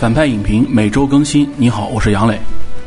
反派影评每周更新。你好，我是杨磊，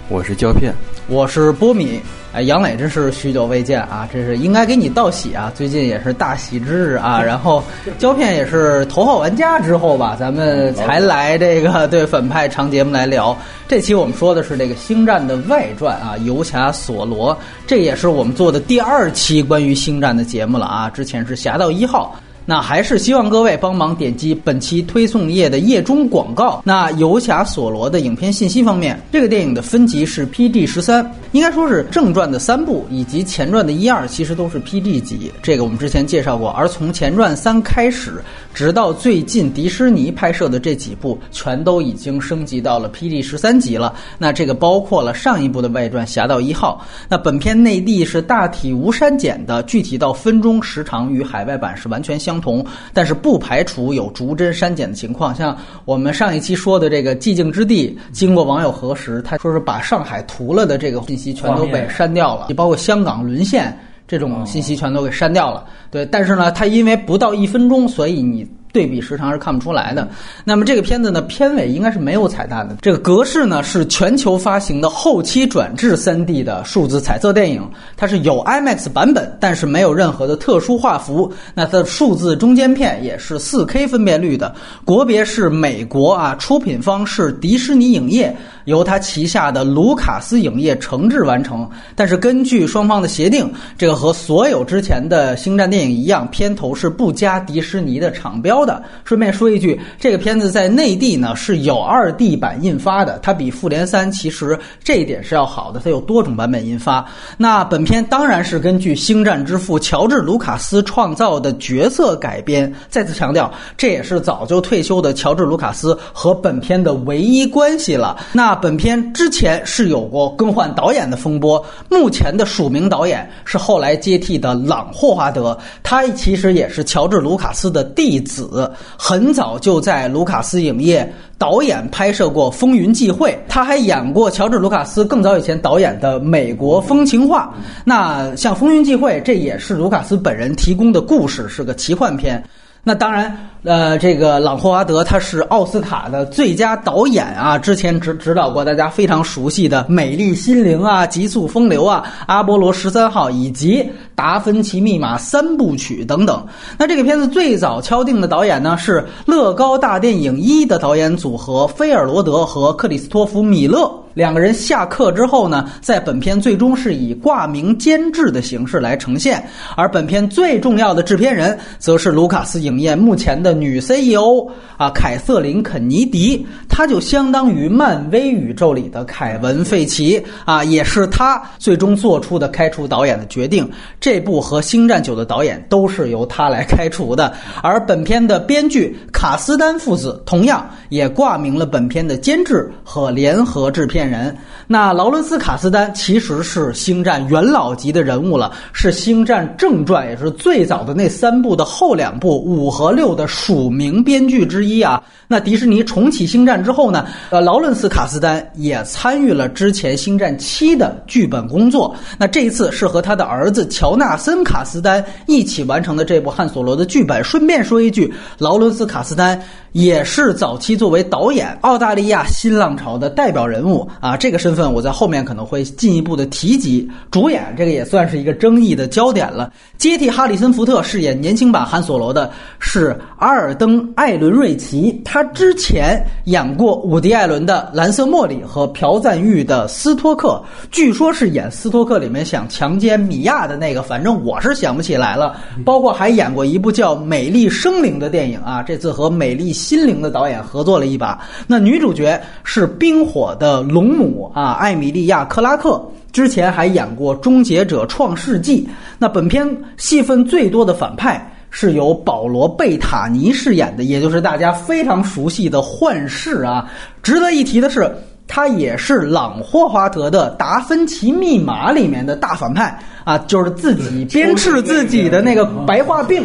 我是胶片，我是波米。哎，杨磊真是许久未见啊！这是应该给你道喜啊！最近也是大喜之日啊！然后胶片也是头号玩家之后吧，咱们才来这个对反派长节目来聊。这期我们说的是这个《星战》的外传啊，游侠索罗。这也是我们做的第二期关于《星战》的节目了啊！之前是《侠盗一号》。那还是希望各位帮忙点击本期推送页的页中广告。那游侠索罗的影片信息方面，这个电影的分级是 P D 十三，应该说是正传的三部以及前传的一二其实都是 P D 级。这个我们之前介绍过。而从前传三开始，直到最近迪士尼拍摄的这几部，全都已经升级到了 P D 十三级了。那这个包括了上一部的外传《侠盗一号》。那本片内地是大体无删减的，具体到分钟时长与海外版是完全相。相同，但是不排除有逐帧删减的情况。像我们上一期说的这个《寂静之地》，经过网友核实，他说是把上海涂了的这个信息全都被删掉了，也包括香港沦陷这种信息全都给删掉了。对，但是呢，它因为不到一分钟，所以你。对比时长是看不出来的。那么这个片子呢，片尾应该是没有彩蛋的。这个格式呢是全球发行的后期转制 3D 的数字彩色电影，它是有 IMAX 版本，但是没有任何的特殊画幅。那它的数字中间片也是 4K 分辨率的。国别是美国啊，出品方是迪士尼影业，由他旗下的卢卡斯影业承制完成。但是根据双方的协定，这个和所有之前的星战电影一样，片头是不加迪士尼的厂标。的，顺便说一句，这个片子在内地呢是有二 D 版印发的，它比《复联三》其实这一点是要好的，它有多种版本印发。那本片当然是根据《星战之父》乔治·卢卡斯创造的角色改编。再次强调，这也是早就退休的乔治·卢卡斯和本片的唯一关系了。那本片之前是有过更换导演的风波，目前的署名导演是后来接替的朗·霍华德，他其实也是乔治·卢卡斯的弟子。很早就在卢卡斯影业导演拍摄过《风云际会》，他还演过乔治·卢卡斯更早以前导演的《美国风情画》。那像《风云际会》，这也是卢卡斯本人提供的故事，是个奇幻片。那当然，呃，这个朗霍华德他是奥斯卡的最佳导演啊，之前指指导过大家非常熟悉的《美丽心灵》啊，《极速风流》啊，《阿波罗十三号》以及《达芬奇密码》三部曲等等。那这个片子最早敲定的导演呢是乐高大电影一的导演组合菲尔罗德和克里斯托弗米勒。两个人下课之后呢，在本片最终是以挂名监制的形式来呈现，而本片最重要的制片人则是卢卡斯影业目前的女 CEO 啊，凯瑟琳·肯尼迪，她就相当于漫威宇宙里的凯文·费奇啊，也是他最终做出的开除导演的决定。这部和《星战九》的导演都是由他来开除的，而本片的编剧卡斯丹父子同样也挂名了本片的监制和联合制片。人，那劳伦斯·卡斯丹其实是《星战》元老级的人物了，是《星战》正传，也是最早的那三部的后两部五和六的署名编剧之一啊。那迪士尼重启《星战》之后呢，呃，劳伦斯·卡斯丹也参与了之前《星战七》的剧本工作。那这一次是和他的儿子乔纳森·卡斯丹一起完成的这部《汉索罗》的剧本。顺便说一句，劳伦斯·卡斯丹也是早期作为导演澳大利亚新浪潮的代表人物。啊，这个身份我在后面可能会进一步的提及。主演这个也算是一个争议的焦点了。接替哈里森福特饰演年轻版汉索罗的是阿尔登·艾伦瑞奇，他之前演过伍迪·艾伦的《蓝色茉莉》和朴赞玉的《斯托克》，据说是演斯托克里面想强奸米娅的那个，反正我是想不起来了。包括还演过一部叫《美丽生灵》的电影啊，这次和《美丽心灵》的导演合作了一把。那女主角是冰火的。龙母啊，啊艾米莉亚·克拉克之前还演过《终结者：创世纪》。那本片戏份最多的反派是由保罗·贝塔尼饰演的，也就是大家非常熟悉的幻视啊。值得一提的是，他也是朗·霍华德的《达芬奇密码》里面的大反派啊，就是自己鞭笞自己的那个白化病。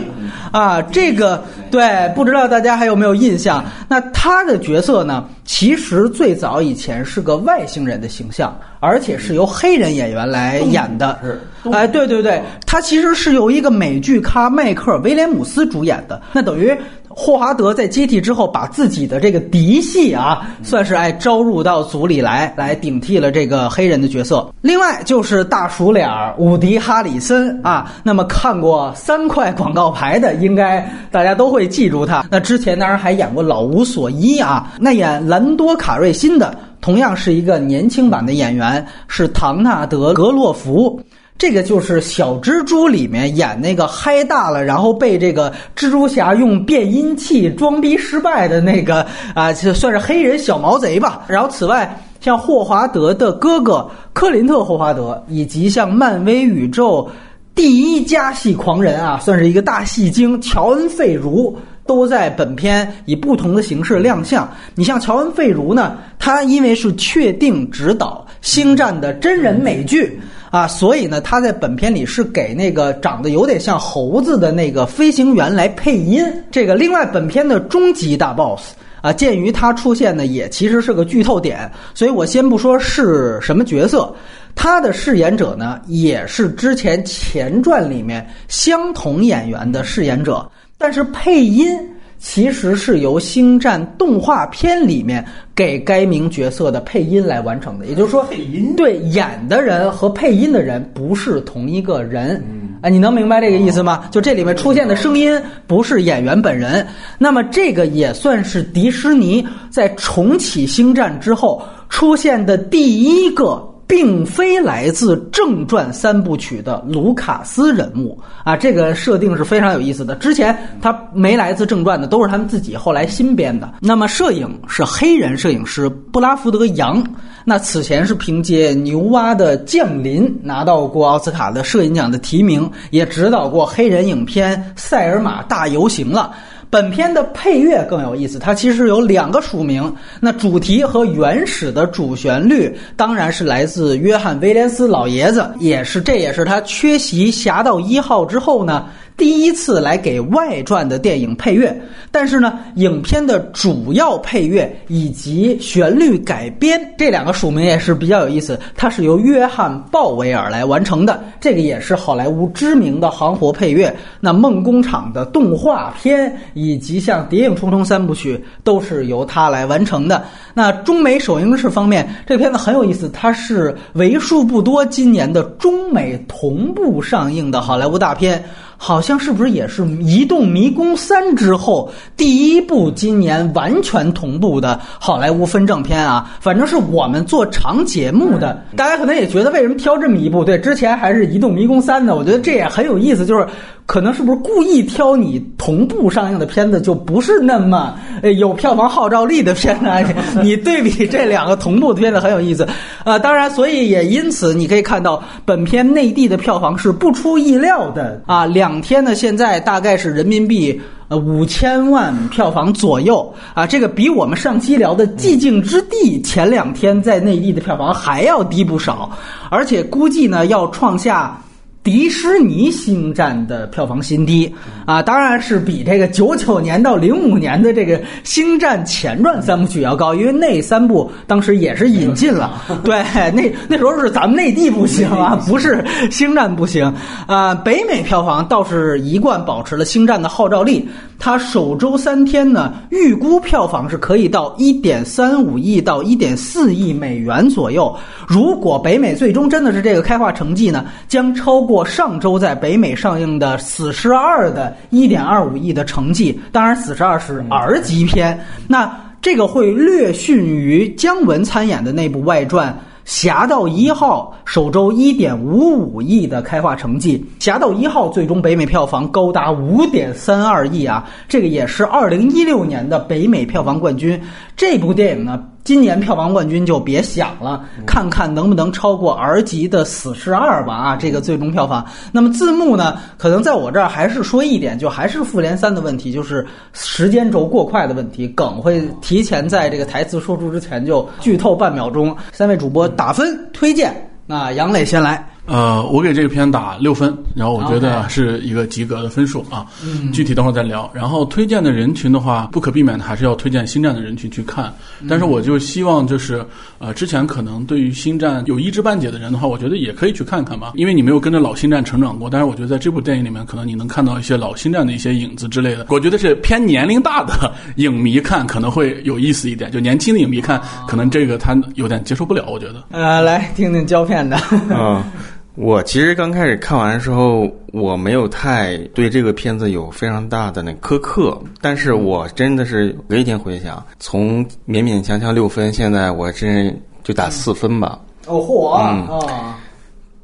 啊，这个对，不知道大家还有没有印象？那他的角色呢，其实最早以前是个外星人的形象，而且是由黑人演员来演的。哎，对对对，他其实是由一个美剧咖迈克尔威廉姆斯主演的。那等于霍华德在接替之后，把自己的这个嫡系啊，算是哎招入到组里来，来顶替了这个黑人的角色。另外就是大熟脸儿伍迪·哈里森啊，那么看过三块广告牌的，应该大家都会记住他。那之前当然还演过老无所依啊，那演兰多卡瑞辛的同样是一个年轻版的演员，是唐纳德·格洛弗。这个就是小蜘蛛里面演那个嗨大了，然后被这个蜘蛛侠用变音器装逼失败的那个啊，就算是黑人小毛贼吧。然后此外，像霍华德的哥哥克林特·霍华德，以及像漫威宇宙第一加戏狂人啊，算是一个大戏精乔恩·费如，都在本片以不同的形式亮相。你像乔恩·费如呢，他因为是确定执导《星战》的真人美剧。啊，所以呢，他在本片里是给那个长得有点像猴子的那个飞行员来配音。这个另外，本片的终极大 BOSS 啊，鉴于他出现呢，也其实是个剧透点，所以我先不说是什么角色，他的饰演者呢，也是之前前传里面相同演员的饰演者，但是配音。其实是由《星战》动画片里面给该名角色的配音来完成的，也就是说，配音对演的人和配音的人不是同一个人。哎，你能明白这个意思吗？就这里面出现的声音不是演员本人。那么这个也算是迪士尼在重启《星战》之后出现的第一个。并非来自正传三部曲的卢卡斯人物啊，这个设定是非常有意思的。之前他没来自正传的，都是他们自己后来新编的。那么摄影是黑人摄影师布拉福德·杨，那此前是凭借《牛蛙的降临》拿到过奥斯卡的摄影奖的提名，也指导过黑人影片《塞尔玛大游行》了。本片的配乐更有意思，它其实有两个署名。那主题和原始的主旋律当然是来自约翰·威廉斯老爷子，也是这也是他缺席《侠盗一号》之后呢。第一次来给外传的电影配乐，但是呢，影片的主要配乐以及旋律改编这两个署名也是比较有意思，它是由约翰·鲍威尔来完成的。这个也是好莱坞知名的行活配乐。那梦工厂的动画片以及像《谍影重重》三部曲都是由他来完成的。那中美首映式方面，这片子很有意思，它是为数不多今年的中美同步上映的好莱坞大片。好像是不是也是《移动迷宫三》之后第一部今年完全同步的好莱坞分正片啊？反正是我们做长节目的，大家可能也觉得为什么挑这么一部？对，之前还是《移动迷宫三》呢，我觉得这也很有意思，就是。可能是不是故意挑你同步上映的片子，就不是那么 有票房号召力的片子？你对比这两个同步的片子很有意思啊！当然，所以也因此你可以看到，本片内地的票房是不出意料的啊！两天呢，现在大概是人民币呃五千万票房左右啊！这个比我们上期聊的《寂静之地》前两天在内地的票房还要低不少，而且估计呢要创下。迪士尼星战的票房新低啊，当然是比这个九九年到零五年的这个星战前传三部曲要高，因为那三部当时也是引进了。对，那那时候是咱们内地不行啊，不是星战不行啊。北美票房倒是一贯保持了星战的号召力，它首周三天呢，预估票房是可以到一点三五亿到一点四亿美元左右。如果北美最终真的是这个开画成绩呢，将超过。上周在北美上映的《死侍二》的1.25亿的成绩，当然《死侍二》是 R 级片，那这个会略逊于姜文参演的那部外传。《侠盗一号》首周一点五五亿的开画成绩，《侠盗一号》最终北美票房高达五点三二亿啊！这个也是二零一六年的北美票房冠军。这部电影呢，今年票房冠军就别想了，看看能不能超过 R 级的《死侍二》吧啊！这个最终票房。那么字幕呢，可能在我这儿还是说一点，就还是《复联三》的问题，就是时间轴过快的问题，梗会提前在这个台词说出之前就剧透半秒钟。三位主播。打分推荐，那杨磊先来。呃，我给这个片打六分，然后我觉得是一个及格的分数啊。嗯具体等会儿再聊。然后推荐的人群的话，不可避免的还是要推荐星战的人群去看。但是我就希望就是呃，之前可能对于星战有一知半解的人的话，我觉得也可以去看看吧，因为你没有跟着老星战成长过。但是我觉得在这部电影里面，可能你能看到一些老星战的一些影子之类的。我觉得是偏年龄大的影迷看可能会有意思一点，就年轻的影迷看，可能这个他有点接受不了。我觉得。呃，来听听胶片的。嗯，我其实刚开始看完的时候，我没有太对这个片子有非常大的那苛刻，但是我真的是隔一天回想，从勉勉强强六分，现在我真就打四分吧。哦，嚯嗯哦，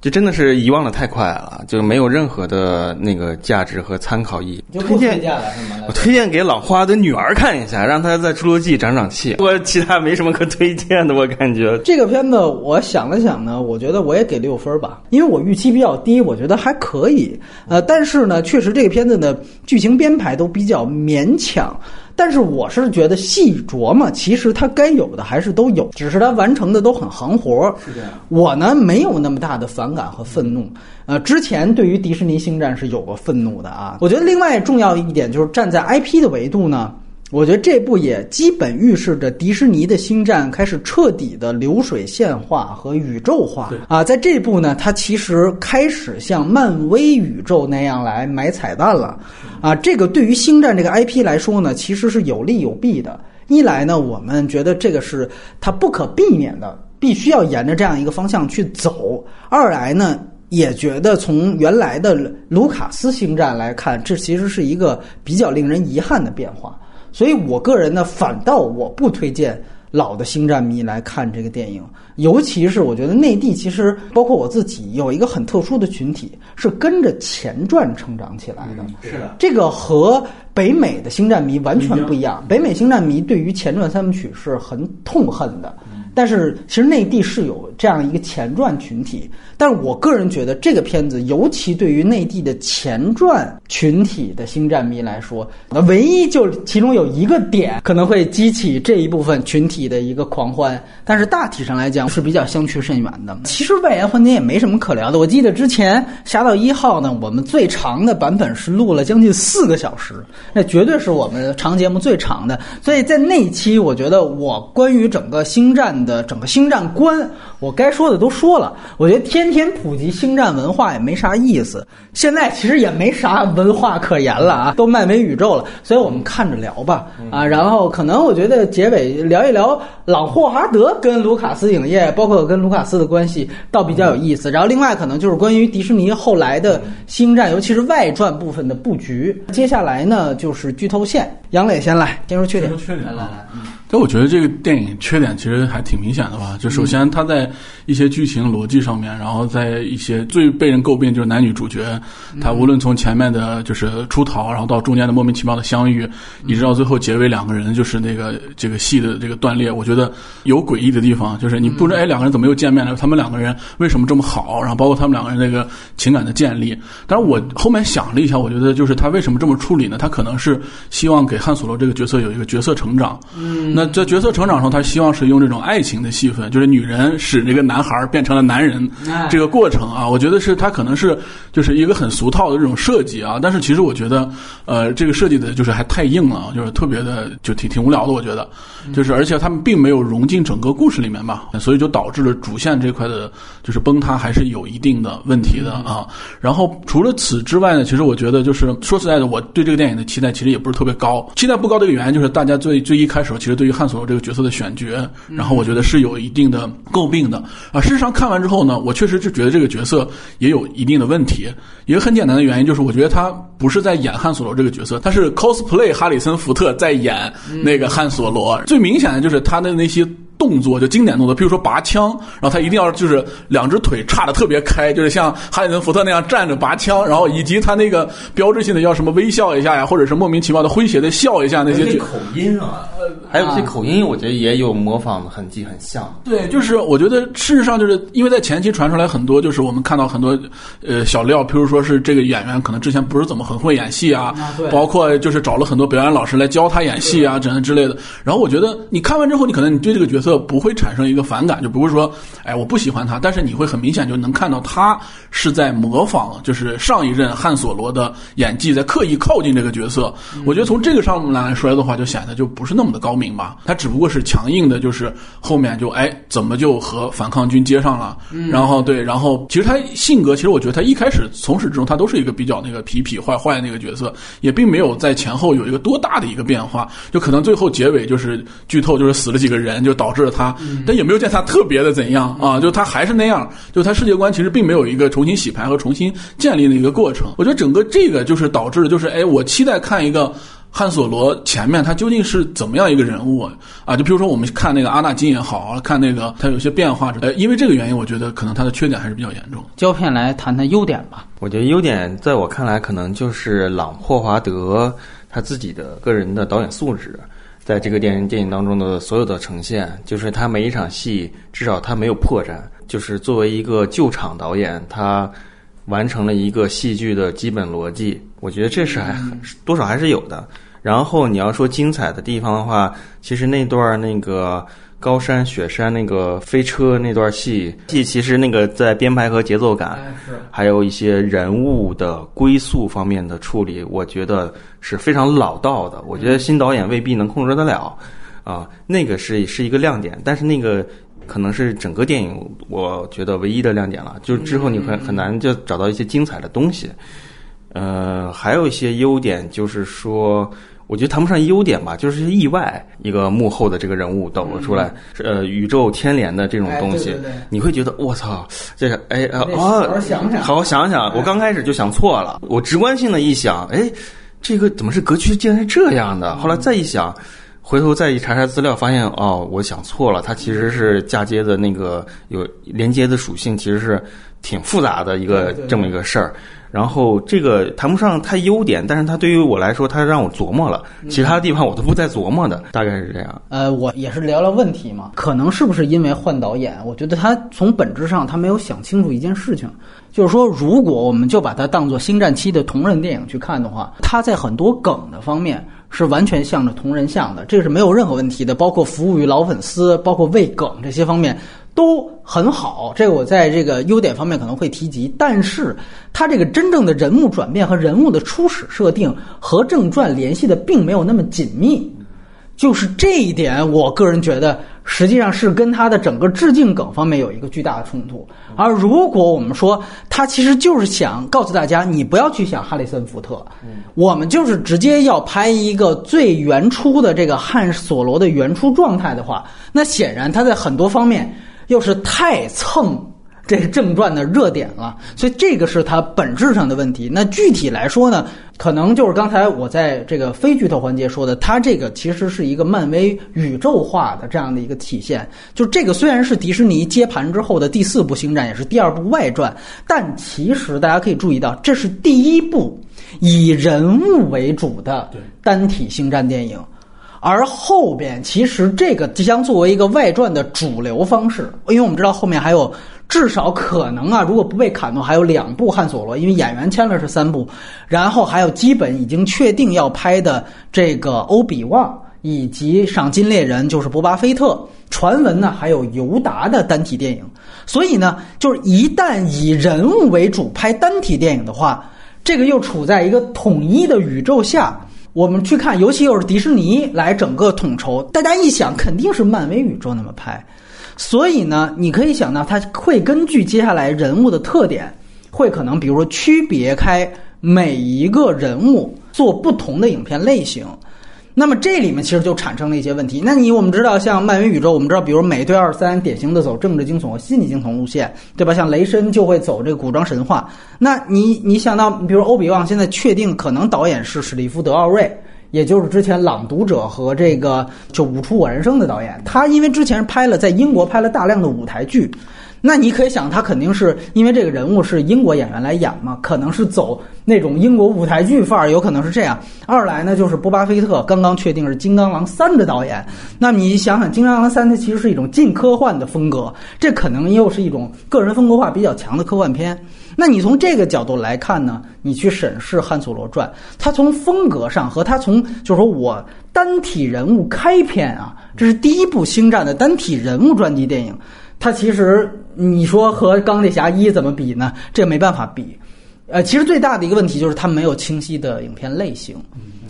就真的是遗忘的太快了，就没有任何的那个价值和参考意义。就推推荐荐了是吗？我推荐给老花的女儿看一下，让她在《侏罗纪》长长气。我其他没什么可推荐的，我感觉。这个片子我想了想呢，我觉得我也给六分吧，因为我预期比较低，我觉得还可以。呃，但是呢，确实这个片子的剧情编排都比较勉强。但是我是觉得细琢磨，其实它该有的还是都有，只是它完成的都很行活。是这样。我呢没有那么大的反感和愤怒。呃，之前对于迪士尼星战是有过愤怒的啊。我觉得另外重要一点就是站在 IP 的维度呢。我觉得这部也基本预示着迪士尼的星战开始彻底的流水线化和宇宙化啊，在这部呢，它其实开始像漫威宇宙那样来买彩蛋了啊。这个对于星战这个 IP 来说呢，其实是有利有弊的。一来呢，我们觉得这个是它不可避免的，必须要沿着这样一个方向去走；二来呢，也觉得从原来的卢卡斯星战来看，这其实是一个比较令人遗憾的变化。所以我个人呢，反倒我不推荐老的星战迷来看这个电影，尤其是我觉得内地其实包括我自己有一个很特殊的群体，是跟着前传成长起来的。是的，这个和北美的星战迷完全不一样。北美星战迷对于前传三部曲是很痛恨的，但是其实内地是有这样一个前传群体。但是我个人觉得这个片子，尤其对于内地的前传群体的星战迷来说，那唯一就其中有一个点可能会激起这一部分群体的一个狂欢，但是大体上来讲是比较相去甚远的。其实外延环节也没什么可聊的。我记得之前《侠盗一号》呢，我们最长的版本是录了将近四个小时，那绝对是我们长节目最长的。所以在那一期，我觉得我关于整个星战的整个星战观，我该说的都说了。我觉得天天普及星战文化也没啥意思，现在其实也没啥文化可言了啊，都漫威宇宙了，所以我们看着聊吧啊。然后可能我觉得结尾聊一聊朗霍华德跟卢卡斯影业，包括跟卢卡斯的关系，倒比较有意思。然后另外可能就是关于迪士尼后来的星战，尤其是外传部分的布局。接下来呢就是剧透线，杨磊先来，先说缺点。说缺点啊来来来，嗯但我觉得这个电影缺点其实还挺明显的吧。就首先它在一些剧情逻辑上面，然后在一些最被人诟病就是男女主角，他无论从前面的就是出逃，然后到中间的莫名其妙的相遇，一直到最后结尾两个人就是那个这个戏的这个断裂，我觉得有诡异的地方，就是你不知道哎两个人怎么又见面了，他们两个人为什么这么好，然后包括他们两个人那个情感的建立。但是我后面想了一下，我觉得就是他为什么这么处理呢？他可能是希望给汉索罗这个角色有一个角色成长。嗯，那在角色成长中，他希望是用这种爱情的戏份，就是女人使这个男孩变成了男人哎这个过程啊，我觉得是他可能是就是一个很俗套的这种设计啊。但是其实我觉得，呃，这个设计的就是还太硬了，就是特别的就挺挺无聊的。我觉得，就是而且他们并没有融进整个故事里面吧，所以就导致了主线这块的就是崩塌还是有一定的问题的啊。然后除了此之外呢，其实我觉得就是说实在的，我对这个电影的期待其实也不是特别高。期待不高的一个原因就是大家最最一开始其实对于汉索罗这个角色的选角，然后我觉得是有一定的诟病的啊。事实上看完之后呢，我确实是觉得这个角色也有一定的问题。一个很简单的原因就是，我觉得他不是在演汉索罗这个角色，他是 cosplay 哈里森福特在演那个汉索罗。最明显的就是他的那些。动作就经典动作，比如说拔枪，然后他一定要就是两只腿叉的特别开，就是像哈里森福特那样站着拔枪，然后以及他那个标志性的要什么微笑一下呀，或者是莫名其妙的诙谐的笑一下那些。口音啊，还有这口音，我觉得也有模仿的痕迹，很像。对，就是我觉得事实上就是因为在前期传出来很多，就是我们看到很多呃小料，譬如说是这个演员可能之前不是怎么很会演戏啊，对包括就是找了很多表演老师来教他演戏啊，等等之类的。然后我觉得你看完之后，你可能你对这个角色色不会产生一个反感，就不会说，哎，我不喜欢他，但是你会很明显就能看到他是在模仿，就是上一任汉索罗的演技，在刻意靠近这个角色。我觉得从这个上面来说的话，就显得就不是那么的高明吧。他只不过是强硬的，就是后面就哎，怎么就和反抗军接上了？然后对，然后其实他性格，其实我觉得他一开始从始至终他都是一个比较那个痞痞坏坏那个角色，也并没有在前后有一个多大的一个变化。就可能最后结尾就是剧透，就是死了几个人，就导致了他，但也没有见他特别的怎样啊，就他还是那样，就他世界观其实并没有一个重新洗牌和重新建立的一个过程。我觉得整个这个就是导致，就是哎，我期待看一个。汉索罗前面他究竟是怎么样一个人物啊？就比如说我们看那个阿纳金也好，看那个他有些变化，呃，因为这个原因，我觉得可能他的缺点还是比较严重。胶片来谈谈优点吧。我觉得优点在我看来，可能就是朗霍华德他自己的个人的导演素质，在这个电影电影当中的所有的呈现，就是他每一场戏至少他没有破绽，就是作为一个救场导演，他完成了一个戏剧的基本逻辑。我觉得这是还多少还是有的。然后你要说精彩的地方的话，其实那段那个高山雪山那个飞车那段戏，戏其实那个在编排和节奏感，还有一些人物的归宿方面的处理，我觉得是非常老道的。我觉得新导演未必能控制得了，啊，那个是是一个亮点，但是那个可能是整个电影我觉得唯一的亮点了。就之后你很很难就找到一些精彩的东西。呃，还有一些优点就是说。我觉得谈不上优点吧，就是意外一个幕后的这个人物抖了出来，呃，宇宙牵连的这种东西，你会觉得我操，这个哎啊，好好想想，好好想想，我刚开始就想错了，我直观性的一想，哎，这个怎么是格局竟然是这样的？后来再一想，回头再一查查资料，发现哦，我想错了，它其实是嫁接的那个有连接的属性，其实是挺复杂的一个这么一个事儿。然后这个谈不上太优点，但是它对于我来说，它让我琢磨了，其他地方我都不再琢磨的，大概是这样。呃，我也是聊聊问题嘛，可能是不是因为换导演？我觉得他从本质上他没有想清楚一件事情，就是说，如果我们就把它当做星战七的同人电影去看的话，它在很多梗的方面是完全向着同人向的，这个是没有任何问题的，包括服务于老粉丝，包括喂梗这些方面。都很好，这个我在这个优点方面可能会提及，但是它这个真正的人物转变和人物的初始设定和正传联系的并没有那么紧密，就是这一点，我个人觉得实际上是跟他的整个致敬梗方面有一个巨大的冲突。而如果我们说他其实就是想告诉大家，你不要去想哈里森福特，我们就是直接要拍一个最原初的这个汉索罗的原初状态的话，那显然他在很多方面。又是太蹭这正传的热点了，所以这个是它本质上的问题。那具体来说呢，可能就是刚才我在这个非剧透环节说的，它这个其实是一个漫威宇宙化的这样的一个体现。就这个虽然是迪士尼接盘之后的第四部星战，也是第二部外传，但其实大家可以注意到，这是第一部以人物为主的单体星战电影。而后边其实这个即将作为一个外传的主流方式，因为我们知道后面还有至少可能啊，如果不被砍断，还有两部汉索罗，因为演员签了是三部，然后还有基本已经确定要拍的这个欧比旺以及赏金猎人，就是博巴菲特，传闻呢还有尤达的单体电影，所以呢，就是一旦以人物为主拍单体电影的话，这个又处在一个统一的宇宙下。我们去看，尤其又是迪士尼来整个统筹，大家一想肯定是漫威宇宙那么拍，所以呢，你可以想到它会根据接下来人物的特点，会可能比如说区别开每一个人物做不同的影片类型。那么这里面其实就产生了一些问题。那你我们知道，像漫威宇宙，我们知道，比如美队二三典型的走政治惊悚和心理惊悚路线，对吧？像雷神就会走这个古装神话。那你你想到，比如欧比旺现在确定可能导演是史蒂夫德奥瑞，也就是之前《朗读者》和这个就《舞出我人生》的导演。他因为之前拍了在英国拍了大量的舞台剧，那你可以想，他肯定是因为这个人物是英国演员来演嘛，可能是走那种英国舞台剧范儿，有可能是这样。二来呢，就是波巴菲特刚刚确定是《金刚狼三》的导演，那你想想，《金刚狼三》它其实是一种近科幻的风格，这可能又是一种个人风格化比较强的科幻片。那你从这个角度来看呢，你去审视《汉索罗传》，他从风格上和他从就是说我单体人物开篇啊，这是第一部星战的单体人物传记电影。它其实你说和钢铁侠一怎么比呢？这没办法比。呃，其实最大的一个问题就是它没有清晰的影片类型。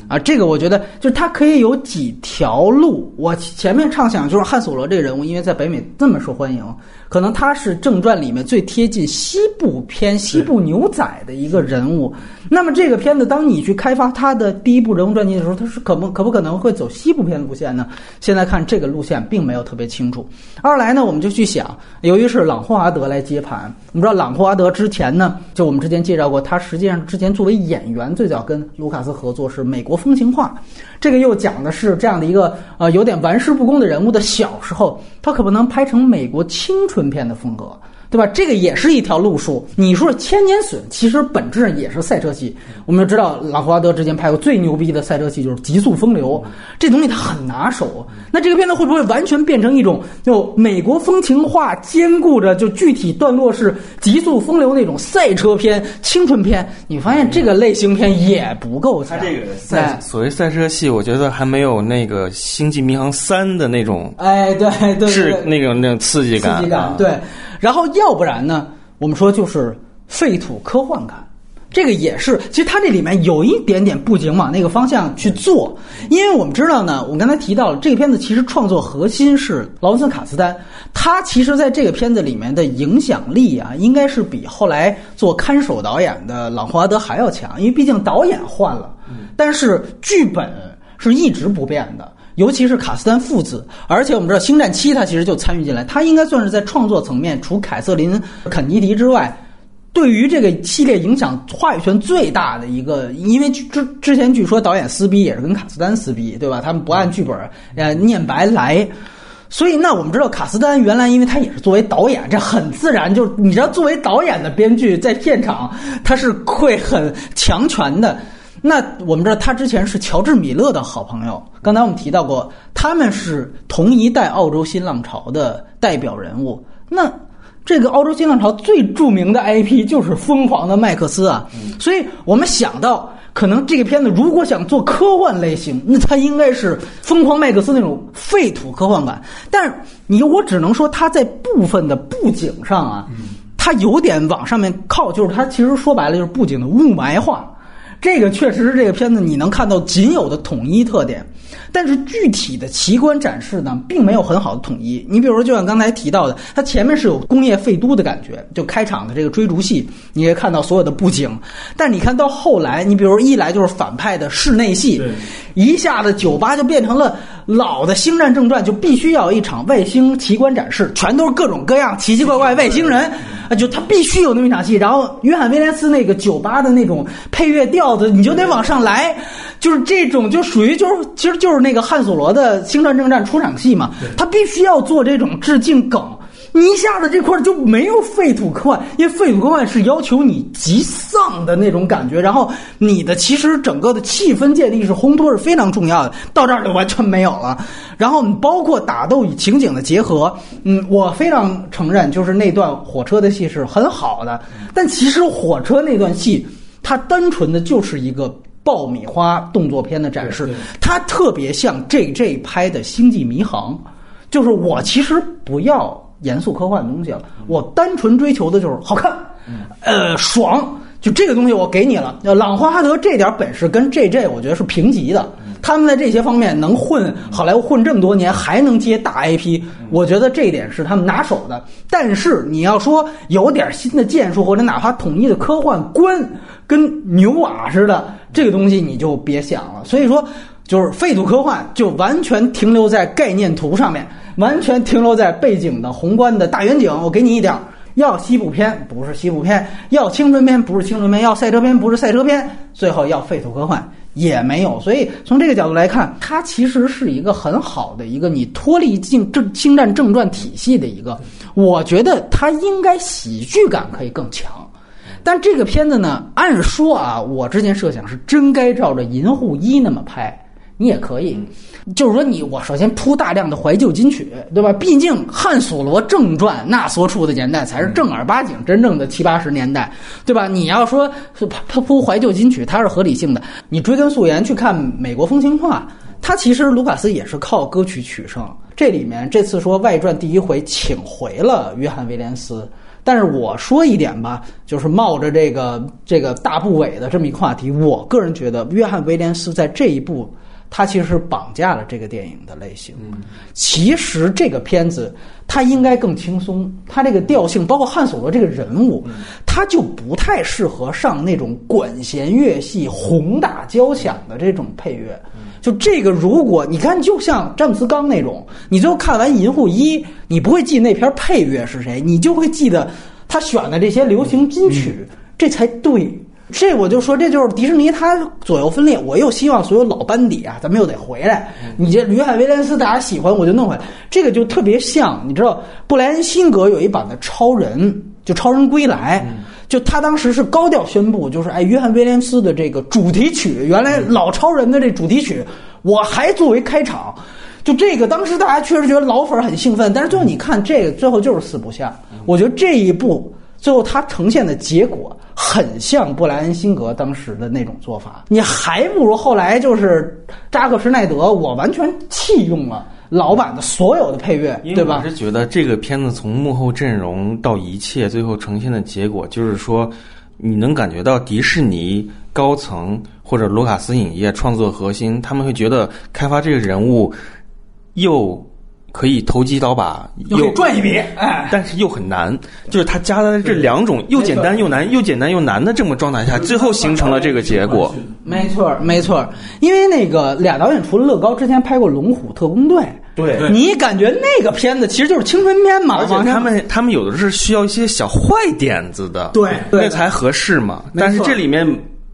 啊，这个我觉得就是它可以有几条路。我前面畅想就是汉索罗这个人物，因为在北美这么受欢迎，可能他是正传里面最贴近西部片、西部牛仔的一个人物。那么这个片子，当你去开发他的第一部人物传记的时候，他是可不可不可能会走西部片路线呢？现在看这个路线并没有特别清楚。二来呢，我们就去想，由于是朗霍华德来接盘，我们知道朗霍华德之前呢，就我们之前介绍过，他实际上之前作为演员最早跟卢卡斯合作是美国风情画，这个又讲的是这样的一个呃有点玩世不恭的人物的小时候，他可不能拍成美国青春片的风格。对吧？这个也是一条路数。你说千年隼，其实本质上也是赛车系。我们就知道，朗霍华德之前拍过最牛逼的赛车戏就是《极速风流》，这东西他很拿手。那这个片子会不会完全变成一种就美国风情化兼顾着就具体段落是《极速风流》那种赛车片、青春片？你发现这个类型片也不够强。他这个赛所谓赛车系，我觉得还没有那个《星际迷航三》的那种哎，对对是那种那种刺激感，刺激感对。然后要不然呢？我们说就是废土科幻感，这个也是。其实它这里面有一点点布景往那个方向去做，因为我们知道呢，我刚才提到了这个片子其实创作核心是劳伦斯卡斯丹，他其实在这个片子里面的影响力啊，应该是比后来做看守导演的朗霍华德还要强，因为毕竟导演换了，但是剧本是一直不变的。尤其是卡斯丹父子，而且我们知道《星战七》他其实就参与进来，他应该算是在创作层面，除凯瑟琳·肯尼迪之外，对于这个系列影响话语权最大的一个。因为之之前据说导演撕逼也是跟卡斯丹撕逼，对吧？他们不按剧本呃念白来，所以那我们知道卡斯丹原来因为他也是作为导演，这很自然，就你知道作为导演的编剧在片场他是会很强权的。那我们知道他之前是乔治·米勒的好朋友。刚才我们提到过，他们是同一代澳洲新浪潮的代表人物。那这个澳洲新浪潮最著名的 IP 就是《疯狂的麦克斯》啊。所以我们想到，可能这个片子如果想做科幻类型，那它应该是《疯狂麦克斯》那种废土科幻感。但是你我只能说，它在部分的布景上啊，它有点往上面靠，就是它其实说白了就是布景的雾霾化。这个确实是这个片子你能看到仅有的统一特点，但是具体的奇观展示呢，并没有很好的统一。你比如说，就像刚才提到的，它前面是有工业废都的感觉，就开场的这个追逐戏，你也看到所有的布景。但你看到后来，你比如一来就是反派的室内戏，一下子酒吧就变成了老的《星战正传》，就必须要一场外星奇观展示，全都是各种各样奇奇怪怪外星人。啊，就他必须有那么一场戏，然后约翰威廉斯那个酒吧的那种配乐调子，你就得往上来，就是这种就属于就是其实就是那个汉索罗的《星战正战》出场戏嘛，他必须要做这种致敬梗。你一下子这块就没有废土科幻，因为废土科幻是要求你极丧的那种感觉，然后你的其实整个的气氛建立是烘托是非常重要的，到这儿就完全没有了。然后你包括打斗与情景的结合，嗯，我非常承认，就是那段火车的戏是很好的，但其实火车那段戏，它单纯的就是一个爆米花动作片的展示，它特别像 J J 拍的《星际迷航》，就是我其实不要。严肃科幻的东西了，我单纯追求的就是好看，呃，爽，就这个东西我给你了。朗霍华德这点本事跟 J J 我觉得是平级的，他们在这些方面能混好莱坞混这么多年，还能接大 IP，我觉得这一点是他们拿手的。但是你要说有点新的建树或者哪怕统一的科幻观，跟牛瓦似的，这个东西你就别想了。所以说，就是废土科幻就完全停留在概念图上面。完全停留在背景的宏观的大远景，我给你一点儿，要西部片不是西部片，要青春片不是青春片，要赛车片不是赛车片，最后要废土科幻也没有。所以从这个角度来看，它其实是一个很好的一个你脱离进正星战正传体系的一个，我觉得它应该喜剧感可以更强。但这个片子呢，按说啊，我之前设想是真该照着《银护一》那么拍，你也可以，就是说你我首先铺大量的怀旧金曲，对吧？毕竟《汉索罗正传》那所处的年代才是正儿八经真正的七八十年代，对吧？你要说铺铺怀旧金曲，它是合理性的。你追根溯源去看《美国风情画》，它其实卢卡斯也是靠歌曲取胜。这里面这次说外传第一回请回了约翰威廉斯。但是我说一点吧，就是冒着这个这个大部委的这么一个话题，我个人觉得约翰·威廉斯在这一部，他其实是绑架了这个电影的类型。其实这个片子它应该更轻松，它这个调性，包括汉索罗这个人物，他就不太适合上那种管弦乐系、宏大交响的这种配乐。就这个，如果你看，就像詹姆斯·刚那种，你最后看完《银护一》，你不会记那篇配乐是谁，你就会记得他选的这些流行金曲，这才对。这我就说，这就是迪士尼，它左右分裂。我又希望所有老班底啊，咱们又得回来。你这吕海威廉斯大家喜欢，我就弄回来。这个就特别像，你知道，布莱恩辛格有一版的《超人》，就《超人归来》。就他当时是高调宣布，就是哎，约翰威廉斯的这个主题曲，原来老超人的这主题曲，我还作为开场。就这个，当时大家确实觉得老粉很兴奋，但是最后你看这个，最后就是四不像。我觉得这一部最后它呈现的结果很像布莱恩辛格当时的那种做法，你还不如后来就是扎克施奈德，我完全弃用了。老版的所有的配乐，对吧？我是觉得这个片子从幕后阵容到一切，最后呈现的结果，就是说，你能感觉到迪士尼高层或者卢卡斯影业创作核心，他们会觉得开发这个人物又。可以投机倒把，又赚一笔，哎，但是又很难，就是他加在这两种又简单又难、又简单又难的这么状态下，最后形成了这个结果。没错，没错，因为那个俩导演除了乐高之前拍过《龙虎特工队》，对，你感觉那个片子其实就是青春片嘛？而且他们他们有的是需要一些小坏点子的，对，那才合适嘛。但是这里面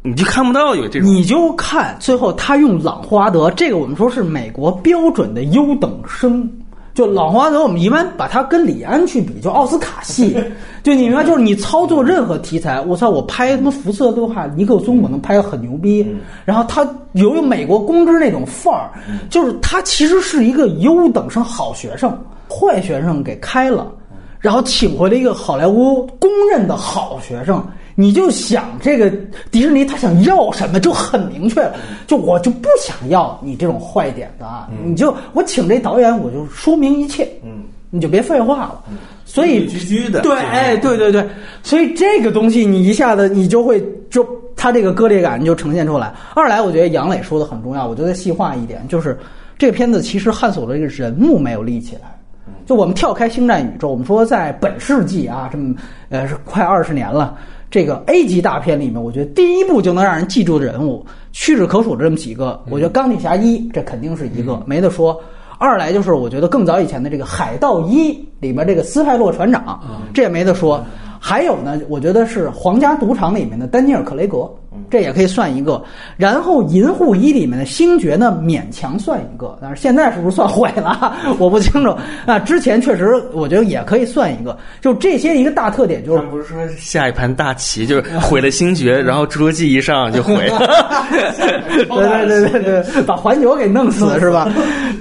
你就看不到有这种，你就看最后他用朗华德，这个我们说是美国标准的优等生。就老华德，我们一般把它跟李安去比，就奥斯卡系。就你明白，就是你操作任何题材，我操，我拍什么辐射的话，尼克松我能拍的很牛逼。然后他由于美国公知那种范儿，就是他其实是一个优等生好学生，坏学生给开了，然后请回了一个好莱坞公认的好学生。你就想这个迪士尼他想要什么就很明确了，就我就不想要你这种坏点子啊，你就我请这导演我就说明一切，嗯，你就别废话了，所以居居的。对，哎，对对对，所以这个东西你一下子你就会就他这个割裂感就呈现出来。二来我觉得杨磊说的很重要，我觉得细化一点就是这个片子其实探索的这个人物没有立起来，就我们跳开星战宇宙，我们说在本世纪啊，这么呃是快二十年了。这个 A 级大片里面，我觉得第一部就能让人记住的人物屈指可数的这么几个，我觉得钢铁侠一这肯定是一个没得说。二来就是我觉得更早以前的这个海盗一里面这个斯派洛船长，这也没得说。还有呢，我觉得是皇家赌场里面的丹尼尔·克雷格，这也可以算一个。然后银护一里面的星爵呢，勉强算一个，但是现在是不是算毁了？我不清楚。啊，之前确实我觉得也可以算一个。就这些一个大特点，就是不是说下一盘大棋就是毁了星爵，然后侏罗纪一上就毁了。对对对对对，把环球给弄死是吧？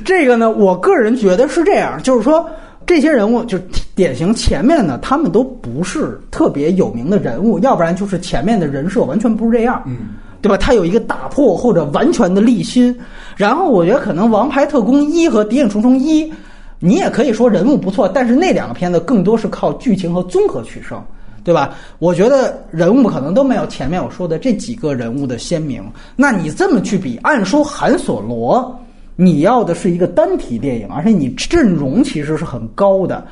这个呢，我个人觉得是这样，就是说。这些人物就是典型，前面呢他们都不是特别有名的人物，要不然就是前面的人设完全不是这样，嗯，对吧？他有一个打破或者完全的立新，然后我觉得可能《王牌特工一》和《谍影重重一》，你也可以说人物不错，但是那两个片子更多是靠剧情和综合取胜，对吧？我觉得人物可能都没有前面我说的这几个人物的鲜明。那你这么去比，按说韩索罗。你要的是一个单体电影，而且你阵容其实是很高的，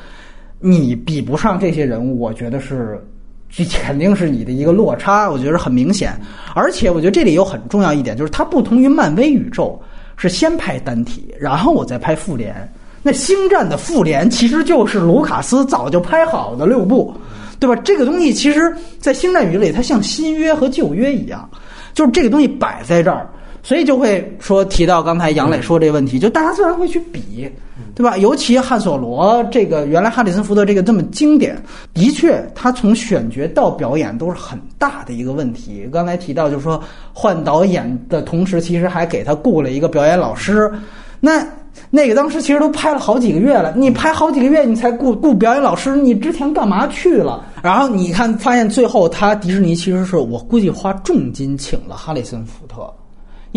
你比不上这些人物，我觉得是，这肯定是你的一个落差，我觉得很明显。而且我觉得这里有很重要一点，就是它不同于漫威宇宙，是先拍单体，然后我再拍复联。那星战的复联其实就是卢卡斯早就拍好的六部，对吧？这个东西其实，在星战宇宙里，它像新约和旧约一样，就是这个东西摆在这儿。所以就会说提到刚才杨磊说这个问题，就大家自然会去比，对吧？尤其汉索罗这个原来哈里森福特这个这么经典，的确他从选角到表演都是很大的一个问题。刚才提到就是说换导演的同时，其实还给他雇了一个表演老师，那。那个当时其实都拍了好几个月了，你拍好几个月你才雇雇表演老师，你之前干嘛去了？然后你看，发现最后他迪士尼其实是我估计花重金请了哈里森福特，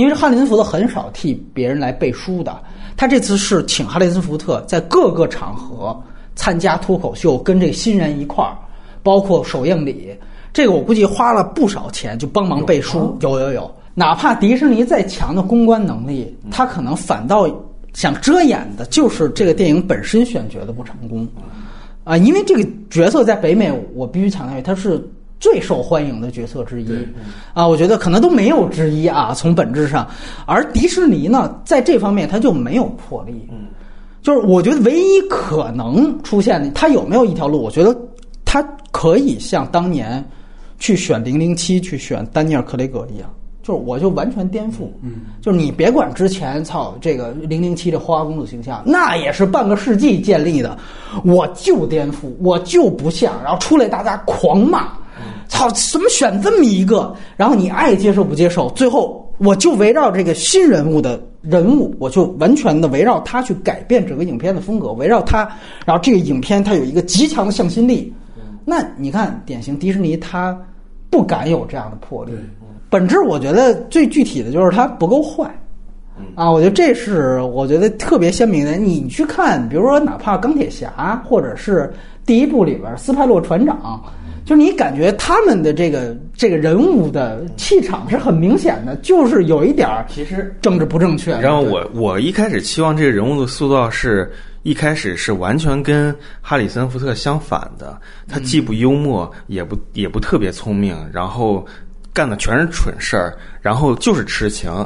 因为哈里森福特很少替别人来背书的，他这次是请哈里森福特在各个场合参加脱口秀，跟这个新人一块儿，包括首映礼，这个我估计花了不少钱就帮忙背书。有有有，哪怕迪士尼再强的公关能力，他可能反倒。想遮掩的就是这个电影本身选角的不成功，啊，因为这个角色在北美，我必须强调，它是最受欢迎的角色之一，啊，我觉得可能都没有之一啊，从本质上，而迪士尼呢，在这方面它就没有魄力，嗯，就是我觉得唯一可能出现的，它有没有一条路？我觉得它可以像当年去选零零七，去选丹尼尔·克雷格一样。就是我就完全颠覆，嗯，就是你别管之前操这个零零七的花花公子形象，那也是半个世纪建立的，我就颠覆，我就不像，然后出来大家狂骂，操，怎么选这么一个？然后你爱接受不接受？最后我就围绕这个新人物的人物，我就完全的围绕他去改变整个影片的风格，围绕他，然后这个影片它有一个极强的向心力。那你看，典型迪士尼，他不敢有这样的魄力。本质我觉得最具体的就是它不够坏，啊，我觉得这是我觉得特别鲜明的。你去看，比如说哪怕钢铁侠，或者是第一部里边斯派洛船长，就是你感觉他们的这个这个人物的气场是很明显的，就是有一点儿其实政治不正确。然后我我一开始期望这个人物的塑造是一开始是完全跟哈里森福特相反的，他既不幽默，也不也不特别聪明，然后。干的全是蠢事儿，然后就是痴情，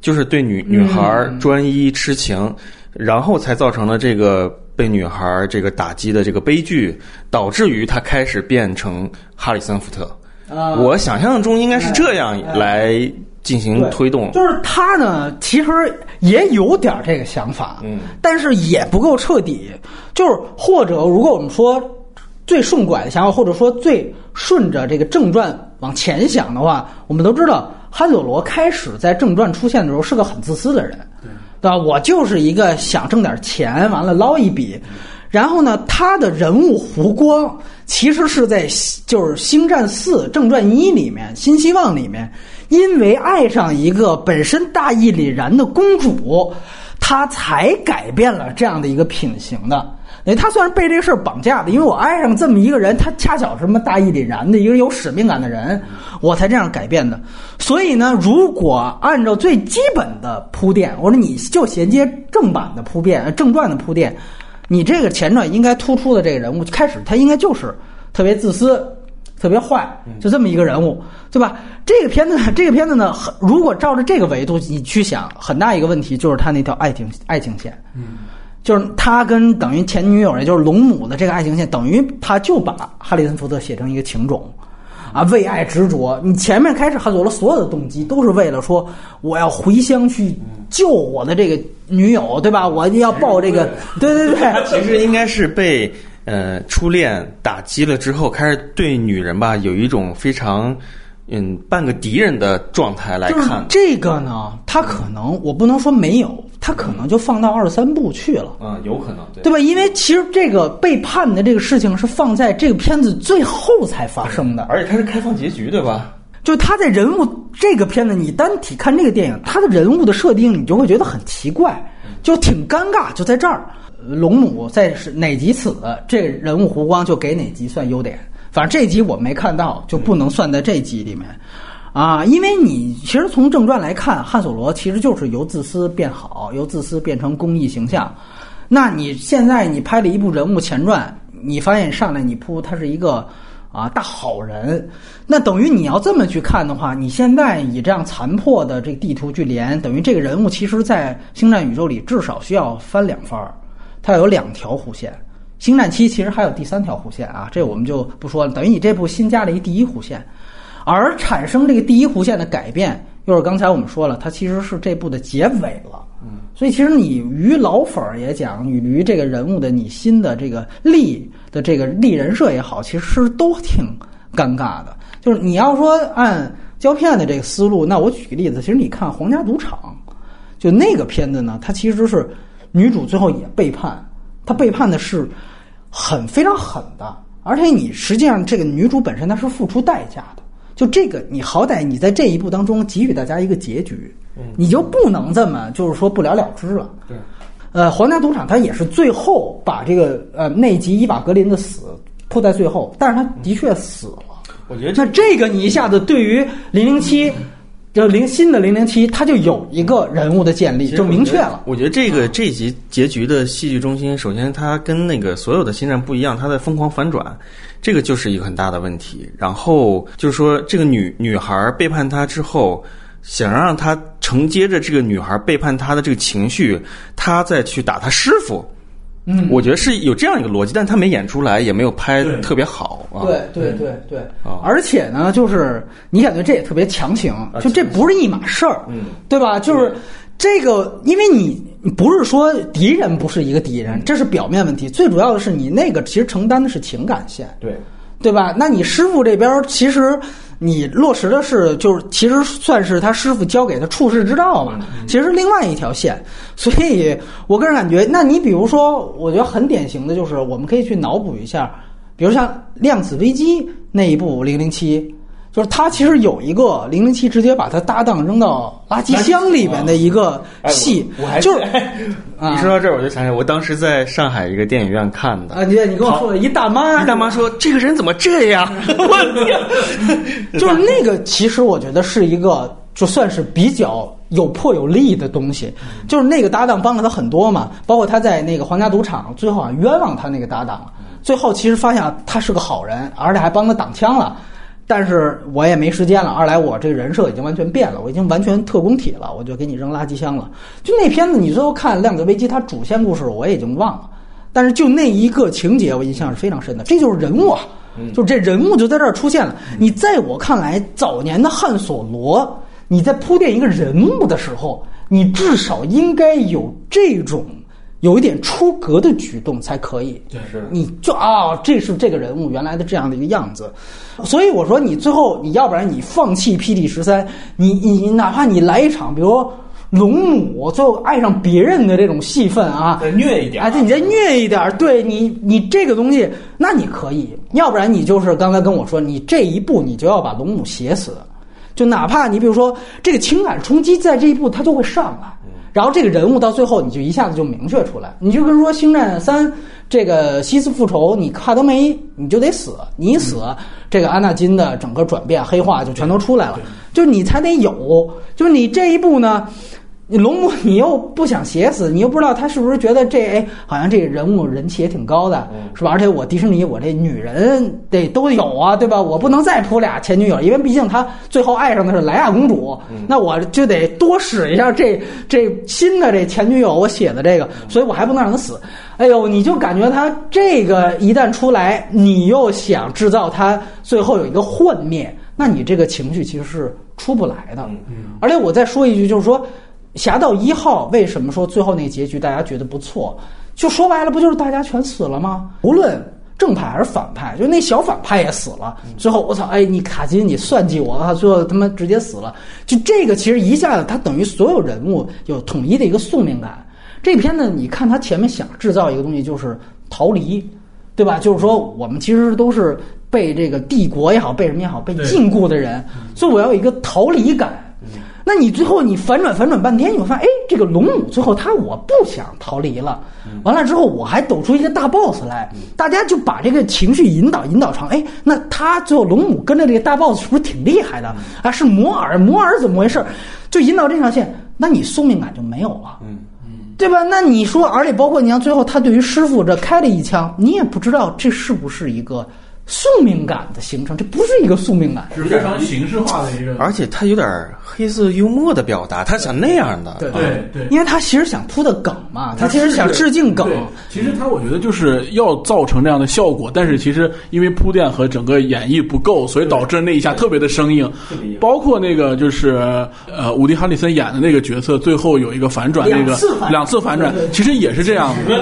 就是对女女孩专一痴情，然后才造成了这个被女孩这个打击的这个悲剧，导致于他开始变成哈里森福特。我想象中应该是这样来进行推动。就是他呢，其实也有点这个想法，嗯，但是也不够彻底。就是或者如果我们说最顺拐的想法，或者说最顺着这个正传。往前想的话，我们都知道，哈佐罗开始在正传出现的时候是个很自私的人，对吧？我就是一个想挣点钱，完了捞一笔。然后呢，他的人物弧光其实是在就是《星战四》正传一里面，《新希望》里面，因为爱上一个本身大义凛然的公主，他才改变了这样的一个品行的。哎，他算是被这个事儿绑架的，因为我爱上这么一个人，他恰巧是什么大义凛然的一个有使命感的人，我才这样改变的。所以呢，如果按照最基本的铺垫，我说你就衔接正版的铺垫、正传的铺垫，你这个前传应该突出的这个人物，开始他应该就是特别自私、特别坏，就这么一个人物，对吧？这个片子，这个片子呢，如果照着这个维度你去想，很大一个问题就是他那条爱情爱情线，嗯。就是他跟等于前女友，也就是龙母的这个爱情线，等于他就把哈里森福特写成一个情种，啊，为爱执着。你前面开始哈佐罗所有的动机都是为了说我要回乡去救我的这个女友，对吧？我要报这个，对对对。其实应该是被呃初恋打击了之后，开始对女人吧有一种非常。嗯，半个敌人的状态来看，这个呢，他可能我不能说没有，他可能就放到二三部去了。嗯，有可能，对吧？因为其实这个背叛的这个事情是放在这个片子最后才发生的，而且它是开放结局，对吧？就他在人物这个片子，你单体看这个电影，他的人物的设定，你就会觉得很奇怪，就挺尴尬。就在这儿，龙母在哪集死，这人物弧光就给哪集算优点。反正这集我没看到，就不能算在这集里面，啊，因为你其实从正传来看，汉索罗其实就是由自私变好，由自私变成公益形象。那你现在你拍了一部人物前传，你发现上来你铺他是一个啊大好人，那等于你要这么去看的话，你现在以这样残破的这个地图去连，等于这个人物其实在星战宇宙里至少需要翻两番儿，他有两条弧线。星战七其实还有第三条弧线啊，这我们就不说了。等于你这部新加了一第一弧线，而产生这个第一弧线的改变，又是刚才我们说了，它其实是这部的结尾了。嗯，所以其实你于老粉儿也讲，与于这个人物的你新的这个立的这个立人设也好，其实都挺尴尬的。就是你要说按胶片的这个思路，那我举个例子，其实你看《皇家赌场》，就那个片子呢，它其实是女主最后也背叛，她背叛的是很非常狠的，而且你实际上这个女主本身她是付出代价的。就这个，你好歹你在这一步当中给予大家一个结局，你就不能这么就是说不了了之了。对，呃，皇家赌场它也是最后把这个呃内吉伊瓦格林的死铺在最后，但是他的确死了。我觉得那这个你一下子对于零零七，就零新的零零七，它就有一个人物的建立，就明确了。我觉得这个这集结局的戏剧中心，首先它跟那个所有的星战不一样，它在疯狂反转，这个就是一个很大的问题。然后就是说，这个女女孩背叛他之后，想让他承接着这个女孩背叛他的这个情绪，他再去打他师傅。嗯，我觉得是有这样一个逻辑，但他没演出来，也没有拍特别好啊。对对对对。啊，而且呢，就是你感觉这也特别强行，就这不是一码事儿，嗯，对吧？就是这个，因为你你不是说敌人不是一个敌人，这是表面问题，最主要的是你那个其实承担的是情感线，对，对吧？那你师傅这边儿其实你落实的是，就是其实算是他师傅教给他处世之道嘛，其实另外一条线。所以我个人感觉，那你比如说，我觉得很典型的就是，我们可以去脑补一下，比如像《量子危机》那一部《零零七》。就是他其实有一个零零七直接把他搭档扔到垃圾箱里边的一个哎戏，我我还就是你说到这儿，我就想起来，我当时在上海一个电影院看的，啊，你你跟我说的一大妈，一大妈说：“这个人怎么这样？” 我天，就是那个，其实我觉得是一个，就算是比较有破有立的东西。就是那个搭档帮了他很多嘛，包括他在那个皇家赌场，最后啊冤枉他那个搭档，最后其实发现啊他是个好人，而且还帮他挡枪了。但是我也没时间了，二来我这个人设已经完全变了，我已经完全特工体了，我就给你扔垃圾箱了。就那片子，你最后看《量子危机》，它主线故事我也已经忘了，但是就那一个情节，我印象是非常深的。这就是人物啊，就这人物就在这儿出现了。你在我看来，早年的汉索罗，你在铺垫一个人物的时候，你至少应该有这种有一点出格的举动才可以。对。是。你就啊，这是这个人物原来的这样的一个样子，所以我说你最后你要不然你放弃 PD 十三，你你哪怕你来一场，比如说龙母最后爱上别人的这种戏份啊，再虐一点啊，对，你再虐一点。儿，对你你这个东西，那你可以，要不然你就是刚才跟我说，你这一步你就要把龙母写死，就哪怕你比如说这个情感冲击在这一步它就会上来。然后这个人物到最后你就一下子就明确出来，你就跟说《星战三》这个西斯复仇，你帕德梅你就得死，你一死，这个安纳金的整个转变黑化就全都出来了，就是你才得有，就是你这一步呢。你龙母，你又不想写死，你又不知道他是不是觉得这哎，好像这个人物人气也挺高的，是吧？而且我迪士尼，我这女人得都有啊，对吧？我不能再铺俩前女友，因为毕竟他最后爱上的是莱娅公主，那我就得多使一下这这新的这前女友我写的这个，所以我还不能让他死。哎呦，你就感觉他这个一旦出来，你又想制造他最后有一个幻灭，那你这个情绪其实是出不来的。而且我再说一句，就是说。侠盗一号为什么说最后那个结局大家觉得不错？就说白了，不就是大家全死了吗？无论正派还是反派，就那小反派也死了。最后我操，哎，你卡金你算计我，啊最后他妈直接死了。就这个其实一下子，他等于所有人物有统一的一个宿命感。这篇呢，你看他前面想制造一个东西，就是逃离，对吧？就是说我们其实都是被这个帝国也好，被什么也好，被禁锢的人，所以我要有一个逃离感。那你最后你反转反转半天，你会发现，哎，这个龙母最后他我不想逃离了，完了之后我还抖出一个大 boss 来，大家就把这个情绪引导引导成，哎，那他最后龙母跟着这个大 boss 是不是挺厉害的啊？是摩尔，摩尔怎么回事？就引导这条线，那你宿命感就没有了，嗯对吧？那你说，而且包括你像最后他对于师傅这开了一枪，你也不知道这是不是一个宿命感的形成，这不是一个宿命感，是非常形式化的一个，而且他有点黑色幽默的表达，他想那样的。对对对。因为他其实想铺的梗嘛，他其实想致敬梗。其实他我觉得就是要造成这样的效果，但是其实因为铺垫和整个演绎不够，所以导致那一下特别的生硬。包括那个就是呃，伍迪·哈里森演的那个角色，最后有一个反转，那个两次反转，其实也是这样的。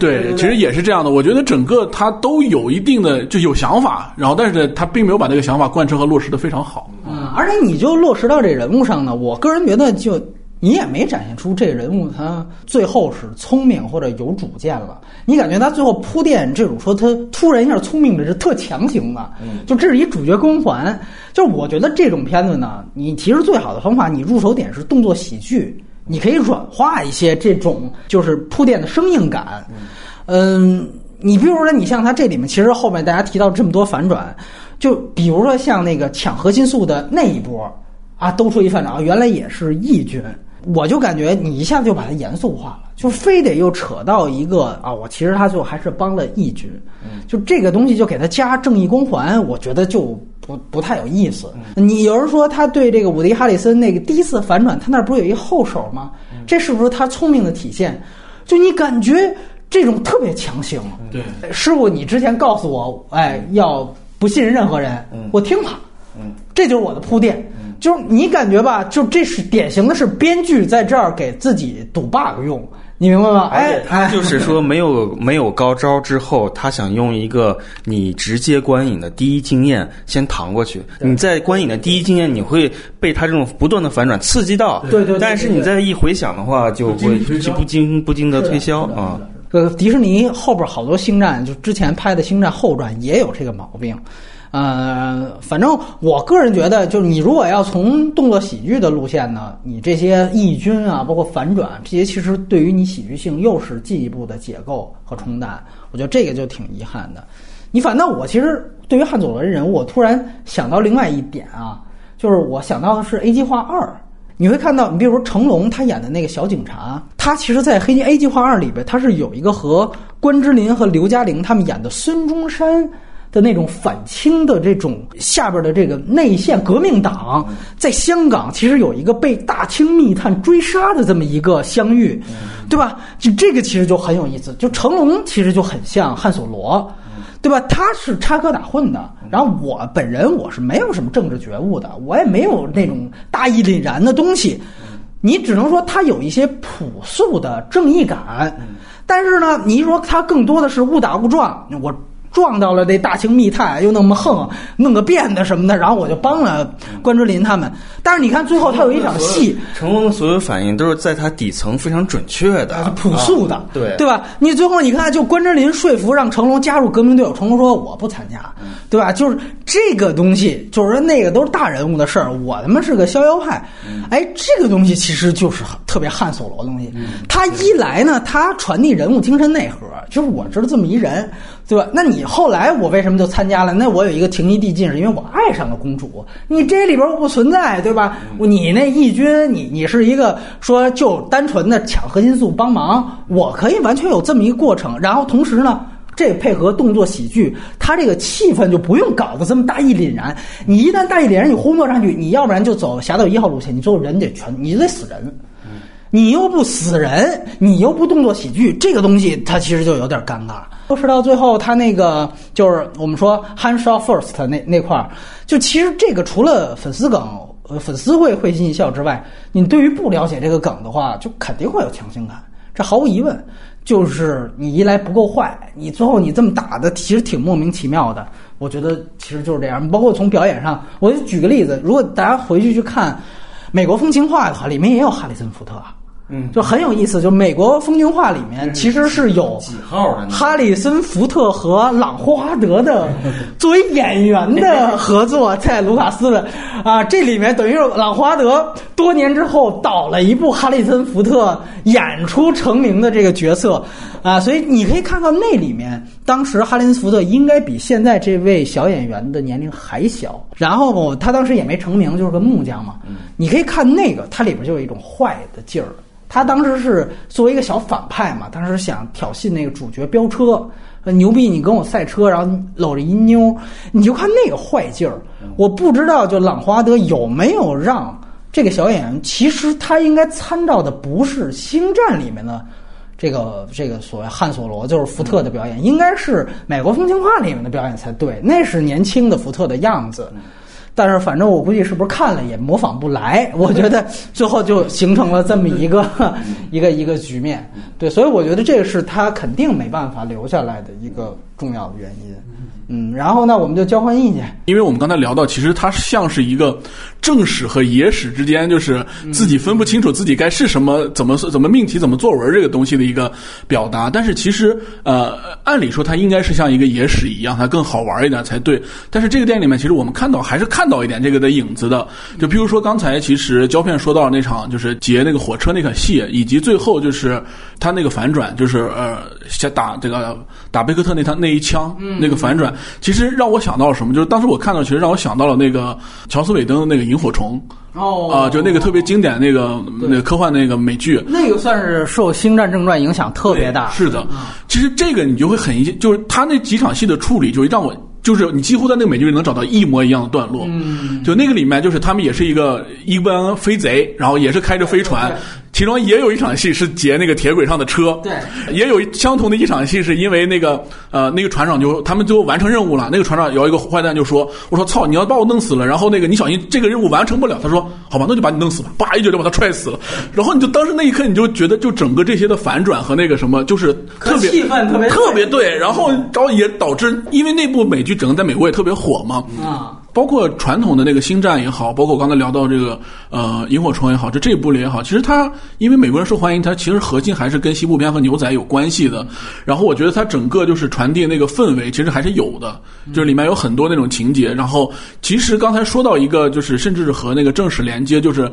对，其实也是这样的。我觉得整个他都有一定的就有想法，然后但是他并没有把这个想法贯彻和落实的非常好。嗯，而且你就落实到这人物上呢，我个人觉得就你也没展现出这人物他最后是聪明或者有主见了。你感觉他最后铺垫这种说他突然一下聪明的是特强行的，就这是一主角光环。就是我觉得这种片子呢，你其实最好的方法，你入手点是动作喜剧。你可以软化一些这种就是铺垫的生硬感，嗯，你比如说，你像它这里面，其实后面大家提到这么多反转，就比如说像那个抢核心素的那一波啊，都出一反转，原来也是义军，我就感觉你一下子就把它严肃化了，就非得又扯到一个啊，我其实他最后还是帮了义军，就这个东西就给他加正义光环，我觉得就。不不太有意思。你有人说他对这个伍迪·哈里森那个第一次反转，他那不是有一后手吗？这是不是他聪明的体现？就你感觉这种特别强行。对，师傅，你之前告诉我，哎，要不信任任何人，我听他。嗯，这就是我的铺垫。就是你感觉吧，就这是典型的是编剧在这儿给自己赌 bug 用。你明白吗？哎，他就是说没有没有高招之后，他想用一个你直接观影的第一经验先搪过去。你在观影的第一经验，你会被他这种不断的反转刺激到。对对。但是你再一回想的话，就会就不经不经得推销啊。呃，迪士尼后边好多星战，就之前拍的星战后传也有这个毛病。呃，反正我个人觉得，就是你如果要从动作喜剧的路线呢，你这些义军啊，包括反转这些，其实对于你喜剧性又是进一步的解构和冲淡。我觉得这个就挺遗憾的。你反倒我其实对于汉佐罗人物，我突然想到另外一点啊，就是我想到的是 A 计划二。你会看到，你比如说成龙他演的那个小警察，他其实，在《黑金 A 计划二》里边，他是有一个和关之琳和刘嘉玲他们演的孙中山。的那种反清的这种下边的这个内线革命党，在香港其实有一个被大清密探追杀的这么一个相遇，对吧？就这个其实就很有意思。就成龙其实就很像汉索罗，对吧？他是插科打诨的。然后我本人我是没有什么政治觉悟的，我也没有那种大义凛然的东西。你只能说他有一些朴素的正义感，但是呢，你说他更多的是误打误撞，我。撞到了这大清密探，又那么横，弄个辫子什么的，然后我就帮了关之琳他们。但是你看最后他有一场戏，成龙的所有反应都是在他底层非常准确的、朴素的，对对吧？你最后你看，就关之琳说服让成龙加入革命队友，成龙说我不参加，对吧？就是这个东西，就是说那个都是大人物的事儿，我他妈是个逍遥派。哎，这个东西其实就是特别汉索罗的东西。他一来呢，他传递人物精神内核，就是我知道这么一人。对吧？那你后来我为什么就参加了？那我有一个情谊递进，是因为我爱上了公主。你这里边不存在，对吧？你那义军，你你是一个说就单纯的抢核心素帮忙，我可以完全有这么一个过程。然后同时呢，这配合动作喜剧，它这个气氛就不用搞得这么大义凛然。你一旦大义凛然，你烘托上去，你要不然就走侠盗一号路线，你最后人得全，你得死人。你又不死人，你又不动作喜剧，这个东西它其实就有点尴尬。都是到最后，他那个就是我们说 hand shot first 那那块儿，就其实这个除了粉丝梗，呃，粉丝会会心一笑之外，你对于不了解这个梗的话，就肯定会有强行感。这毫无疑问，就是你一来不够坏，你最后你这么打的其实挺莫名其妙的。我觉得其实就是这样。包括从表演上，我就举个例子，如果大家回去去看《美国风情画》的话，里面也有哈里森福特啊。嗯，就很有意思。就美国风景画里面，其实是有几号的哈里森福特和朗霍华德的 作为演员的合作，在卢卡斯的啊，这里面等于是朗霍华德多年之后导了一部哈里森福特演出成名的这个角色啊，所以你可以看到那里面，当时哈里森福特应该比现在这位小演员的年龄还小。然后他当时也没成名，就是个木匠嘛。你可以看那个，它里边就有一种坏的劲儿。他当时是作为一个小反派嘛，当时想挑衅那个主角飙车，牛逼，你跟我赛车，然后搂着一妞，你就看那个坏劲儿。我不知道，就朗华德有没有让这个小演员，其实他应该参照的不是《星战》里面的。这个这个所谓汉索罗就是福特的表演，应该是《美国风情画》里面的表演才对，那是年轻的福特的样子。但是反正我估计是不是看了也模仿不来，我觉得最后就形成了这么一个 一个一个局面。对，所以我觉得这个是他肯定没办法留下来的一个重要的原因。嗯，然后呢，我们就交换意见。因为我们刚才聊到，其实它像是一个正史和野史之间，就是自己分不清楚自己该是什么、怎么怎么命题、怎么作文这个东西的一个表达。但是其实，呃，按理说它应该是像一个野史一样，它更好玩一点才对。但是这个电影里面，其实我们看到还是看到一点这个的影子的。就比如说刚才其实胶片说到那场就是劫那个火车那场戏，以及最后就是他那个反转，就是呃，先打这个打贝克特那他那一枪，那个反转。其实让我想到了什么？就是当时我看到，其实让我想到了那个乔斯韦登的那个萤火虫哦啊，就那个特别经典那个那个科幻那个美剧，那个算是受《星战正传》影响特别大。是的，其实这个你就会很，就是他那几场戏的处理，就让我就是你几乎在那个美剧里能找到一模一样的段落。嗯，就那个里面，就是他们也是一个一帮飞贼，然后也是开着飞船。其中也有一场戏是劫那个铁轨上的车，对，也有相同的一场戏，是因为那个呃那个船长就他们最后完成任务了，那个船长有一个坏蛋就说：“我说操，你要把我弄死了，然后那个你小心这个任务完成不了。”他说：“好吧，那就把你弄死吧。”叭一脚就把他踹死了。然后你就当时那一刻你就觉得，就整个这些的反转和那个什么，就是特别气氛特别特别对，然后然后也导致因为那部美剧整个在美国也特别火嘛啊。包括传统的那个星战也好，包括我刚才聊到这个呃萤火虫也好，就这一部里也好，其实它因为美国人受欢迎，它其实核心还是跟西部片和牛仔有关系的。然后我觉得它整个就是传递那个氛围，其实还是有的，就是里面有很多那种情节。然后其实刚才说到一个，就是甚至是和那个正史连接，就是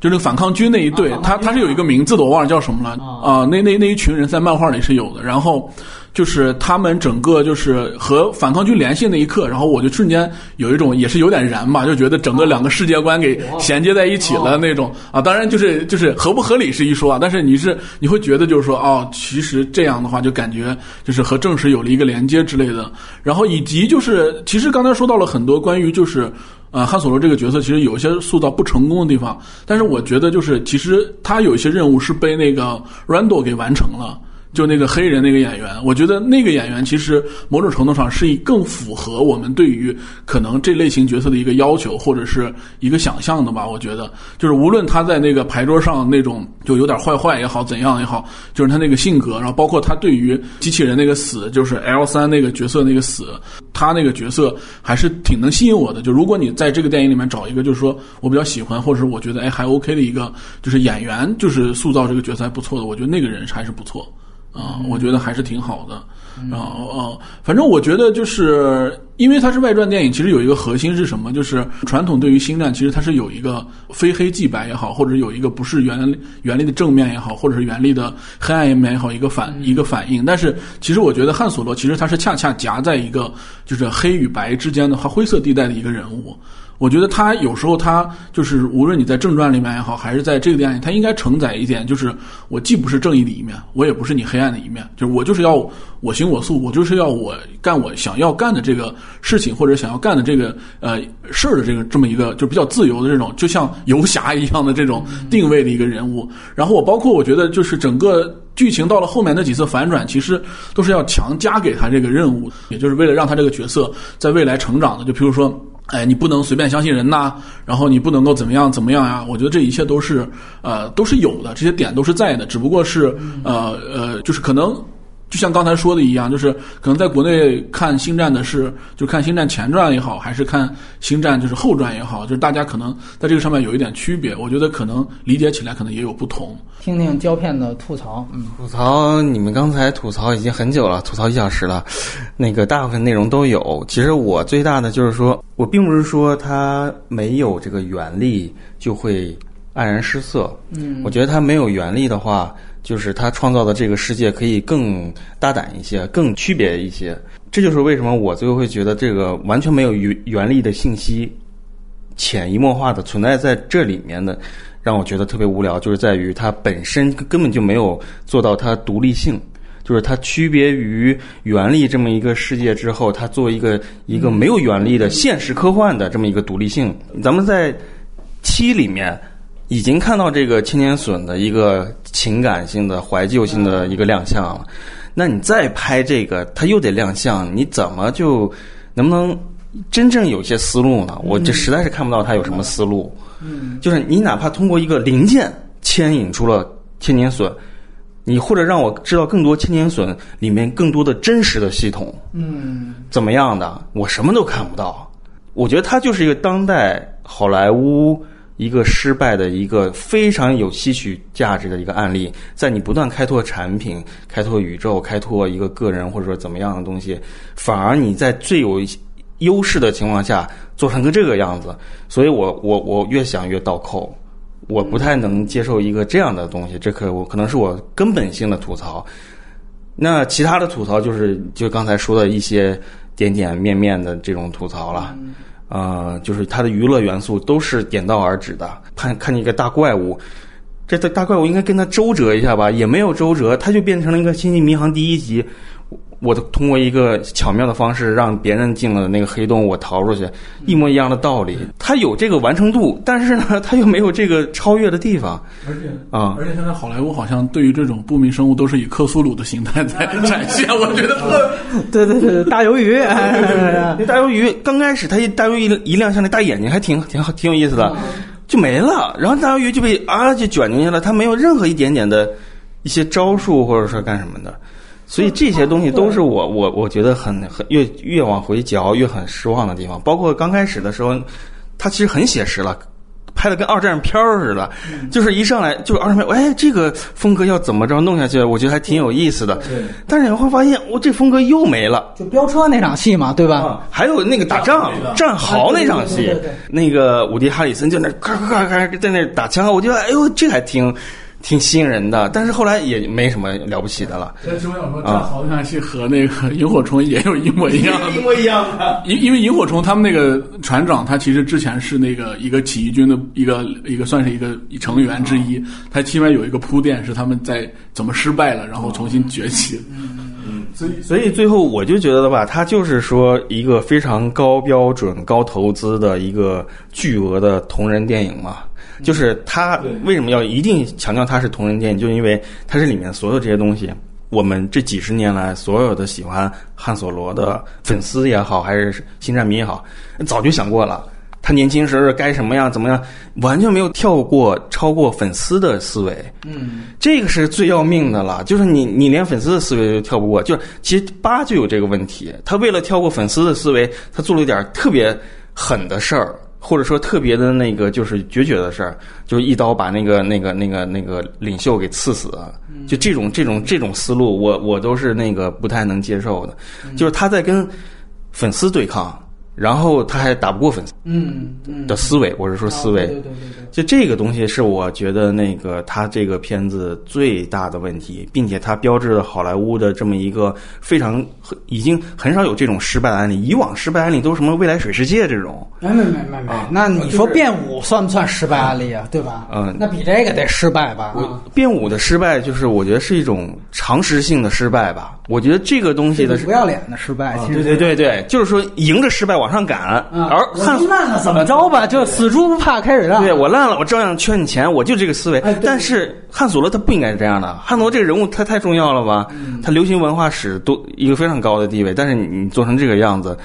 就那个反抗军那一队，他他是有一个名字的，我忘了叫什么了啊。那那那一群人在漫画里是有的，然后。就是他们整个就是和反抗军联系那一刻，然后我就瞬间有一种也是有点燃吧，就觉得整个两个世界观给衔接在一起了那种啊。当然就是就是合不合理是一说啊，但是你是你会觉得就是说哦，其实这样的话就感觉就是和正史有了一个连接之类的。然后以及就是其实刚才说到了很多关于就是啊汉索罗这个角色其实有一些塑造不成功的地方，但是我觉得就是其实他有一些任务是被那个 Randall 给完成了。就那个黑人那个演员，我觉得那个演员其实某种程度上是以更符合我们对于可能这类型角色的一个要求或者是一个想象的吧。我觉得，就是无论他在那个牌桌上那种就有点坏坏也好，怎样也好，就是他那个性格，然后包括他对于机器人那个死，就是 L 三那个角色那个死，他那个角色还是挺能吸引我的。就如果你在这个电影里面找一个，就是说我比较喜欢，或者是我觉得哎还 OK 的一个，就是演员，就是塑造这个角色还不错的，我觉得那个人还是不错。啊，我觉得还是挺好的。然后呃，反正我觉得就是因为它是外传电影，其实有一个核心是什么？就是传统对于星战，其实它是有一个非黑即白也好，或者有一个不是原原力的正面也好，或者是原力的黑暗一面也好，一个反一个反应。但是其实我觉得汉索罗其实他是恰恰夹在一个就是黑与白之间的灰色地带的一个人物。我觉得他有时候他就是无论你在正传里面也好，还是在这个电影，他应该承载一点，就是我既不是正义的一面，我也不是你黑暗的一面，就是我就是要我行我素，我就是要我干我想要干的这个事情，或者想要干的这个呃事儿的这个这么一个就比较自由的这种，就像游侠一样的这种定位的一个人物。然后我包括我觉得就是整个剧情到了后面那几次反转，其实都是要强加给他这个任务，也就是为了让他这个角色在未来成长的。就比如说。哎，你不能随便相信人呐，然后你不能够怎么样怎么样呀？我觉得这一切都是，呃，都是有的，这些点都是在的，只不过是，呃呃，就是可能。就像刚才说的一样，就是可能在国内看星战的是，就看星战前传也好，还是看星战就是后传也好，就是大家可能在这个上面有一点区别。我觉得可能理解起来可能也有不同。听听胶片的吐槽，嗯，吐槽你们刚才吐槽已经很久了，吐槽一小时了，那个大部分内容都有。其实我最大的就是说，我并不是说它没有这个原力就会黯然失色。嗯，我觉得它没有原力的话。就是他创造的这个世界可以更大胆一些，更区别一些。这就是为什么我最后会觉得这个完全没有原原力的信息，潜移默化的存在在这里面的，让我觉得特别无聊。就是在于它本身根本就没有做到它独立性。就是它区别于原力这么一个世界之后，它作为一个一个没有原力的现实科幻的这么一个独立性。咱们在七里面已经看到这个千年隼的一个情感性的怀旧性的一个亮相了，那你再拍这个，它又得亮相，你怎么就能不能真正有些思路呢？我这实在是看不到它有什么思路。嗯，就是你哪怕通过一个零件牵引出了千年隼。你或者让我知道更多千年隼里面更多的真实的系统，嗯，怎么样的？我什么都看不到。我觉得它就是一个当代好莱坞一个失败的一个非常有吸取价值的一个案例。在你不断开拓产品、开拓宇宙、开拓一个个人或者说怎么样的东西，反而你在最有优势的情况下做成个这个样子。所以我我我越想越倒扣。我不太能接受一个这样的东西，这可我可能是我根本性的吐槽。那其他的吐槽就是就刚才说的一些点点面面的这种吐槽了，啊，就是它的娱乐元素都是点到而止的。看看见一个大怪物，这大大怪物应该跟他周折一下吧，也没有周折，他就变成了一个《星际迷航》第一集。我通过一个巧妙的方式让别人进了那个黑洞，我逃出去，一模一样的道理。它有这个完成度，但是呢，它又没有这个超越的地方。而且啊，而且现在好莱坞好像对于这种不明生物都是以克苏鲁的形态在 展现，我觉得特对对对，大鱿鱼，那大鱿鱼刚开始它一大鱿鱼一亮相，那大眼睛还挺挺好，挺有意思的，就没了。然后大鱿鱼就被啊就卷进去了，它没有任何一点点的一些招数或者说干什么的。所以这些东西都是我我我觉得很很越越往回嚼越很失望的地方。包括刚开始的时候，它其实很写实了，拍的跟二战片儿似的，就是一上来就是二战片，哎，这个风格要怎么着弄下去？我觉得还挺有意思的。对。但是你会发现，我这风格又没了。就飙车那场戏嘛，对吧？啊，还有那个打仗战壕那场戏，那个伍迪·哈里森就那咔咔咔咔在那打枪，我觉得哎呦，这还挺。挺吸引人的，但是后来也没什么了不起的了。其实我想说，战壕那场戏和那个 萤火虫也有一模一样，一模一样的。因因为萤火虫他们那个船长，他其实之前是那个一个起义军的一个一个算是一个成员之一，他前面有一个铺垫是他们在怎么失败了，然后重新崛起。嗯嗯。所以所以最后我就觉得吧，他就是说一个非常高标准、高投资的一个巨额的同人电影嘛。就是他为什么要一定强调他是同人电影？就因为它是里面所有这些东西，我们这几十年来所有的喜欢汉索罗的粉丝也好，还是新战迷也好，早就想过了。他年轻时候该什么样怎么样，完全没有跳过超过粉丝的思维。嗯，这个是最要命的了。就是你你连粉丝的思维都跳不过，就是其实八就有这个问题。他为了跳过粉丝的思维，他做了一点特别狠的事儿。或者说特别的那个就是决绝的事儿，就一刀把那个那个那个那个领袖给刺死，就这种这种这种思路，我我都是那个不太能接受的。就是他在跟粉丝对抗，然后他还打不过粉丝，嗯的思维，我是说思维，对对对对。就这个东西是我觉得那个他这个片子最大的问题，并且它标志了好莱坞的这么一个非常已经很少有这种失败的案例。以往失败案例都是什么未来水世界这种，没没没没没。那你说变五算不算失败案例啊？对吧？嗯，那比这个得失败吧？变五的失败就是我觉得是一种常识性的失败吧。我觉得这个东西的不要脸的失败，对对对对，就是说迎着失败往上赶。而汉烂了怎么着吧？就死猪不怕开水烫。对我烂。了，我照样圈你钱，我就这个思维。但是汉索罗他不应该是这样的。汉索罗这个人物他太重要了吧？他流行文化史都一个非常高的地位，但是你做成这个样子，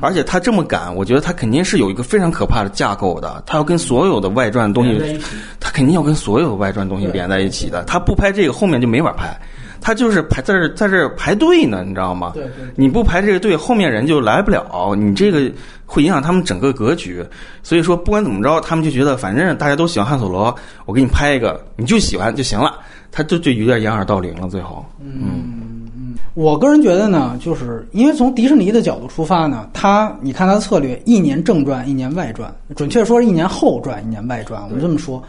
而且他这么赶，我觉得他肯定是有一个非常可怕的架构的。他要跟所有的外传东西，他肯定要跟所有的外传东西连在一起的。他不拍这个，后面就没法拍。他就是排在这在这排队呢，你知道吗？对对。你不排这个队，后面人就来不了。你这个会影响他们整个格局。所以说，不管怎么着，他们就觉得反正大家都喜欢汉索罗，我给你拍一个，你就喜欢就行了。他就就有点掩耳盗铃了。最后，嗯嗯。我个人觉得呢，就是因为从迪士尼的角度出发呢，他你看他的策略，一年正传，一年外传，准确说是一年后传，一年外传。我们这么说，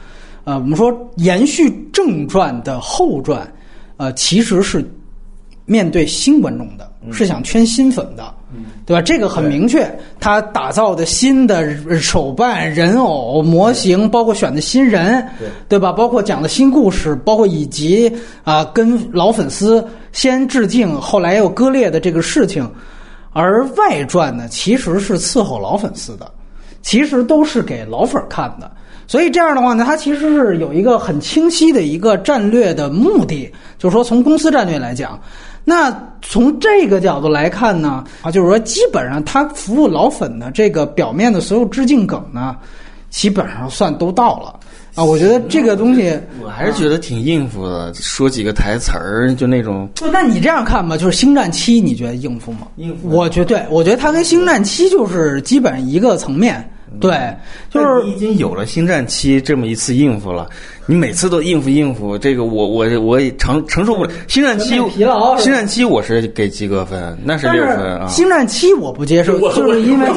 呃，我们说延续正传的后传。呃，其实是面对新观众的，是想圈新粉的。对吧？这个很明确，他打造的新的手办、人偶模型，包括选的新人，对吧？包括讲的新故事，包括以及啊、跟老粉丝先致敬，后来又割裂的这个事情。而外传呢，其实是伺候老粉丝的，其实都是给老粉儿看的。所以这样的话呢，它其实是有一个很清晰的一个战略的目的，就是说从公司战略来讲，那从这个角度来看呢，啊，就是说基本上它服务老粉的这个表面的所有致敬梗呢，基本上算都到了啊。我觉得这个东西，我还是觉得挺应付的，说几个台词儿就那种。那你这样看吧，就是《星战七》，你觉得应付吗？应付我觉得对，我觉得它跟《星战七》就是基本一个层面。对，就是你已经有了星战七这么一次应付了，你每次都应付应付，这个我我我也承承受不了。星战七疲劳星战七我是给及格分，那是六分啊《。星战七》我不接受，就是因为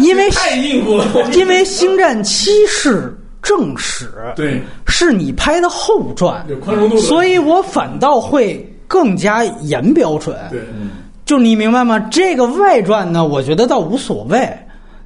因为太应付了。因为《星战七》是正史，对，是你拍的后传有宽容度所以我反倒会更加严标准。对，就你明白吗？这个外传呢，我觉得倒无所谓。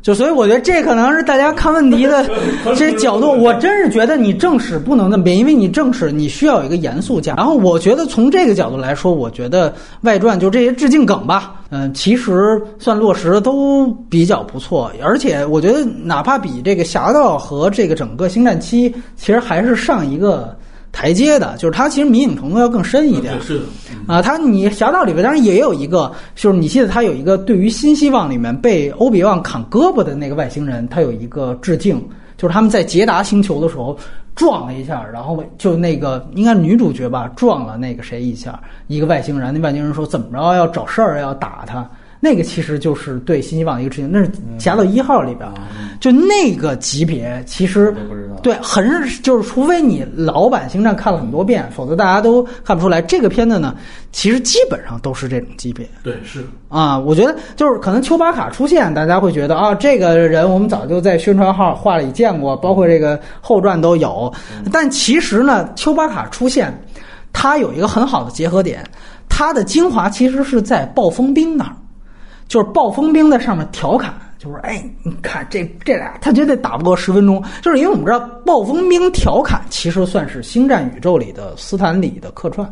就所以我觉得这可能是大家看问题的 这角度，我真是觉得你正史不能那么编，因为你正史你需要有一个严肃架。然后我觉得从这个角度来说，我觉得外传就这些致敬梗吧，嗯，其实算落实的都比较不错，而且我觉得哪怕比这个《侠盗》和这个整个《星战七》，其实还是上一个台阶的，就是它其实迷影程度要更深一点。对是的，啊，他你《侠盗》里边当然也有一个，就是你记得它有一个对于新希望里面被欧比旺砍胳膊的那个外星人，他有一个致敬，就是他们在捷达星球的时候撞了一下，然后就那个应该女主角吧撞了那个谁一下，一个外星人，那外星人说怎么着要找事儿要打他。那个其实就是对新希望的一个致敬，那是《侠盗一号》里边，就那个级别，其实对，很就是，除非你老版《星战》看了很多遍，否则大家都看不出来。这个片子呢，其实基本上都是这种级别对是，啊。我觉得就是可能丘巴卡出现，大家会觉得啊，这个人我们早就在宣传号画里见过，包括这个后传都有。但其实呢，丘巴卡出现，它有一个很好的结合点，它的精华其实是在暴风兵那儿。就是暴风兵在上面调侃，就是哎，你看这这俩，他绝对打不过十分钟。就是因为我们知道，暴风兵调侃其实算是星战宇宙里的斯坦李的客串，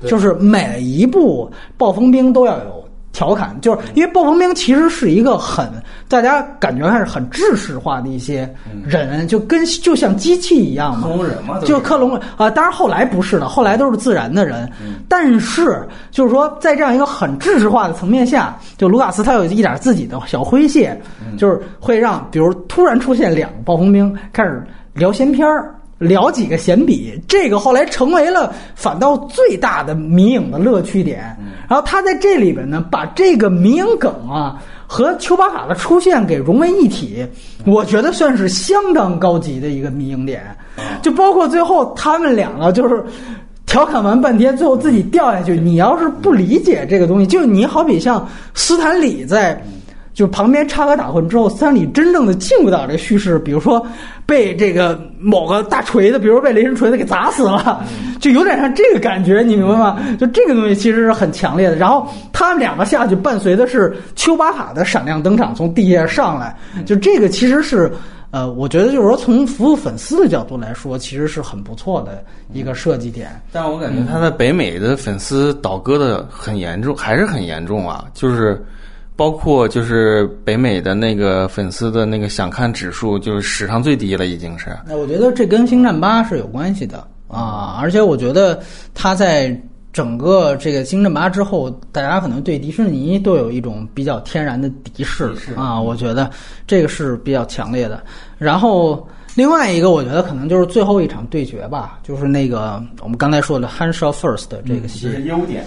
对就是每一部暴风兵都要有调侃，就是因为暴风兵其实是一个很大家感觉还是很制式化的一些人，就跟就像机器一样嘛，克隆人嘛就克隆啊、当然后来不是的，后来都是自然的人。但是就是说，在这样一个很制式化的层面下，就卢卡斯他有一点自己的小诙谐，就是会让比如突然出现两个暴风兵开始聊闲篇儿。聊几个闲笔，这个后来成为了反倒最大的迷影的乐趣点。然后他在这里边呢，把这个迷影梗啊和丘巴卡的出现给融为一体，我觉得算是相当高级的一个迷影点。就包括最后他们两个就是调侃完半天，最后自己掉下去。你要是不理解这个东西，就你好比像斯坦李在。就旁边插科打诨之后，斯坦李真正的进入到这叙事，比如说被这个某个大锤子，比如说被雷神锤子给砸死了，就有点像这个感觉，你明白吗？就这个东西其实是很强烈的。然后他们两个下去，伴随的是丘巴卡的闪亮登场，从地下上来，就这个其实是。呃，我觉得就是说，从服务粉丝的角度来说，其实是很不错的一个设计点。但我感觉他在北美的粉丝倒戈的很严重，还是很严重啊！就是包括就是北美的那个粉丝的那个想看指数，就是史上最低了，已经是。那我觉得这跟《星战八》是有关系的啊，而且我觉得它在整个这个《星战八》之后，大家可能对迪士尼都有一种比较天然的敌视啊，我觉得这个是比较强烈的。然后另外一个，我觉得可能就是最后一场对决吧，就是那个我们刚才说的《Han Shot First》这个戏，优点。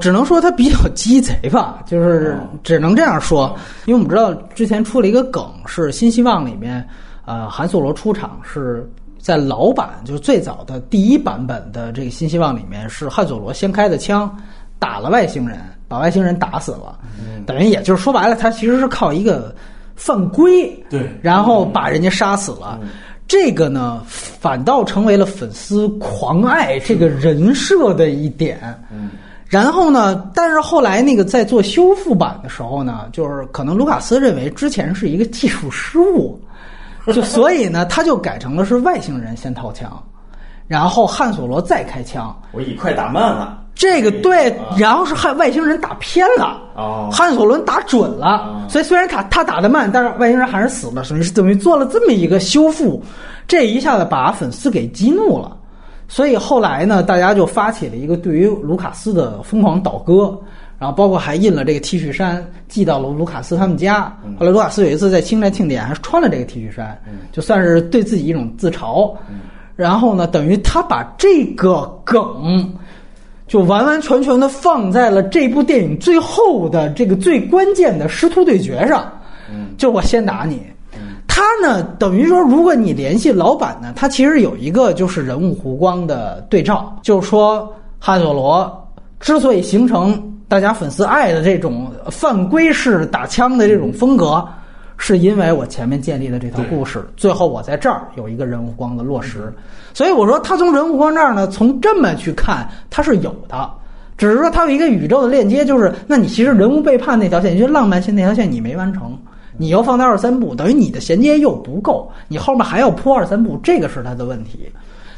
只能说他比较鸡贼吧，就是只能这样说，因为我们知道之前出了一个梗，是新希望里面，呃，韩索罗出场是在老版，就是最早的第一版本的这个新希望里面，是汉索罗先开的枪打了外星人，把外星人打死了，等于也就是说白了，他其实是靠一个犯规，对然后把人家杀死了。这个呢，反倒成为了粉丝狂爱这个人设的一点。然后呢，但是后来那个在做修复版的时候呢，就是可能卢卡斯认为之前是一个技术失误，就所以呢，他就改成了是外星人先掏枪，然后汉索罗再开枪。我以快打慢了。这个对，然后是汉外星人打偏了，哦汉索伦打准了，所以虽然他他打得慢，但是外星人还是死了，所以是等于做了这么一个修复，这一下子把粉丝给激怒了，所以后来呢，大家就发起了一个对于卢卡斯的疯狂倒戈，然后包括还印了这个 T 恤衫寄到了卢卡斯他们家，后来卢卡斯有一次在星战庆典还穿了这个 T 恤衫，就算是对自己一种自嘲，然后呢，等于他把这个梗。就完完全全的放在了这部电影最后的这个最关键的师徒对决上，就我先打你。他呢，等于说，如果你联系老板呢，他其实有一个就是人物弧光的对照，就是说汉索罗之所以形成大家粉丝爱的这种犯规式打枪的这种风格，是因为我前面建立的这套故事，最后我在这儿有一个人物光的落实。所以我说，他从人物光这儿呢，从这么去看，它是有的，只是说它有一个宇宙的链接，就是那你其实人物背叛那条线，就是浪漫线那条线你没完成，你又放在二三部，等于你的衔接又不够，你后面还要铺二三部，这个是他的问题。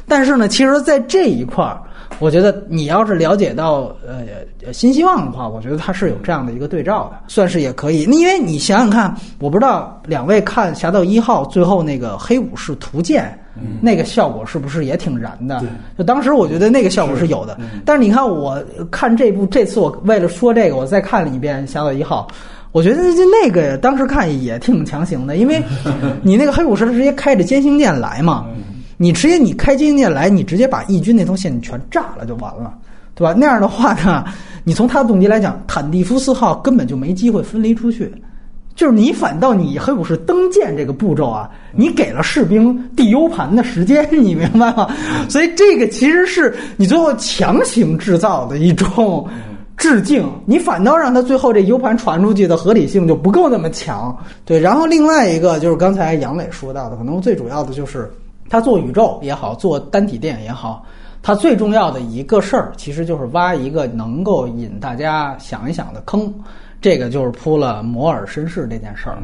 但是呢，其实，在这一块儿，我觉得你要是了解到呃新希望的话，我觉得它是有这样的一个对照的，算是也可以。因为你想想看，我不知道两位看《侠盗一号》最后那个黑武士图鉴，那个效果是不是也挺燃的？就当时我觉得那个效果是有的。但是你看，我看这部这次我为了说这个，我再看了一遍《侠盗一号》。我觉得就那个当时看也挺强行的，因为 你那个黑武士他直接开着歼星舰来嘛。你直接你开歼星舰来，你直接把义军那条线全炸了就完了，对吧？那样的话呢，你从他的动机来讲，坦蒂夫四号根本就没机会分离出去，就是你反倒你黑武士登舰这个步骤啊，你给了士兵递 U 盘的时间，你明白吗？所以这个其实是你最后强行制造的一种。致敬，你反倒让他最后这 U 盘传出去的合理性就不够那么强。对，然后另外一个就是刚才杨磊说到的，可能最主要的就是。他做宇宙也好，做单体电影也好，他最重要的一个事儿，其实就是挖一个能够引大家想一想的坑。这个就是铺了摩尔绅士这件事儿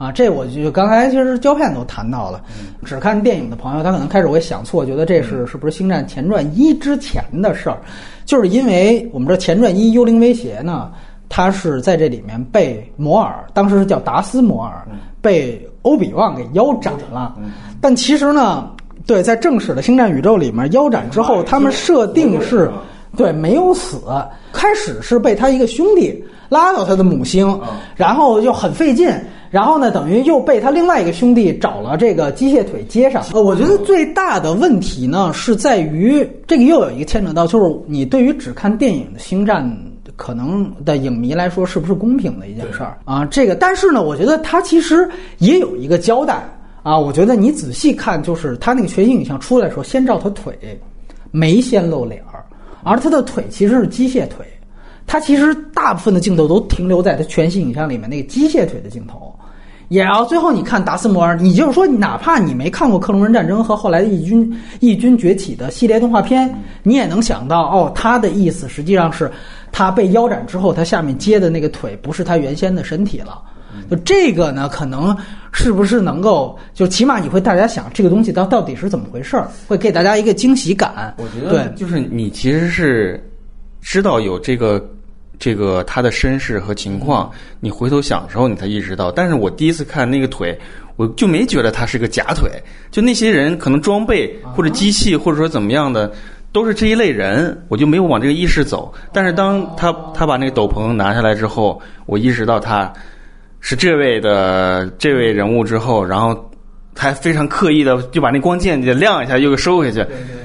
啊。这我就刚才其实胶片都谈到了，只看电影的朋友，他可能开始会想错，觉得这是是不是《星战前传一》之前的事儿？就是因为我们这《前传一：幽灵威胁》呢，它是在这里面被摩尔，当时是叫达斯摩尔，被欧比旺给腰斩了。但其实呢，对，在正史的星战宇宙里面，腰斩之后，他们设定是，对，没有死。开始是被他一个兄弟拉到他的母星，然后就很费劲，然后呢，等于又被他另外一个兄弟找了这个机械腿接上。呃，我觉得最大的问题呢，是在于这个又有一个牵扯到，就是你对于只看电影的星战。可能的影迷来说，是不是公平的一件事儿啊？这个，但是呢，我觉得他其实也有一个交代啊。我觉得你仔细看，就是他那个全息影像出来的时候，先照他腿，没先露脸儿，而他的腿其实是机械腿。他其实大部分的镜头都停留在他全息影像里面那个机械腿的镜头。也要最后你看达斯摩尔，你就是说，哪怕你没看过克隆人战争和后来的义军异军崛起的系列动画片，你也能想到，哦，他的意思实际上是。他被腰斩之后，他下面接的那个腿不是他原先的身体了。就这个呢，可能是不是能够，就起码你会大家想这个东西到到底是怎么回事儿，会给大家一个惊喜感。我觉得，对就是你其实是知道有这个这个他的身世和情况，你回头想的时候你才意识到。但是我第一次看那个腿，我就没觉得他是个假腿，就那些人可能装备或者机器或者说怎么样的。都是这一类人，我就没有往这个意识走。但是当他他把那个斗篷拿下来之后，我意识到他是这位的这位人物之后，然后他非常刻意的就把那光剑就亮一下，又给收回去，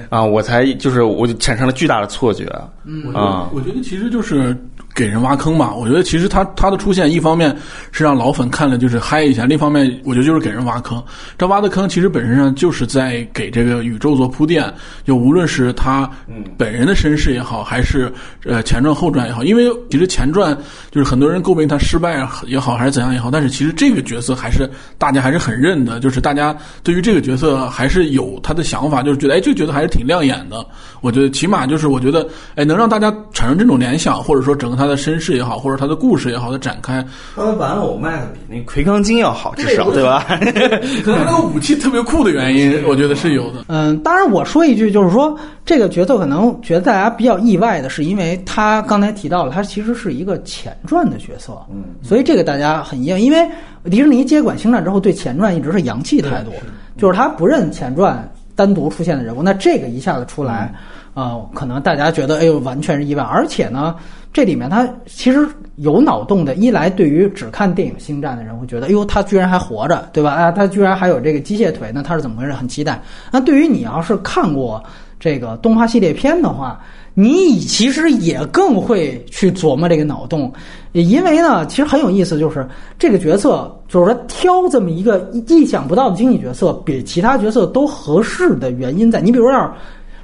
啊，我才就是我就产生了巨大的错觉。嗯，啊，我觉得其实就是给人挖坑吧。我觉得其实他他的出现，一方面是让老粉看了就是嗨一下，另一方面我觉得就是给人挖坑。这挖的坑其实本身上就是在给这个宇宙做铺垫，就无论是他本人的身世也好，还是呃前传后传也好，因为其实前传就是很多人诟病他失败也好，还是怎样也好，但是其实这个角色还是大家还是很认的，就是大家对于这个角色还是有他的想法，就是觉得哎这个角色还是挺亮眼的。我觉得起码就是我觉得哎能让大家产生这种联想，或者说整个他的身世也好，或者他的故事也好的展开，他的玩偶卖的比那魁刚金要好，至少对吧？可能那个武器特别酷的原因，我觉得是有的。嗯，当然我说一句，就是说这个角色可能觉得大家比较意外的是，因为他刚才提到了，他其实是一个前传的角色，嗯，所以这个大家很意外，因为迪士尼接管星战之后，对前传一直是洋气态度，就是他不认前传单独出现的人物，那这个一下子出来，啊，可能大家觉得哎呦，完全是意外，而且呢。这里面他其实有脑洞的，一来对于只看电影《星战》的人会觉得，哎呦，他居然还活着，对吧？啊，他居然还有这个机械腿，那他是怎么回事？很期待。那对于你要是看过这个动画系列片的话，你其实也更会去琢磨这个脑洞，因为呢，其实很有意思，就是这个角色，就是说挑这么一个意想不到的经济角色，比其他角色都合适的原因在。你比如要是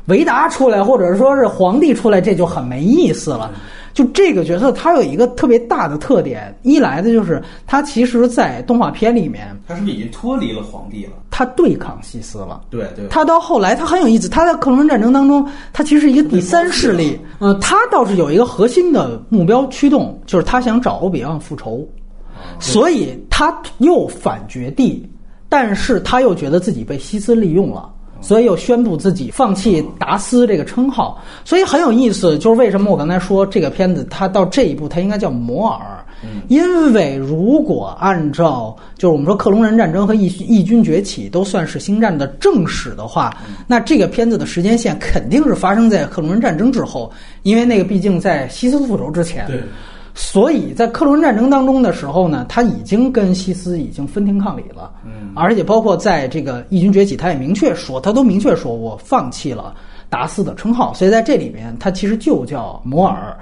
维达出来，或者说是皇帝出来，这就很没意思了。就这个角色，他有一个特别大的特点，一来的就是他其实，在动画片里面，他是不是已经脱离了皇帝了？他对抗西斯了。对对。他到后来，他很有意思。他在克隆人战争当中，他其实是一个第三势力。嗯，他倒是有一个核心的目标驱动，就是他想找欧比旺复仇，所以他又反绝地，但是他又觉得自己被西斯利用了。所以又宣布自己放弃达斯这个称号，所以很有意思。就是为什么我刚才说这个片子它到这一步它应该叫摩尔，因为如果按照就是我们说克隆人战争和异异军崛起都算是星战的正史的话，那这个片子的时间线肯定是发生在克隆人战争之后，因为那个毕竟在西斯复仇之前。对。所以在克隆人战争当中的时候呢，他已经跟西斯已经分庭抗礼了，嗯，而且包括在这个异军崛起，他也明确说，他都明确说我放弃了达斯的称号，所以在这里面他其实就叫摩尔，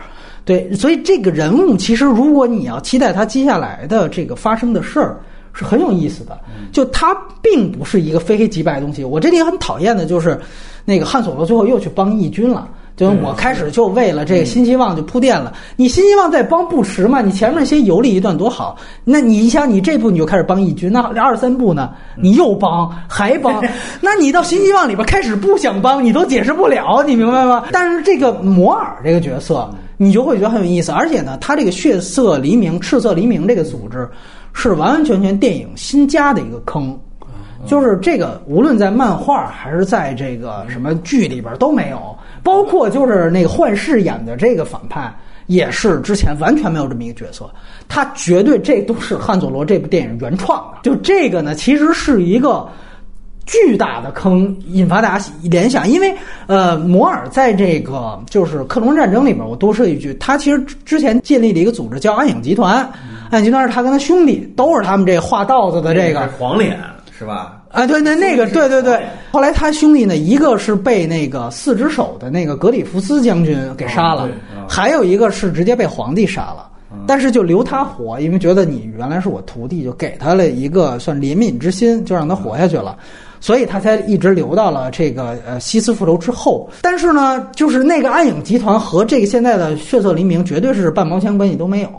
对，所以这个人物其实如果你要期待他接下来的这个发生的事儿，是很有意思的，就他并不是一个非黑即白的东西。我这里很讨厌的就是，那个汉索罗最后又去帮义军了。就我开始就为了这个新希望就铺垫了，你新希望在帮不迟嘛？你前面先游历一段多好，那你想你这部你就开始帮义军，那二三部呢？你又帮还帮，那你到新希望里边开始不想帮，你都解释不了，你明白吗？但是这个摩尔这个角色，你就会觉得很有意思，而且呢，他这个血色黎明、赤色黎明这个组织，是完完全全电影新加的一个坑。就是这个，无论在漫画还是在这个什么剧里边都没有，包括就是那个幻视演的这个反派，也是之前完全没有这么一个角色。他绝对这都是汉佐罗这部电影原创的。就这个呢，其实是一个巨大的坑，引发大家联想。因为呃，摩尔在这个就是克隆战争里边，我多说一句，他其实之前建立了一个组织叫暗影集团，暗影集团是他跟他兄弟都是他们这画道子的这个黄脸。是吧？啊，对，那那个，对对对。后来他兄弟呢，一个是被那个四只手的那个格里夫斯将军给杀了，还有一个是直接被皇帝杀了。但是就留他活，因为觉得你原来是我徒弟，就给他了一个算怜悯之心，就让他活下去了。所以他才一直留到了这个呃西斯复仇之后。但是呢，就是那个暗影集团和这个现在的血色黎明绝对是半毛钱关系都没有。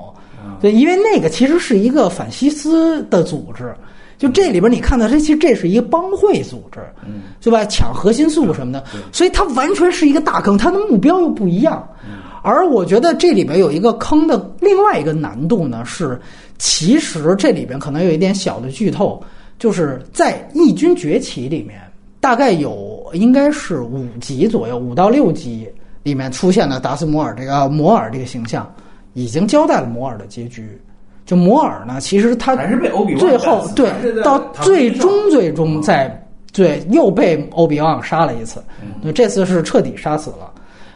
对，因为那个其实是一个反西斯的组织。就这里边你看到，这其实这是一个帮会组织，嗯，对吧？抢核心素什么的，所以它完全是一个大坑，它的目标又不一样。而我觉得这里边有一个坑的另外一个难度呢，是其实这里边可能有一点小的剧透，就是在《义军崛起》里面，大概有应该是五集左右，五到六集里面出现了达斯摩尔这个摩尔这个形象，已经交代了摩尔的结局。就摩尔呢，其实他还是被最后对到最终最终在对又被欧比旺杀了一次，这次是彻底杀死了。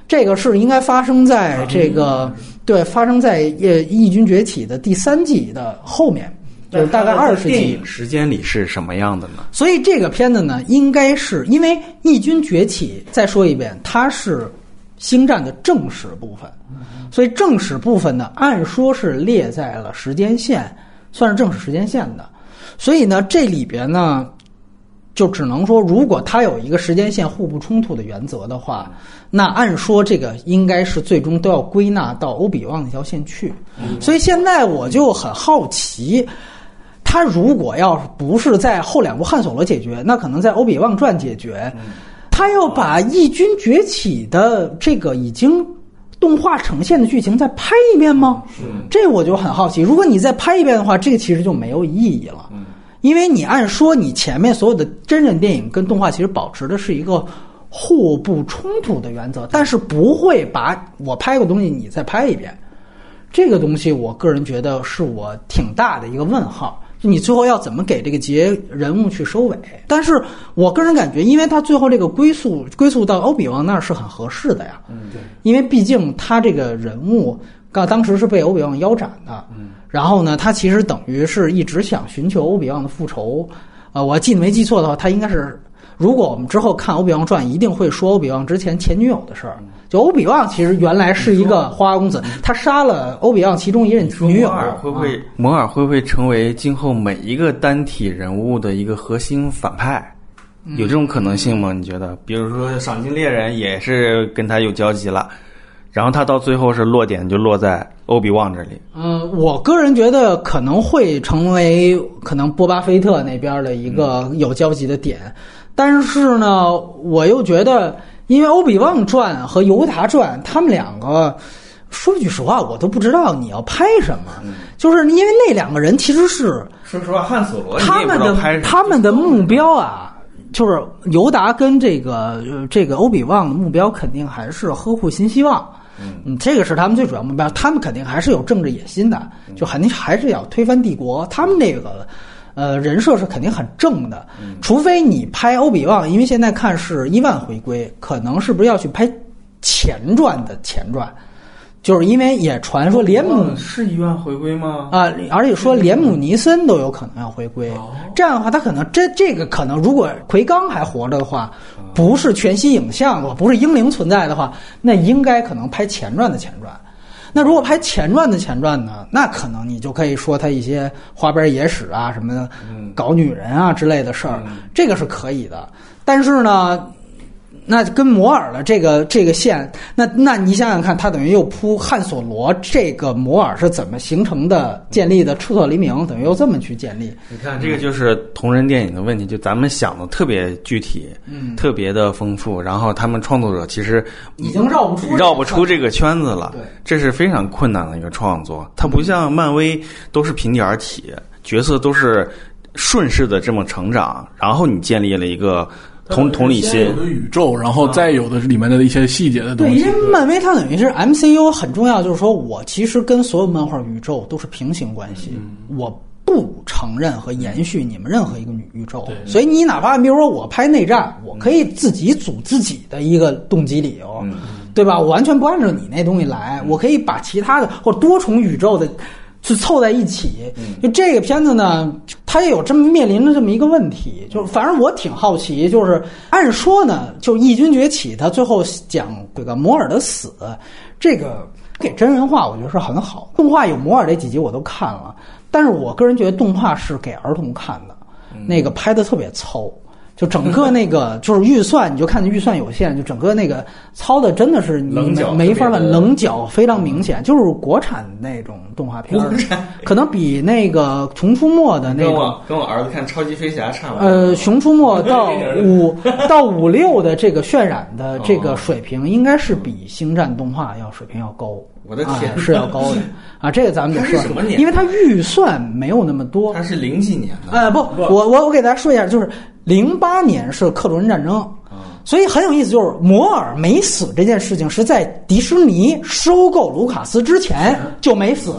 这个是应该发生在这个对发生在呃异军崛起的第三季的后面，就是大概二十集。时间里是什么样的呢？所以这个片子呢，应该是因为异军崛起，再说一遍，它是。星战的正史部分，所以正史部分呢，按说是列在了时间线，算是正史时间线的。所以呢，这里边呢，就只能说，如果它有一个时间线互不冲突的原则的话，那按说这个应该是最终都要归纳到欧比旺那条线去。所以现在我就很好奇。他如果要不是在后两部汉索罗解决，那可能在欧比旺传解决。他要把义军崛起的这个已经动画呈现的剧情再拍一遍吗？这我就很好奇。如果你再拍一遍的话，这个其实就没有意义了。因为你按说你前面所有的真人电影跟动画其实保持的是一个互不冲突的原则，但是不会把我拍过东西你再拍一遍。这个东西我个人觉得是我挺大的一个问号。你最后要怎么给这个节人物去收尾？但是我个人感觉，因为他最后这个归宿归宿到欧比旺那儿是很合适的呀。嗯，对。因为毕竟他这个人物，刚当时是被欧比旺腰斩的。嗯。然后呢，他其实等于是一直想寻求欧比旺的复仇。呃，我记得没记错的话，他应该是，如果我们之后看《欧比旺传》，一定会说欧比旺之前前女友的事儿。就欧比旺其实原来是一个花花公子，他杀了欧比旺其中一任女友。摩尔会不会摩尔会不会成为今后每一个单体人物的一个核心反派？有这种可能性吗？你觉得？比如说赏金猎人也是跟他有交集了，然后他到最后是落点就落在欧比旺这里。嗯，我个人觉得可能会成为可能波巴菲特那边的一个有交集的点，但是呢，我又觉得。因为《欧比旺传》和《尤达传》，他们两个说句实话，我都不知道你要拍什么。就是因为那两个人其实是说实话，汉索罗他们的他们的目标啊，就是尤达跟这个这个欧比旺的目标肯定还是呵护新希望。嗯，这个是他们最主要目标，他们肯定还是有政治野心的，就肯定还是要推翻帝国。他们那个。呃，人设是肯定很正的，除非你拍欧比旺，因为现在看是伊万回归，可能是不是要去拍前传的前传？就是因为也传说连姆是伊万回归吗？啊，而且说连姆尼森都有可能要回归，这样的话，他可能这这个可能，如果奎刚还活着的话，不是全息影像的话，不是英灵存在的话，那应该可能拍前传的前传。那如果拍前传的前传呢？那可能你就可以说他一些花边野史啊什么的，搞女人啊之类的事儿，这个是可以的。但是呢？那跟摩尔的这个这个线，那那你想想看，他等于又铺汉索罗这个摩尔是怎么形成的、建立的？初色黎明等于又这么去建立。你看，这个就是同人电影的问题，就咱们想的特别具体，嗯，特别的丰富，然后他们创作者其实已经绕不出绕不出这个圈子了。对，这是非常困难的一个创作。它不像漫威都是平底儿起，角色都是顺势的这么成长，然后你建立了一个。同同理心，有的宇宙，然后再有的里面的一些细节的东西。对，因为漫威它等于是 MCU 很重要，就是说我其实跟所有漫画宇宙都是平行关系，我不承认和延续你们任何一个宇宙。所以你哪怕比如说我拍内战，我可以自己组自己的一个动机理由，对吧？我完全不按照你那东西来，我可以把其他的或多重宇宙的。是凑在一起，就这个片子呢，它也有这么面临着这么一个问题，就是反正我挺好奇，就是按说呢，就异军崛起，它最后讲这个摩尔的死，这个给真人化，我觉得是很好。动画有摩尔这几集我都看了，但是我个人觉得动画是给儿童看的，那个拍的特别糙。就整个那个 就是预算，你就看预算有限，就整个那个操的真的是你没没法了，棱角非常明显，就是国产那种动画片，可能比那个《熊出没》的那个跟我儿子看《超级飞侠》差不多。呃，《熊出没》到 五到五六的这个渲染的这个水平，应该是比《星战》动画要水平要高。我的天，是要高的 啊！这个咱们得说，因为它预算没有那么多。它是零几年的。哎，不，我我我给大家说一下，就是。零八年是克伦战争，所以很有意思，就是摩尔没死这件事情是在迪士尼收购卢卡斯之前就没死，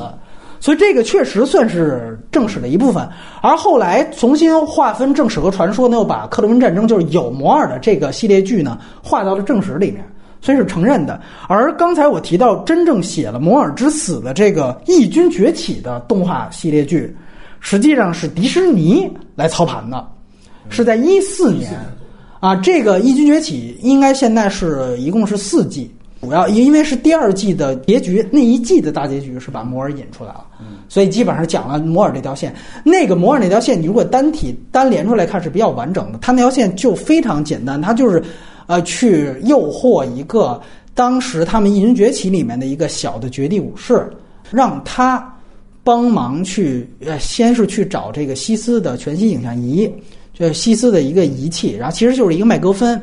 所以这个确实算是正史的一部分。而后来重新划分正史和传说呢，又把克伦战争就是有摩尔的这个系列剧呢划到了正史里面，所以是承认的。而刚才我提到真正写了摩尔之死的这个异军崛起的动画系列剧，实际上是迪士尼来操盘的。是在一四年，啊，这个《异军崛起》应该现在是一共是四季，主要因为是第二季的结局，那一季的大结局是把摩尔引出来了，所以基本上讲了摩尔这条线。那个摩尔那条线，你如果单体单连出来看是比较完整的，它那条线就非常简单，它就是呃去诱惑一个当时他们异人崛起里面的一个小的绝地武士，让他帮忙去呃，先是去找这个西斯的全息影像仪，就是西斯的一个仪器，然后其实就是一个麦格芬。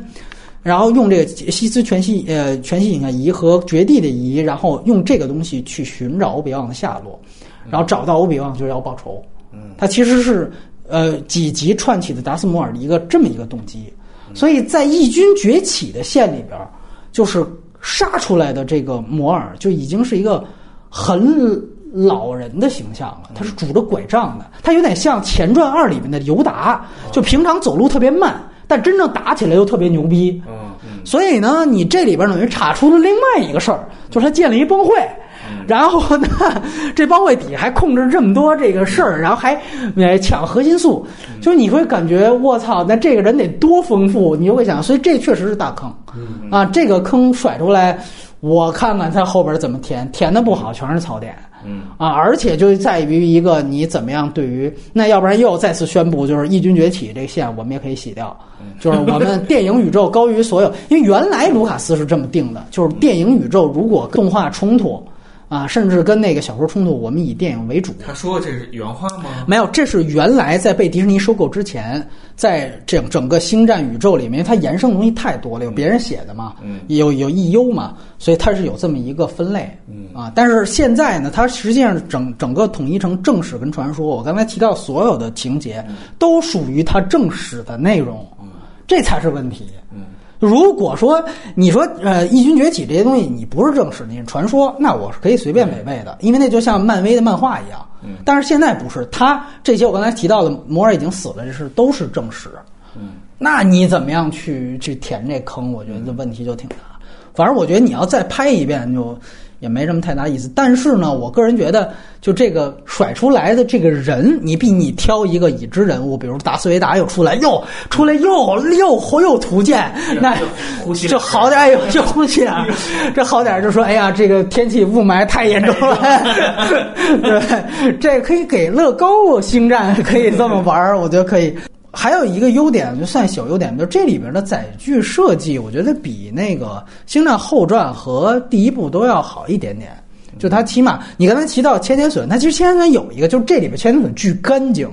然后用这个西斯全息呃全息影像仪和绝地的仪，然后用这个东西去寻找欧比旺的下落，然后找到欧比旺就是要报仇。嗯，他其实是呃几集串起的达斯摩尔的一个这么一个动机，所以在义军崛起的线里边，就是杀出来的这个摩尔就已经是一个很老人的形象了，他是拄着拐杖的，他有点像《前传二》里面的尤达，就平常走路特别慢。但真正打起来又特别牛逼，嗯，所以呢，你这里边等于查出了另外一个事儿，就是他建了一帮会，然后呢，这帮会底下还控制这么多这个事儿，然后还呃抢核心素，就是你会感觉我操，那这个人得多丰富，你就会想，所以这确实是大坑，啊，这个坑甩出来，我看看他后边怎么填，填的不好全是槽点。嗯。啊，而且就在于一个你怎么样对于那，要不然又再次宣布就是异军崛起这个线，我们也可以洗掉，就是我们电影宇宙高于所有，因为原来卢卡斯是这么定的，就是电影宇宙如果动画冲突。啊，甚至跟那个小说冲突，我们以电影为主。他说这是原话吗？没有，这是原来在被迪士尼收购之前，在整整个星战宇宙里面，它延伸东西太多了，有别人写的嘛，有有 EU 嘛，所以它是有这么一个分类。啊，但是现在呢，它实际上整整个统一成正史跟传说。我刚才提到所有的情节都属于它正史的内容，这才是问题。如果说你说呃异军崛起这些东西你不是正史，你是传说，那我是可以随便违背的，因为那就像漫威的漫画一样。但是现在不是，他这些我刚才提到的摩尔已经死了，这是都是正史。嗯，那你怎么样去去填这坑？我觉得问题就挺大。反正我觉得你要再拍一遍就。也没什么太大意思，但是呢，我个人觉得，就这个甩出来的这个人，你比你挑一个已知人物，比如达斯维达又出来，又出来又又又图鉴，那就好点，又又呼吸点，这好点就说，哎呀，这个天气雾霾太严重了，对，这可以给乐高星战可以这么玩，我觉得可以。还有一个优点，就算小优点，就这里边的载具设计，我觉得比那个《星战后传》和第一部都要好一点点。就它起码，你刚才提到千千隼，它其实千千隼有一个，就是这里边千千隼巨干净。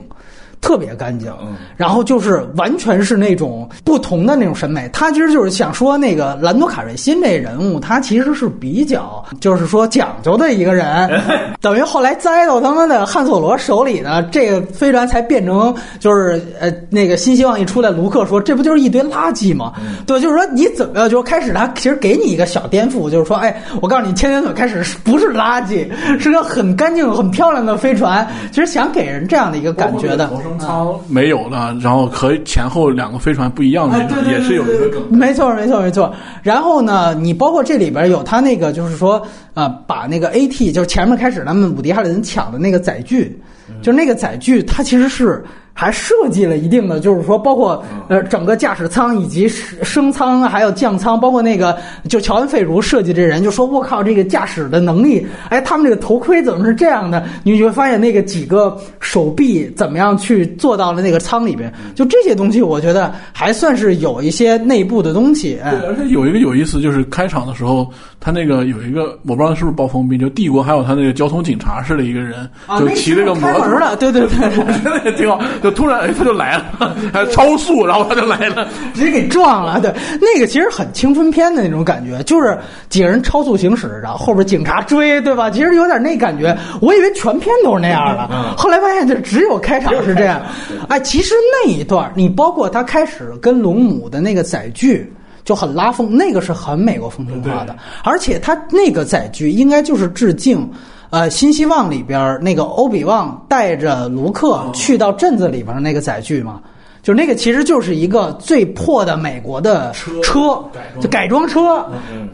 特别干净，然后就是完全是那种不同的那种审美。他其实就是想说，那个兰多卡瑞辛这人物，他其实是比较就是说讲究的一个人。等于后来栽到他妈的汉索罗手里呢，这个飞船才变成就是呃那个新希望一出来，卢克说这不就是一堆垃圾吗？对，就是说你怎么就开始他其实给你一个小颠覆，就是说哎，我告诉你，千年隼开始不是垃圾，是个很干净、很漂亮的飞船。其实想给人这样的一个感觉的。舱没有了，然后和前后两个飞船不一样的也是有一个梗。没错，没错，没错。然后呢，你包括这里边有他那个，就是说呃，把那个 AT，就是前面开始他们伍迪·哈里森抢的那个载具，就是那个载具，它其实是。还设计了一定的，就是说，包括呃整个驾驶舱以及升舱还有降舱，包括那个就乔恩·费如设计这人就说：“我靠，这个驾驶的能力，哎，他们这个头盔怎么是这样的？你就会发现那个几个手臂怎么样去做到了那个舱里边？就这些东西，我觉得还算是有一些内部的东西。对，而且有一个有意思，就是开场的时候，他那个有一个我不知道是不是暴风兵，就帝国还有他那个交通警察似的一个人，就骑了个摩托的，对对对，我觉得也挺好。突然他就来了，还超速，然后他就来了，直接给撞了。对，那个其实很青春片的那种感觉，就是几个人超速行驶，然后后边警察追，对吧？其实有点那感觉。我以为全片都是那样的，后来发现就只有开场是这样。哎，其实那一段，你包括他开始跟龙母的那个载具就很拉风，那个是很美国风情化的，而且他那个载具应该就是致敬。呃，新希望里边那个欧比旺带着卢克去到镇子里边那个载具嘛，就那个其实就是一个最破的美国的车，就改装车，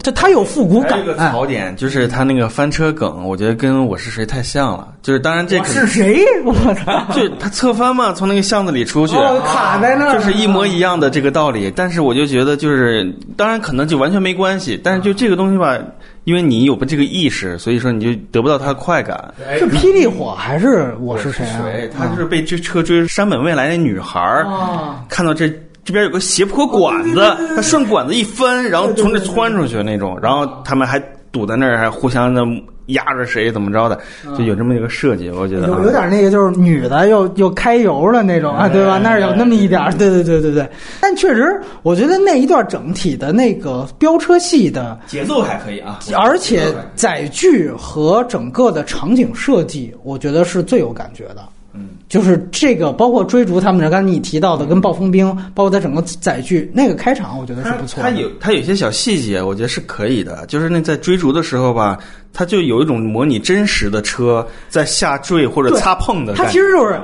就它有复古感。一个槽点就是它那个翻车梗，我觉得跟我是谁太像了。就是当然这可是谁？我操！就他侧翻嘛，从那个巷子里出去，哦，卡在那儿，就是一模一样的这个道理。但是我就觉得，就是当然可能就完全没关系，但是就这个东西吧，因为你有这个意识，所以说你就得不到他的快感。是霹雳火还是我是谁啊？他就是被这车追山本未来那女孩儿，啊看到这这边有个斜坡管子，他顺管子一翻，然后从这窜出去那种，然后他们还堵在那儿，还互相的压着谁怎么着的，就有这么一个设计，我觉得啊有有点那个，就是女的又又开油了那种啊，对吧？那儿有那么一点儿，对对对对对。但确实，我觉得那一段整体的那个飙车戏的，节奏还可以啊，而且载具和整个的场景设计，我觉得是最有感觉的。嗯，就是这个，包括追逐他们的，刚才你提到的跟暴风兵，包括它整个载具那个开场，我觉得是不错的。它有它有些小细节，我觉得是可以的。就是那在追逐的时候吧，它就有一种模拟真实的车在下坠或者擦碰的它感觉。其实就是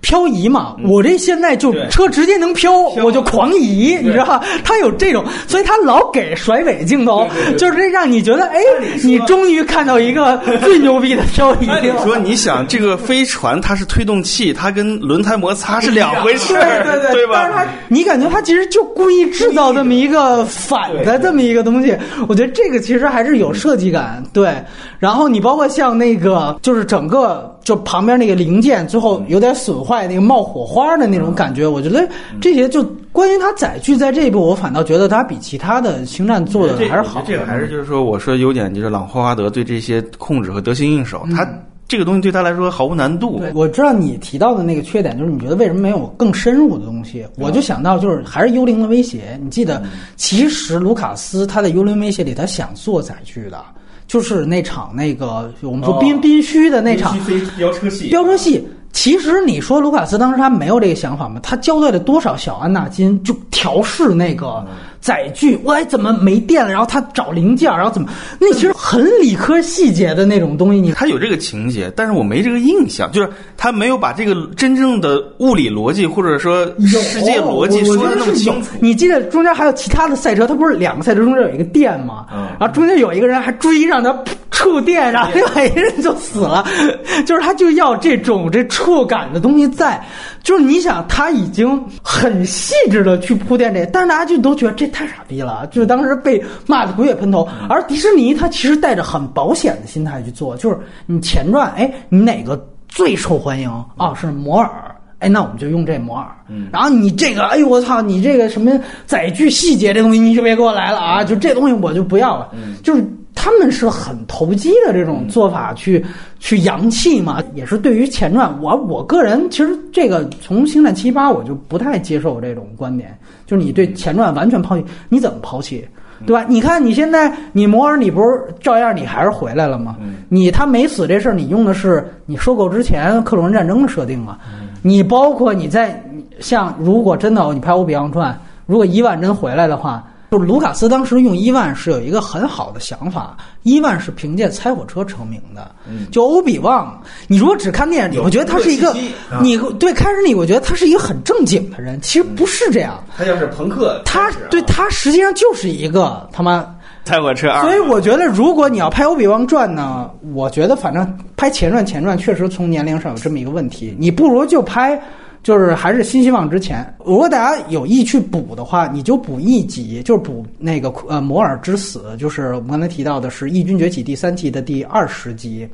漂移嘛。我这现在就车直接能飘，我就狂移，你知道吧？它有这种，所以他老给甩尾镜头，就是这让你觉得，哎，你终于看到一个最牛逼的漂移按理。说，你想这个飞船它是推动器，它跟轮胎摩擦是两回事对儿，对对，但是吧？他，你感觉它其实就故意制造这么一个反的这么一个东西，我觉得这个其实还是有设计感。对，然后你包括像那个，就是整个就旁边那个零件最后有点损坏，那个冒火花的那种感觉，我觉得这些就关于他载具在这一步，我反倒觉得他比其他的星战做的还是好。这个还是就是说，我说优点就是朗霍华德对这些控制和得心应手，他这个东西对他来说毫无难度。对，我知道你提到的那个缺点，就是你觉得为什么没有更深入的东西？我就想到，就是还是幽灵的威胁。你记得，其实卢卡斯他在幽灵威胁里，他想做载具的，就是那场那个我们说哦宾宾虚的那场飙车戏飙车戏。其实你说卢卡斯当时他没有这个想法吗？他交代了多少小安纳金就调试那个载具，我还怎么没电了？然后他找零件，然后怎么那其实很理科细节的那种东西，你他有这个情节，但是我没这个印象，就是他没有把这个真正的物理逻辑或者说世界逻辑说得那么清楚。你记得中间还有其他的赛车，它不是两个赛车中间有一个电吗？嗯然后中间有一个人还追让他触电，然后另外一个人就死了。就是他就要这种这触感的东西在，就是你想他已经很细致的去铺垫这，但是大家就都觉得这太傻逼了，就是当时被骂的鬼血喷头。而迪士尼他其实带着很保险的心态去做，就是你前传，哎，你哪个最受欢迎啊？是摩尔。哎，那我们就用这摩尔。然后你这个，哎呦我操，你这个什么载具细节这东西，你就别给我来了啊！就这东西我就不要了。就是他们是很投机的这种做法去、去扬气嘛，也是对于前传，我我个人其实这个从星战七八我就不太接受这种观点，就是你对前传完全抛弃，你怎么抛弃？对吧？你看你现在你摩尔，你不是照样你还是回来了吗？你他没死这事儿，你用的是你收购之前克隆人战争的设定啊？你包括你在像如果真的你拍《欧比昂传》，如果伊万真回来的话，就卢卡斯当时用伊万是有一个很好的想法，伊万是凭借猜火车成名的。就欧比旺，你如果只看电影，你会觉得他是一个你对开始你我觉得他是一个很正经的人，其实不是这样。他要是朋克，他对他实际上就是一个他妈猜火车二，所以我觉得，如果你要拍《欧比旺传》呢，我觉得反正拍前传前传确实从年龄上有这么一个问题，你不如就拍。就是还是新希望之前，如果大家有意去补的话，你就补一集，就是补那个呃摩尔之死，就是我们刚才提到的是《异军崛起》第三季的第二十集。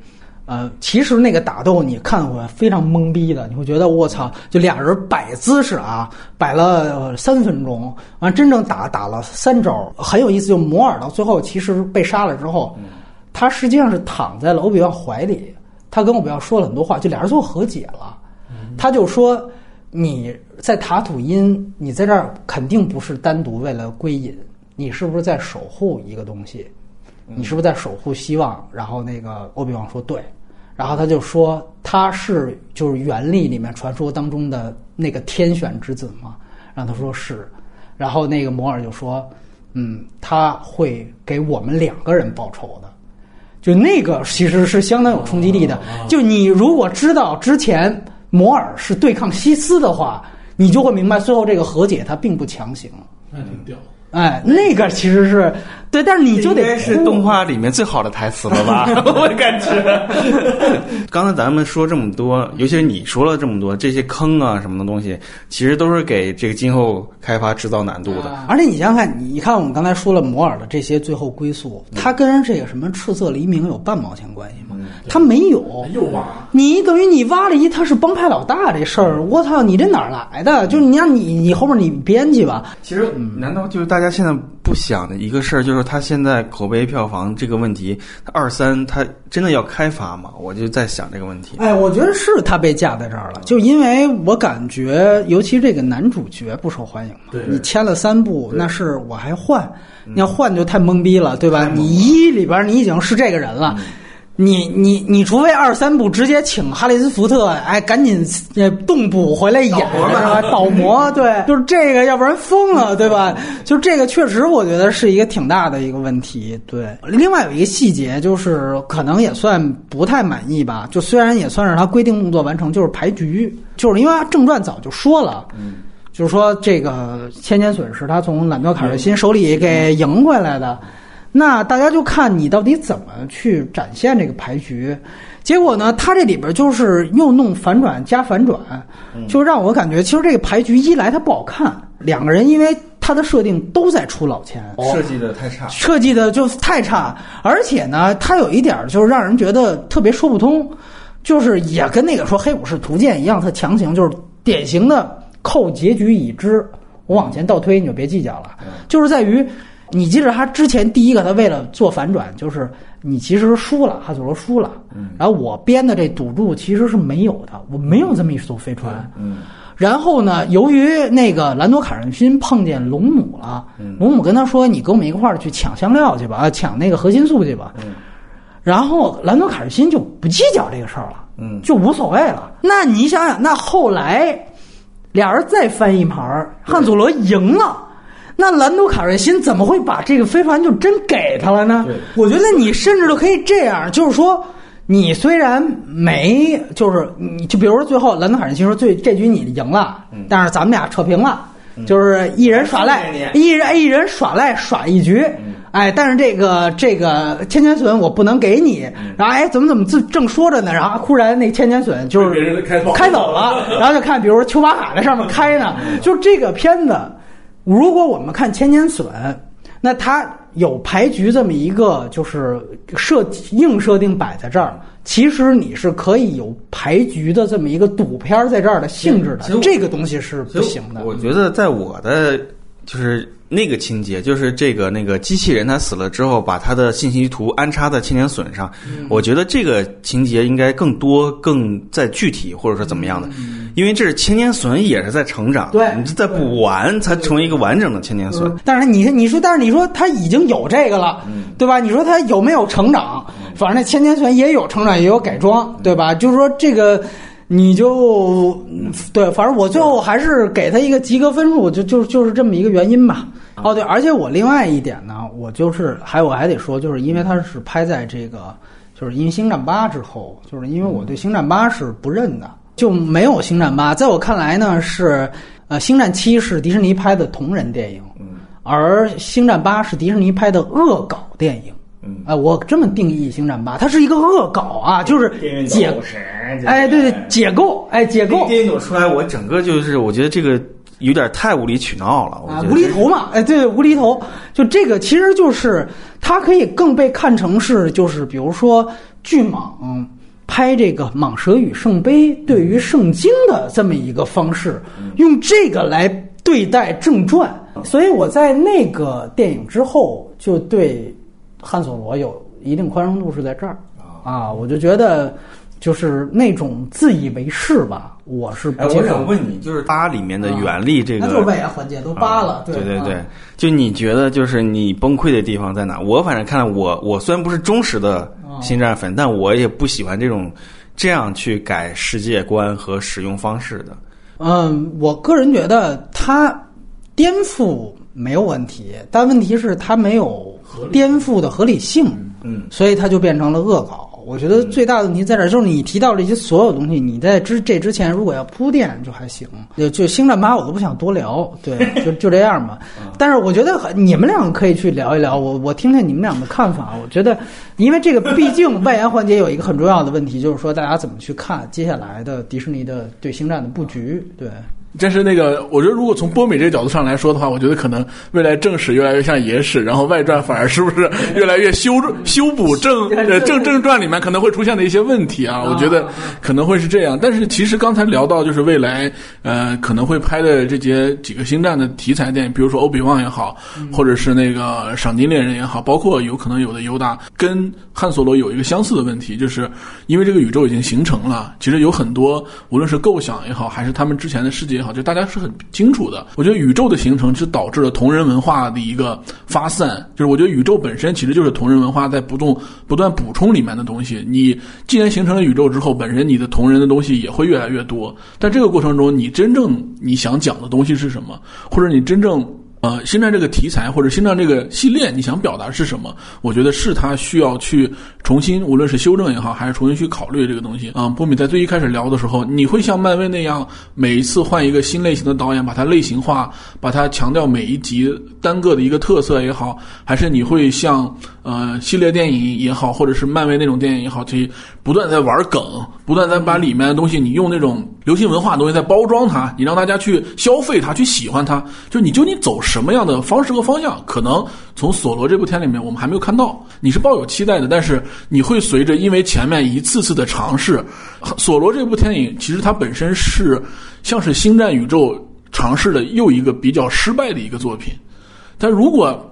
呃，其实那个打斗你看会非常懵逼的，你会觉得我操，就俩人摆姿势啊，摆了呃三分钟，完真正打打了三招，很有意思。就摩尔到最后其实被杀了之后，他实际上是躺在了欧比旺怀里，他跟欧比旺说了很多话，就俩人最后和解了。他就说你在塔土因，你在这儿肯定不是单独为了归隐，你是不是在守护一个东西？你是不是在守护希望？然后那个欧比旺说对，然后他就说他是就是原力里面传说当中的那个天选之子嘛，然后他说是，然后那个摩尔就说，嗯，他会给我们两个人报仇的。就那个其实是相当有冲击力的。就你如果知道之前摩尔是对抗西斯的话，你就会明白最后这个和解它并不强行。那挺屌。哎，那个其实是对，但是你就得应该是动画里面最好的台词了吧？我感觉。刚才咱们说这么多，尤其是你说了这么多，这些坑啊什么的东西，其实都是给这个今后开发制造难度的。而且你想想看，你看我们刚才说了摩尔的这些最后归宿，它跟这个什么赤色黎明有半毛钱关系吗？它没有。又挖，你等于你挖了一他是帮派老大这事儿，我操，你这哪儿来的？就是你让你你后面你编辑吧，其实，难道就是大家现在不想的一个事儿，就是他现在口碑票房这个问题，他二三他真的要开发吗？我就在想这个问题。哎，我觉得是他被架在这儿了，就因为我感觉，尤其这个男主角不受欢迎嘛。对你签了三部，那是我还换，你要换就太懵逼了，对吧？你一里边你已经是这个人了。你你你，除非二三部直接请哈里斯福特，哎，赶紧呃动补回来演是吧？倒模，对，就是这个，要不然疯了，对吧？就这个确实，我觉得是一个挺大的一个问题。对，另外有一个细节，就是可能也算不太满意吧。就虽然也算是他规定动作完成，就是牌局，就是因为他正传早就说了，嗯，就是说这个千年隼是他从兰多卡瑞辛手里给赢回来的。那大家就看你到底怎么去展现这个牌局。结果呢，他这里边就是又弄反转加反转，就让我感觉其实这个牌局一来它不好看，两个人因为他的设定都在出老千，设计的太差，设计的就太差，而且呢，它有一点儿就是让人觉得特别说不通，就是也跟那个说《黑武士图鉴》一样，它强行就是典型的扣结局已知，我往前倒推你就别计较了，就是在于。你记着，他之前第一个，他为了做反转，就是你其实输了，汉索罗输了，然后我编的这赌注其实是没有的，我没有这么一艘飞船。然后呢，由于那个兰多卡尔辛碰见龙母了，龙母跟他说：“你跟我们一块儿去抢香料去吧，啊，抢那个核心素去吧。”然后兰多卡尔辛就不计较这个事儿了，嗯就无所谓了。那你想想，那后来俩人再翻一盘儿，汉佐罗赢了。那兰多卡瑞辛怎么会把这个飞船就真给他了呢？我觉得你甚至都可以这样，就是说，你虽然没，就是你就比如说最后兰多卡瑞辛说最这局你赢了，但是咱们俩扯平了，就是一人耍赖，一人一人耍赖耍一局。哎，但是这个这个千千隼我不能给你，然后哎怎么怎么正正说着呢，然后忽然那千千隼就是开走了，然后就看比如说丘巴卡在上面开呢，就这个片子，如果我们看千年隼，那它有牌局这么一个就是设硬设定摆在这儿，其实你是可以有牌局的这么一个赌片儿在这儿的性质的，这个东西是不行的。我觉得在我的就是那个情节，就是这个那个机器人他死了之后，把他的信息图安插在千年隼上，我觉得这个情节应该更多、更在具体，或者说怎么样的，因为这是千年隼也是在成长，对你在补完才成为一个完整的千年隼。但是你你说，但是你说他已经有这个了，对吧？你说他有没有成长？反正那千年隼也有成长，也有改装，对吧？就是说这个。你就嗯对，反正我最后还是给他一个及格分数，就就就是这么一个原因吧。哦，对，而且我另外一点呢，我就是还我还得说，就是因为它是拍在这个，就是因为《星战八》之后，就是因为我对《星战八》是不认的，就没有《星战八》。在我看来呢，是呃，《星战七》是迪士尼拍的同人电影，而《星战八》是迪士尼拍的恶搞电影。嗯，哎，我这么定义《星战八》，它是一个恶搞啊，就是解，哎，对对，解构，哎，解构。电影走出来，我整个就是我觉得这个有点太无理取闹了，啊无厘头嘛，哎，对，无厘头，就这个其实就是它可以更被看成是就是比如说巨蟒拍这个《蟒蛇与圣杯》对于圣经的这么一个方式，用这个来对待正传，所以我在那个电影之后就对汉索罗有一定宽容度是在这儿啊，我就觉得就是那种自以为是吧，我是不哎，我。想问你，就是八里面的原力这个，那就是外延环节都扒了，啊对啊对对，就你觉得就是你崩溃的地方在哪？我反正看了我我虽然不是忠实的哦星战粉，但我也不喜欢这种这样去改世界观和使用方式的。嗯，我个人觉得它颠覆没有问题，但问题是它没有颠覆的合理性，嗯，所以它就变成了恶搞。我觉得最大的问题在这儿，就是你提到这些所有东西，你在之这之前如果要铺垫就还行，就就星战八我都不想多聊，对，就就这样吧。但是我觉得你们两个可以去聊一聊，我我听听你们俩的看法。我觉得，因为这个毕竟外延环节有一个很重要的问题，就是说大家怎么去看接下来的迪士尼的对星战的布局，对。但是那个，我觉得如果从波美这个角度上来说的话，我觉得可能未来正史越来越像野史，然后外传反而是不是 越来越修修补正 呃正正传里面可能会出现的一些问题啊？我觉得可能会是这样。但是其实刚才聊到就是未来呃可能会拍的这些几个星战的题材电影，比如说欧比旺也好，或者是那个赏金猎人也好，包括有可能有的尤达跟汉索罗有一个相似的问题，就是因为这个宇宙已经形成了，其实有很多无论是构想也好，还是他们之前的世界。好，就大家是很清楚的。我觉得宇宙的形成是导致了同人文化的一个发散，就是我觉得宇宙本身其实就是同人文化在不动不断补充里面的东西。你既然形成了宇宙之后，本身你的同人的东西也会越来越多。在这个过程中，你真正你想讲的东西是什么，或者你真正。呃，星战这个题材或者星战这个系列，你想表达是什么？我觉得是他需要去重新，无论是修正也好，还是重新去考虑这个东西。啊，波米在最一开始聊的时候，你会像漫威那样，每一次换一个新类型的导演，把它类型化，把它强调每一集单个的一个特色也好，还是你会像呃系列电影也好，或者是漫威那种电影也好，去不断在玩梗，不断在把里面的东西，你用那种流行文化的东西在包装它，你让大家去消费它，去喜欢它，就你究竟走。什么样的方式和方向，可能从《索罗》这部片里面我们还没有看到。你是抱有期待的，但是你会随着因为前面一次次的尝试，《索罗》这部电影其实它本身是像是星战宇宙尝试的又一个比较失败的一个作品。但如果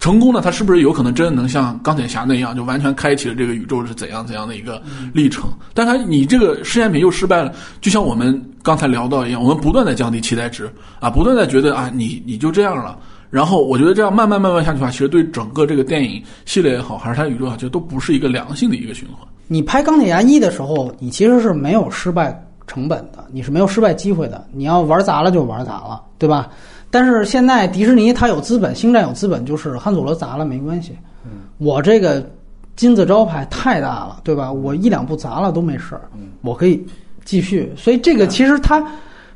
成功了，它是不是有可能真的能像钢铁侠那样，就完全开启了这个宇宙是怎样怎样的一个历程？但它你这个试验品又失败了，就像我们刚才聊到一样，我们不断在降低期待值啊，不断在觉得啊，你你就这样了。然后我觉得这样慢慢慢慢下去的话，其实对整个这个电影系列也好，还是它宇宙也好，就都不是一个良性的一个循环。你拍钢铁侠一的时候，你其实是没有失败成本的，你是没有失败机会的。你要玩砸了就玩砸了，对吧？但是现在迪士尼它有资本，星战有资本，就是汉索罗砸了没关系。我这个金字招牌太大了，对吧？我一两部砸了都没事儿，我可以继续。所以这个其实他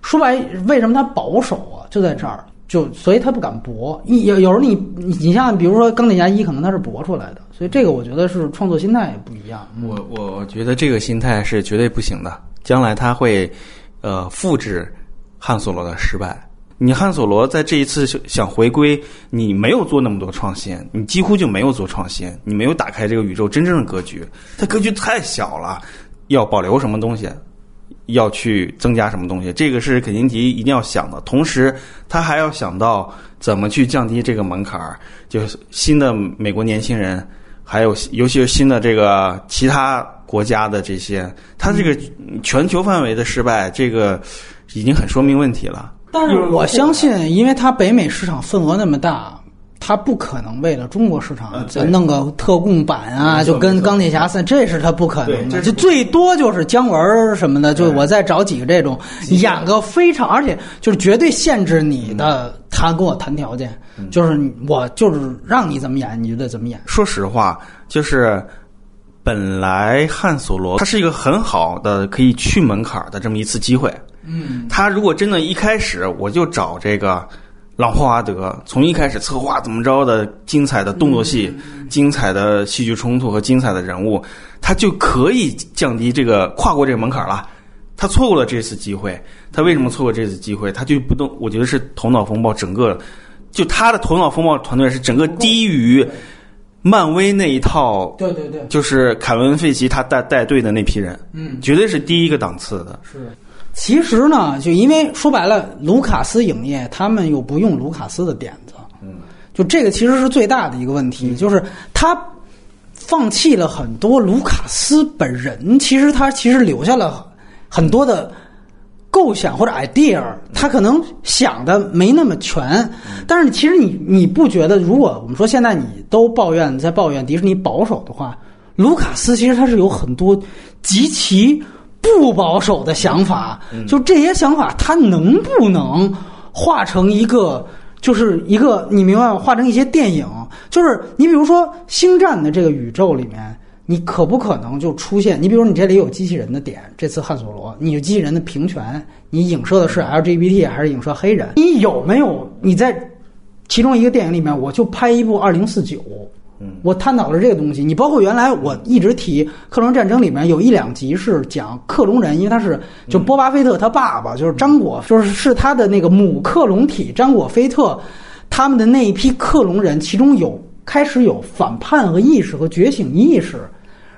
说白，为什么他保守啊？就在这儿，就所以他不敢搏。有有时候你你像比如说钢铁侠一，可能他是搏出来的。所以这个我觉得是创作心态也不一样。我我觉得这个心态是绝对不行的，将来他会呃复制汉索罗的失败。你汉索罗在这一次想回归，你没有做那么多创新，你几乎就没有做创新，你没有打开这个宇宙真正的格局，它格局太小了，要保留什么东西，要去增加什么东西，这个是肯尼迪一定要想的。同时，他还要想到怎么去降低这个门槛儿，就是新的美国年轻人，还有尤其是新的这个其他国家的这些，他这个全球范围的失败，这个已经很说明问题了。但是我相信，因为它北美市场份额那么大，它不可能为了中国市场再弄个特供版啊，就跟钢铁侠三，这是它不可能的。就最多就是姜文什么的，就我再找几个这种演个非常，而且就是绝对限制你的，他跟我谈条件，就是我就是让你怎么演，你就得怎么演。说实话，就是本来汉索罗他是一个很好的可以去门槛的这么一次机会。嗯，他如果真的一开始我就找这个朗霍华德，从一开始策划怎么着的精彩的动作戏、精彩的戏剧冲突和精彩的人物，他就可以降低这个跨过这个门槛了。他错过了这次机会，他为什么错过这次机会？他就不动，我觉得是头脑风暴，整个就他的头脑风暴团队是整个低于漫威那一套。对对对，就是凯文·费奇他带带队的那批人，嗯，绝对是第一个档次的。是。其实呢，就因为说白了，卢卡斯影业他们又不用卢卡斯的点子，嗯，就这个其实是最大的一个问题，就是他放弃了很多卢卡斯本人，其实他其实留下了很多的构想或者 idea，他可能想的没那么全，但是其实你你不觉得，如果我们说现在你都抱怨在抱怨迪士尼保守的话，卢卡斯其实他是有很多极其。不保守的想法，就这些想法，它能不能化成一个，就是一个你明白吗？化成一些电影，就是你比如说《星战》的这个宇宙里面，你可不可能就出现？你比如你这里有机器人的点，这次汉索罗，你有机器人的平权，你影射的是 LGBT 还是影射黑人？你有没有你在其中一个电影里面，我就拍一部二零四九？我探讨了这个东西，你包括原来我一直提克隆战争里面有一两集是讲克隆人，因为他是就波巴菲特他爸爸就是张果，就是是他的那个母克隆体张果菲特，他们的那一批克隆人，其中有开始有反叛和意识和觉醒意识，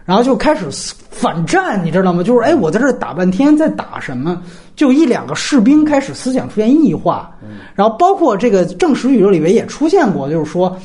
然后就开始反战，你知道吗？就是哎，我在这儿打半天，在打什么？就一两个士兵开始思想出现异化，然后包括这个正史宇宙里面也出现过，就是说。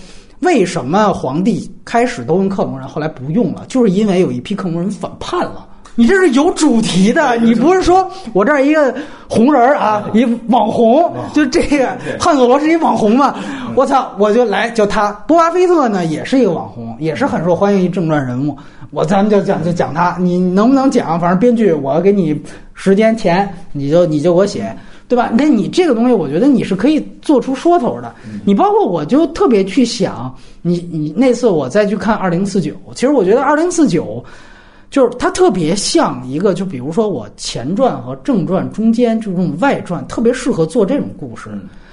为什么皇帝开始都用克隆人，后来不用了？就是因为有一批克隆人反叛了。你这是有主题的，你不是说我这儿一个红人啊，一网红，就这个汉索罗是一网红嘛？我操，我就来就他。波巴菲特呢也是一个网红，也是很受欢迎一正传人物。我咱们就讲就讲他，你能不能讲？反正编剧我给你时间钱，你就你就给我写。对吧？那你这个东西，我觉得你是可以做出说头的。你包括我就特别去想，你你那次我再去看二零四九，其实我觉得二零四九就是它特别像一个，就比如说我前传和正传中间这种外传，特别适合做这种故事。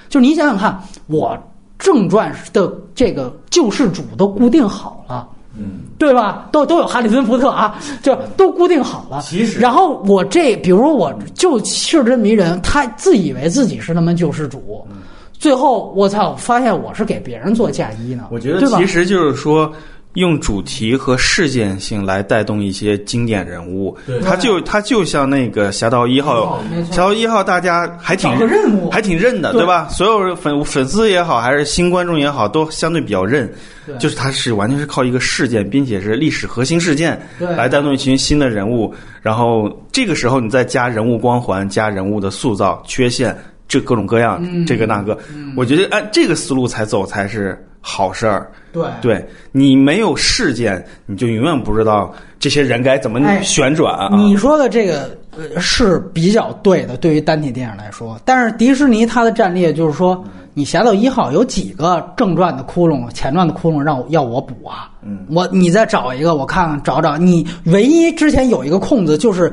就你想想看，我正传的这个救世主都固定好了。嗯，对吧？都都有哈里森福特啊，就都固定好了。其实，然后我这，比如我就是这么一人，他自以为自己是他妈救世主，最后我操，发现我是给别人做嫁衣呢。我觉得其实就是说。用主题和事件性来带动一些经典人物，他就他就像那个《侠盗一号》，《侠盗一号》大家还挺任务。还挺认的，对。对吧？所有粉粉丝也好，还是新观众也好，都相对比较认。就是他是完全是靠一个事件，并且是历史核心事件对。来带动一群新的人物，然后这个时候你再加人物光环，加人物的塑造、缺陷，这各种各样，嗯。这个那个，我觉得按这个思路才走才是好事儿。对对你没有事件，你就永远不知道这些人该怎么哎旋转啊。你说的这个呃是比较对的，对于单体电影来说。但是迪士尼它的战略就是说，你《侠盗一号》有几个正传的窟窿、前传的窟窿让我要我补啊？嗯，我你再找一个，我看看找找。你唯一之前有一个空子就是。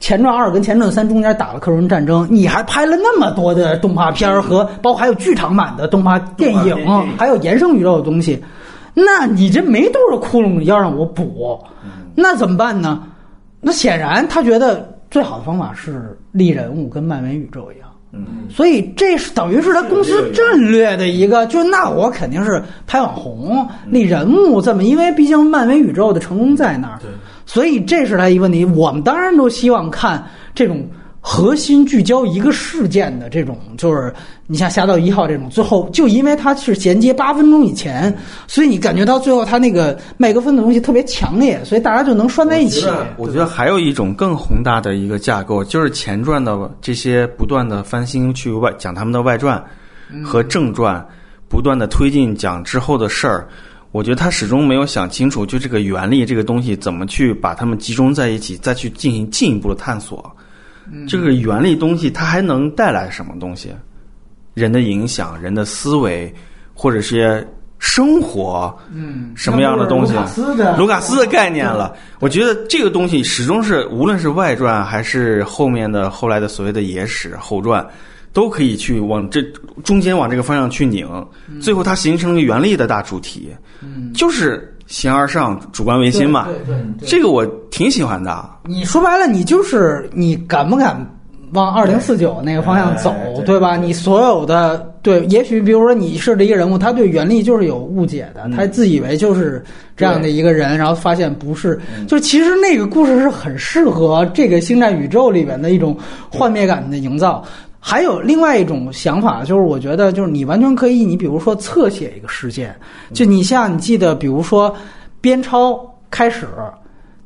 前传二跟前传三中间打了克隆战争，你还拍了那么多的动画片和包括还有剧场版的动画电影，还有延生宇宙的东西，那你这没多少窟窿要让我补，那怎么办呢？那显然他觉得最好的方法是立人物，跟漫威宇宙一样。嗯，所以这是等于是他公司战略的一个，就那我肯定是拍网红、立人物这么，因为毕竟漫威宇宙的成功在那儿。对，所以这是他一个问题。我们当然都希望看这种核心聚焦一个事件的这种，就是你像《侠盗一号》这种，最后就因为它是衔接八分钟以前，所以你感觉到最后它那个麦克风的东西特别强烈，所以大家就能拴在一起。我觉得还有一种更宏大的一个架构，就是前传的这些不断的翻新去外讲他们的外传和正传，不断的推进讲之后的事儿。我觉得他始终没有想清楚，就这个原力这个东西怎么去把它们集中在一起，再去进行进一步的探索。这个原力东西它还能带来什么东西？人的影响、人的思维，或者是生活，嗯，什么样的东西？卢卡斯的卢卡斯的概念了。我觉得这个东西始终是，无论是外传还是后面的后来的所谓的野史后传，都可以去往这中间往这个方向去拧，最后它形成了原力的大主题，就是形而上，主观唯心嘛。对对对对这个我挺喜欢的。你说白了，你就是你敢不敢往二零四九那个方向走，对吧？你所有的对，也许比如说你设置一个人物，他对原力就是有误解的，他自以为就是这样的一个人，然后发现不是，就其实那个故事是很适合这个星战宇宙里面的一种幻灭感的营造。还有另外一种想法，就是我觉得，就是你完全可以，你比如说侧写一个事件，就你像你记得，比如说边超开始，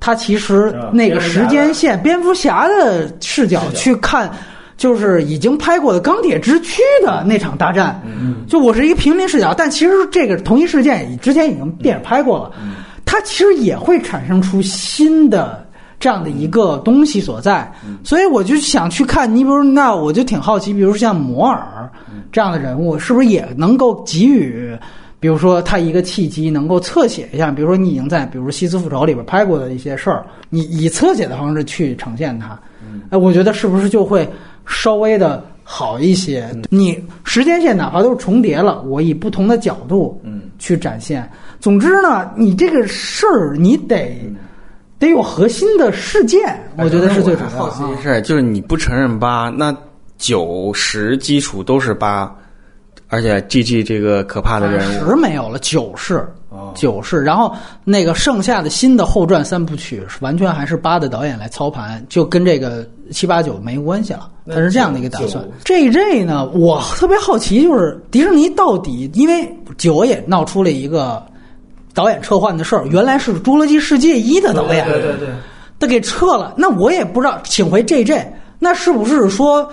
他其实那个时间线，蝙蝠侠的视角去看，就是已经拍过的钢铁之躯的那场大战。就我是一个平民视角，但其实这个同一事件之前已经电影拍过了，它其实也会产生出新的。这样的一个东西所在，所以我就想去看。你比如，那我就挺好奇，比如像摩尔这样的人物，是不是也能够给予比如说他一个契机能够侧写一下，比如说你已经在比如《西斯复仇》里边拍过的一些事儿，你以侧写的方式去呈现它，哎，我觉得是不是就会稍微的好一些？你时间线哪怕都是重叠了，我以不同的角度嗯去展现。总之呢，你这个事儿你得。得有核心的事件，我觉得是最主要的好奇啊一。事儿，就是你不承认八，那九十基础都是八，而且 GG 这个可怕的人物，十没有了，九是哦九是，然后那个剩下的新的后传三部曲是完全还是八的导演来操盘，就跟这个七八九没关系了，他是这样的一个打算。J J 呢，我特别好奇，就是迪士尼到底，因为九也闹出了一个导演撤换的事儿，原来是《侏罗纪世界一》的导演，对对对，他给撤了。那我也不知道，请回 J J，那是不是说，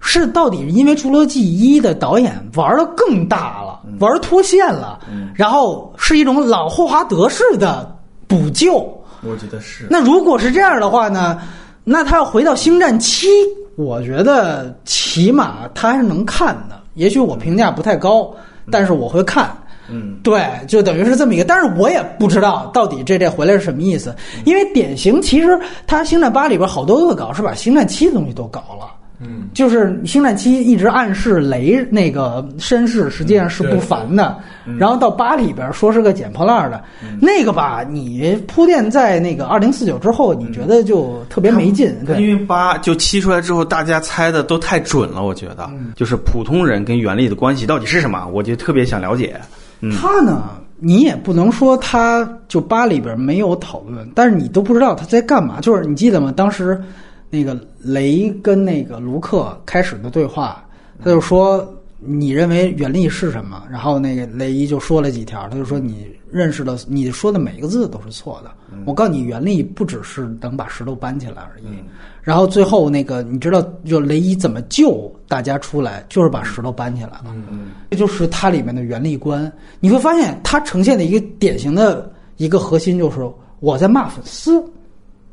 是到底是因为《侏罗纪一》的导演玩的更大了，玩脱线了，然后是一种老霍华德式的补救？我觉得是。那如果是这样的话呢？那他要回到《星战七》，我觉得起码他还是能看的。也许我评价不太高，但是我会看。嗯，对，就等于是这么一个，但是我也不知道到底这这回来是什么意思，因为典型其实他《星战八》里边好多恶搞是把《星战七》的东西都搞了。嗯，就是《星战七》一直暗示雷那个身世实际上是不凡的，然后到八里边说是个捡破烂的，那个吧，你铺垫在那个二零四九之后，你觉得就特别没劲，对。因为八就七出来之后，大家猜的都太准了，我觉得，就是普通人跟原力的关系到底是什么，我就特别想了解。他呢，你也不能说他就吧里边没有讨论，但是你都不知道他在干嘛。就是你记得吗？当时那个雷跟那个卢克开始的对话，他就说你认为原力是什么？然后那个雷伊就说了几条，他就说你认识的你说的每一个字都是错的。我告诉你，原力不只是能把石头搬起来而已。然后最后那个你知道，就雷伊怎么救大家出来，就是把石头搬起来了。这就是它里面的原力观。你会发现，它呈现的一个典型的一个核心就是我在骂粉丝，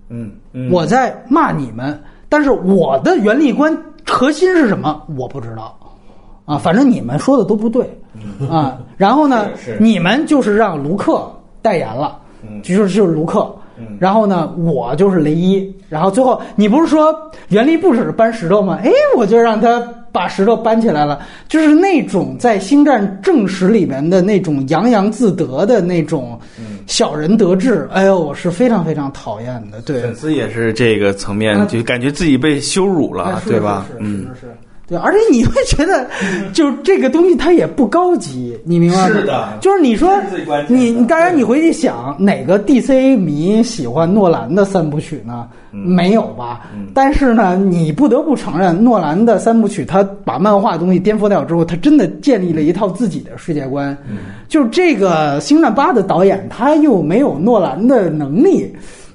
嗯嗯，我在骂你们，但是我的原力观核心是什么？我不知道。啊，反正你们说的都不对，啊，然后呢，你们就是让卢克代言了，就是就是卢克，然后呢，我就是雷伊，然后最后你不是说原力不只是搬石头吗？哎，我就让他把石头搬起来了，就是那种在星战正史里面的那种洋洋自得的那种小人得志，哎呦，我是非常非常讨厌的，对，粉丝也是这个层面，啊就感觉自己被羞辱了，啊对吧？嗯，是是是。对，而且你会觉得，就是这个东西它也不高级，你明白吗？是的就是你说你当然你回去想，哪个 DC 迷喜欢诺兰的三部曲呢？没有吧？但是呢，你不得不承认，诺兰的三部曲，他把漫画东西颠覆掉之后，他真的建立了一套自己的世界观。就是这个《星战八》的导演，他又没有诺兰的能力。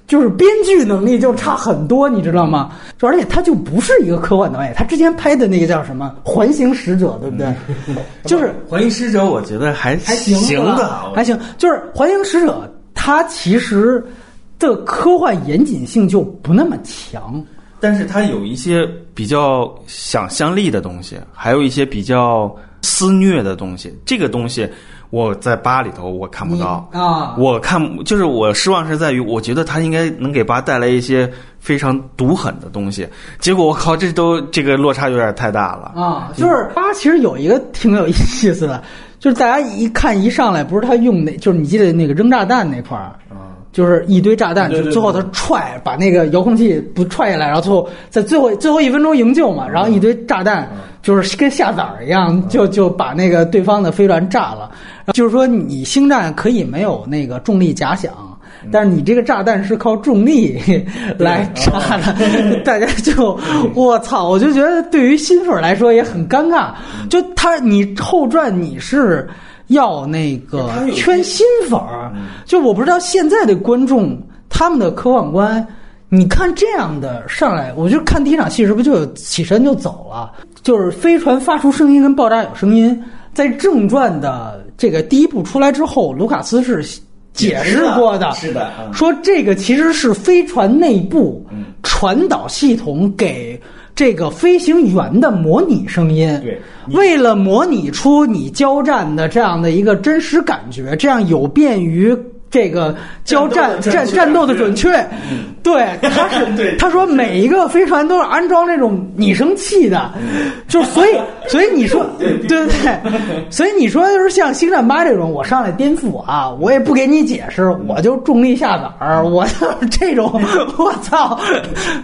就是编剧能力就差很多，你知道吗？就而且他就不是一个科幻导演，他之前拍的那个叫什么《环形使者》，对不对？就是环形使者，我觉得还还行的，还行。就是《环形使者》，它其实的科幻严谨性就不那么强。但是它有一些比较想象力的东西，还有一些比较肆虐的东西。这个东西我在八里头我看不到。啊。我看就是我失望是在于，我觉得他应该能给八带来一些非常毒狠的东西，结果我靠，这都这个落差有点太大了。啊，就是八其实有一个挺有意思的，就是大家一看一上来，不是他用那，就是你记得那个扔炸弹那块儿，就是一堆炸弹，就最后他踹把那个遥控器不踹下来，然后最后在最后最后一分钟营救嘛，然后一堆炸弹就是跟下崽儿一样，就就把那个对方的飞船炸了。就是说，你星战可以没有那个重力假想。但是你这个炸弹是靠重力来炸的，大家就我操，我就觉得对于新粉来说也很尴尬。就他你后传你是要那个圈新粉儿，就我不知道现在的观众他们的科幻观。你看这样的上来，我就看第一场戏是不是就有起身就走了？就是飞船发出声音跟爆炸有声音，在正传的这个第一部出来之后，卢卡斯是解释过的，是的嗯说这个其实是飞船内部传导系统给这个飞行员的模拟声音。对，为了模拟出你交战的这样的一个真实感觉，这样有便于。这个交战战战斗的准确，对，他是 他说每一个飞船都是安装这种拟声器的，就所以 所以你说对对对，所以你说就是像星战八这种，我上来颠覆啊，我也不给你解释，我就重力下载儿，我这种 我操，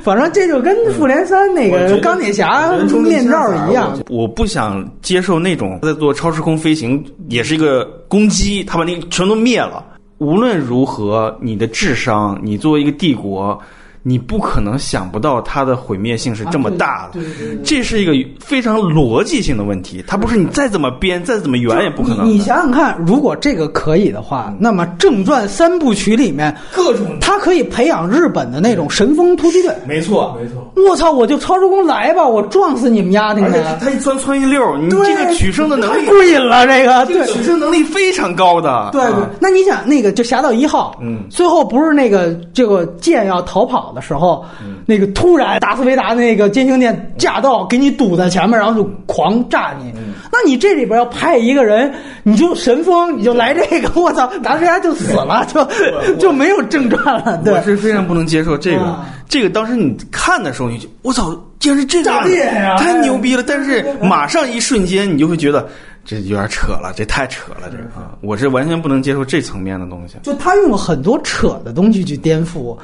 反正这就跟复联三那个钢铁侠面罩一样。我不想接受那种在做超时空飞行也是一个攻击，他把那全都灭了。无论如何，你的智商，你作为一个帝国，你不可能想不到它的毁灭性是这么大的。这是一个非常逻辑性的问题，它不是你再怎么编、再怎么圆也不可能。你想想看，如果这个可以的话，那么正传三部曲里面各种，它可以培养日本的那种神风突击队。没错，没错。我操，我就超时空来吧，我撞死你们家那个！他一钻窜一溜，你这个取胜的能力过瘾了，这个对取胜能力非常高的。对对，那你想那个就侠盗一号，嗯，最后不是那个这个剑要逃跑的时候，那个突然达斯维达那个歼星舰驾到，给你堵在前面，然后就狂炸你。那你这里边要派一个人，你就神风，你就来这个，我操，达斯维达就死了，就就没有症状了。对，我是非常不能接受这个。这个当时你看的时候，你就我操，竟然是这个样，太牛逼了！但是马上一瞬间，你就会觉得这有点扯了，这太扯了，这个我是完全不能接受这层面的东西。就他用了很多扯的东西去颠覆，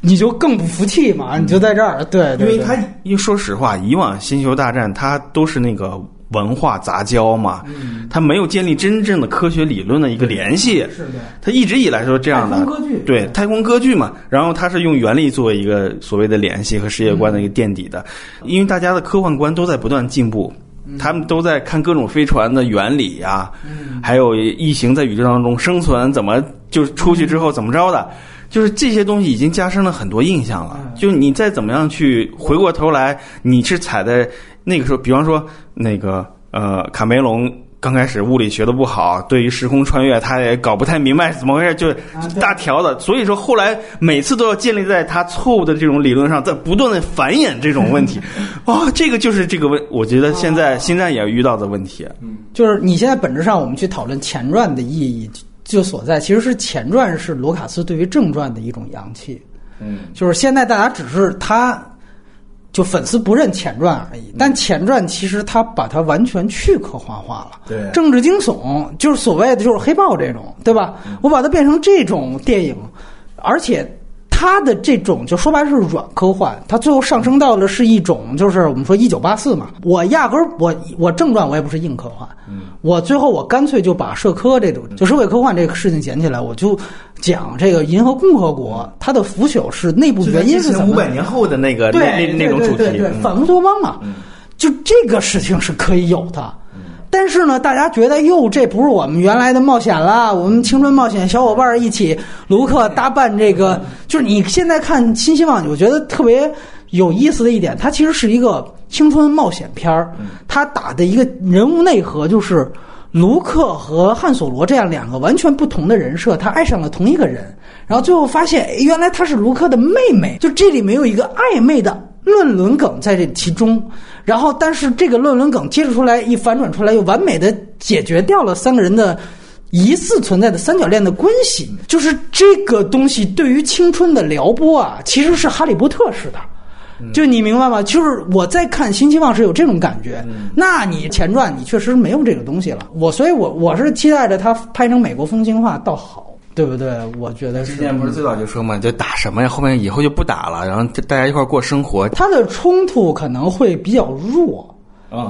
你就更不服气嘛？你就在这儿，对，因为他因为说实话，以往星球大战它都是那个。文化杂交嘛，它没有建立真正的科学理论的一个联系。是的，它一直以来说这样的。对，太空歌剧嘛，然后它是用原力作为一个所谓的联系和世界观的一个垫底的。因为大家的科幻观都在不断进步，他们都在看各种飞船的原理呀，还有异形在宇宙当中生存怎么就出去之后怎么着的，就是这些东西已经加深了很多印象了。就你再怎么样去回过头来，你是踩在。那个时候，比方说那个呃，卡梅隆刚开始物理学的不好，对于时空穿越他也搞不太明白是怎么回事，就大条的。所以说后来每次都要建立在他错误的这种理论上，在不断的繁衍这种问题。哇，这个就是这个问，我觉得现在现在也遇到的问题。嗯，就是你现在本质上我们去讨论前传的意义就所在，其实是前传是罗卡斯对于正传的一种扬弃。嗯，就是现在大家只是他。就粉丝不认前传而已，但前传其实他把它完全去科幻化了，对，政治惊悚就是所谓的就是黑豹这种，对吧？我把它变成这种电影，而且。他的这种就说白了是软科幻，他最后上升到的是一种，就是我们说一九八四嘛。我压根儿我我正传我也不是硬科幻，我最后我干脆就把社科这种就社会科幻这个事情捡起来，我就讲这个银河共和国它的腐朽是内部原因是什么？五百年后的那个那那那种主题，反乌托邦嘛，就这个事情是可以有的。但是呢，大家觉得哟，这不是我们原来的冒险了。我们青春冒险小伙伴一起，卢克搭伴这个，就是你现在看《新希望》，我觉得特别有意思的一点，它其实是一个青春冒险片儿。它打的一个人物内核就是卢克和汉索罗这样两个完全不同的人设，他爱上了同一个人，然后最后发现原来她是卢克的妹妹。就这里没有一个暧昧的。论伦梗在这其中，然后但是这个论伦梗接着出来一反转出来，又完美的解决掉了三个人的疑似存在的三角恋的关系。就是这个东西对于青春的撩拨啊，其实是哈利波特式的。就你明白吗？就是我在看新希望是有这种感觉。那你前传你确实没有这个东西了。我所以，我我是期待着他拍成美国风情化倒好。对不对？我觉得之前不是最早就说嘛，就打什么呀？后面以后就不打了，然后大家一块过生活。它的冲突可能会比较弱，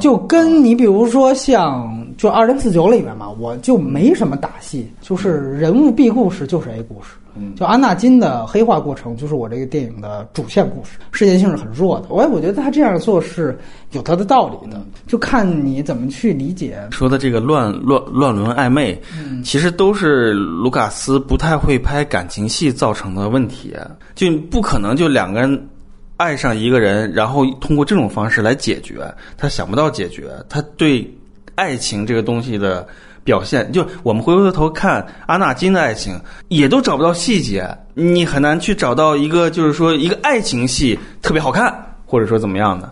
就跟你比如说像就二零四九里面嘛，我就没什么打戏，就是人物 B 故事就是 A 故事。就安纳金的黑化过程，就是我这个电影的主线故事，事件性是很弱的。我我觉得他这样做是有他的道理的，就看你怎么去理解。说的这个乱乱乱伦暧昧，其实都是卢卡斯不太会拍感情戏造成的问题，就不可能就两个人爱上一个人，然后通过这种方式来解决，他想不到解决，他对爱情这个东西的。表现就我们回过头看阿纳金的爱情，也都找不到细节，你很难去找到一个就是说一个爱情戏特别好看，或者说怎么样的。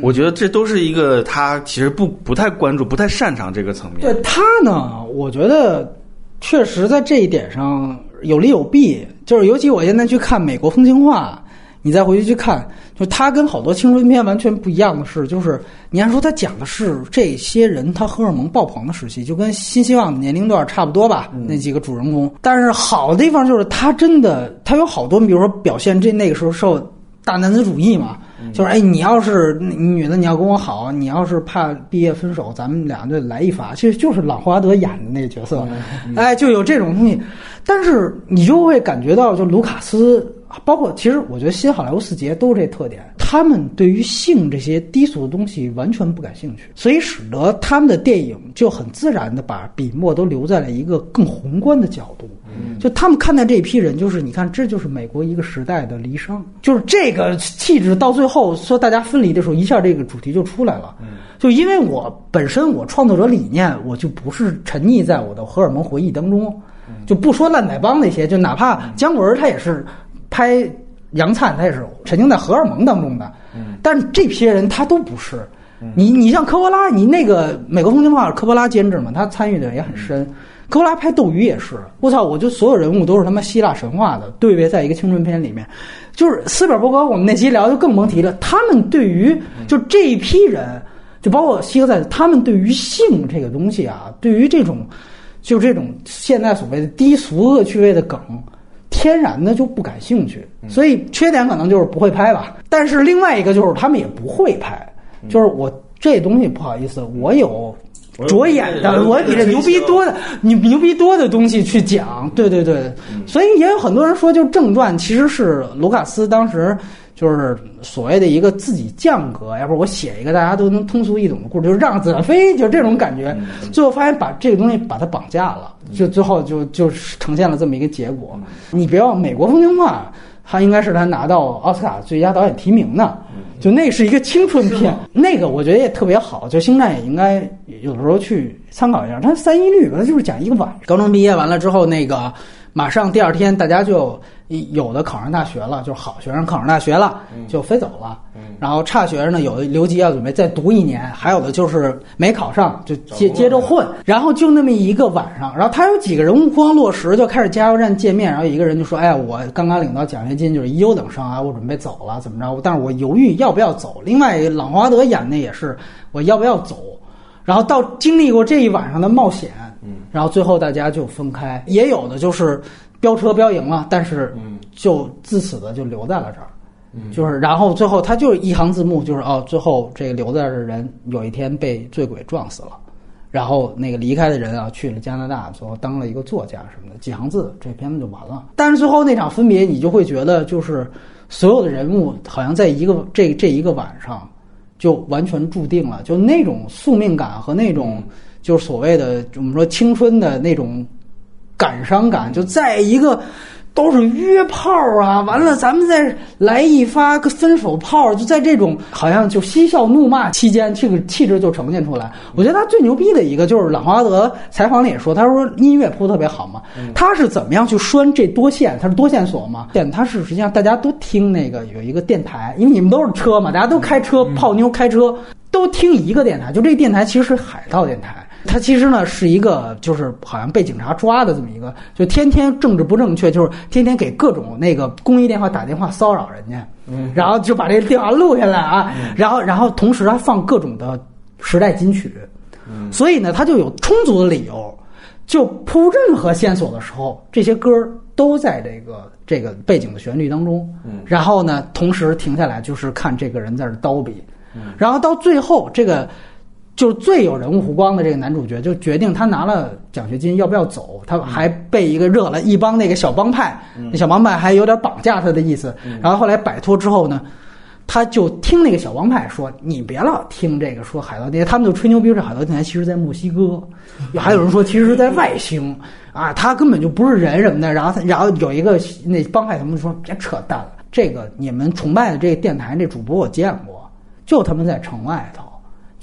我觉得这都是一个他其实不不太关注、不太擅长这个层面。对他呢，我觉得确实在这一点上有利有弊。就是尤其我现在去看美国风情画，你再回去去看，就他跟好多青春片完全不一样的是，就是你按说他讲的是这些人他荷尔蒙爆棚的时期，就跟新希望的年龄段差不多吧，那几个主人公。但是好的地方就是他真的他有好多，比如说表现这那个时候受大男子主义嘛。就是哎，你要是女的，你要跟我好，你要是怕毕业分手，咱们俩就来一发。其实就是朗华德演的那个角色，哎，就有这种东西。但是你就会感觉到，就卢卡斯，包括其实我觉得新好莱坞四杰都是这特点，他们对于性这些低俗的东西完全不感兴趣，所以使得他们的电影就很自然的把笔墨都留在了一个更宏观的角度。就他们看待这一批人，就是你看，这就是美国一个时代的离殇，就是这个气质到最后说大家分离的时候，一下这个主题就出来了。就因为我本身我创作者理念，我就不是沉溺在我的荷尔蒙回忆当中。就不说烂仔帮那些，就哪怕姜文他也是拍杨灿，他也是沉浸在荷尔蒙当中的。但是这批人他都不是。你你像科波拉，你那个美国风情画科波拉监制嘛，他参与的也很深。科波拉拍斗鱼也是，我操，我就所有人物都是他妈希腊神话的，对位在一个青春片里面。就是斯皮尔伯格，我们那期聊就更甭提了。他们对于就这一批人，就包括希格在，他们对于性这个东西啊，对于这种。就这种现在所谓的低俗恶趣味的梗，天然的就不感兴趣，所以缺点可能就是不会拍吧。但是另外一个就是他们也不会拍，就是我这东西不好意思，我有着眼的，我比这牛逼多的，你牛逼多的东西去讲。对对对，所以也有很多人说，就正传其实是卢卡斯当时。就是所谓的一个自己降格，要不我写一个大家都能通俗易懂的故事，就是让子弹飞，就这种感觉。最后发现把这个东西把它绑架了，就最后就就呈现了这么一个结果。你别忘，美国风情画，他应该是他拿到奥斯卡最佳导演提名的，就那是一个青春片，那个我觉得也特别好。就星战也应该有的时候去参考一下。他三一律，他就是讲一个晚上，高中毕业完了之后，那个马上第二天大家就。有的考上大学了，就是好学生考上大学了，就飞走了。然后差学生呢，有的留级要准备再读一年，还有的就是没考上就接接着混。然后就那么一个晚上，然后他有几个人物光落实，就开始加油站见面。然后一个人就说：“哎呀，我刚刚领到奖学金，就是一优等生啊，我准备走了，怎么着？但是我犹豫要不要走。”另外，朗华德演的也是我要不要走。然后到经历过这一晚上的冒险，然后最后大家就分开。也有的就是。飙车飙赢了，但是就自此的就留在了这儿，就是然后最后他就一行字幕，就是哦，最后这个留在这儿的人有一天被醉鬼撞死了，然后那个离开的人啊去了加拿大，最后当了一个作家什么的，几行字这片子就完了。但是最后那场分别，你就会觉得就是所有的人物好像在一个这这一个晚上就完全注定了，就那种宿命感和那种就是所谓的我们说青春的那种。感伤感就在一个，都是约炮啊，完了咱们再来一发个分手炮，就在这种好像就嬉笑怒骂期间，这个气质就呈现出来。我觉得他最牛逼的一个就是朗华德采访里也说，他说音乐铺特别好嘛，他是怎么样去拴这多线？他是多线索嘛？电他是实际上大家都听那个有一个电台，因为你们都是车嘛，大家都开车泡妞开车都听一个电台，就这个电台其实是海盗电台。他其实呢是一个，就是好像被警察抓的这么一个，就天天政治不正确，就是天天给各种那个公益电话打电话骚扰人家，然后就把这个电话录下来啊，然后然后同时还放各种的时代金曲，所以呢他就有充足的理由，就铺任何线索的时候，这些歌都在这个这个背景的旋律当中，然后呢同时停下来就是看这个人在这叨逼，然后到最后这个。就是最有人物弧光的这个男主角，就决定他拿了奖学金要不要走。他还被一个热了一帮那个小帮派，那小帮派还有点绑架他的意思。然后后来摆脱之后呢，他就听那个小帮派说：“你别老听这个说海盗电台，他们就吹牛逼这海盗电台其实在墨西哥，还有人说其实是在外星啊，他根本就不是人什么的。”然后他，然后有一个那帮派他们说：“别扯淡了，这个你们崇拜的这个电台这主播我见过，就他们在城外头。”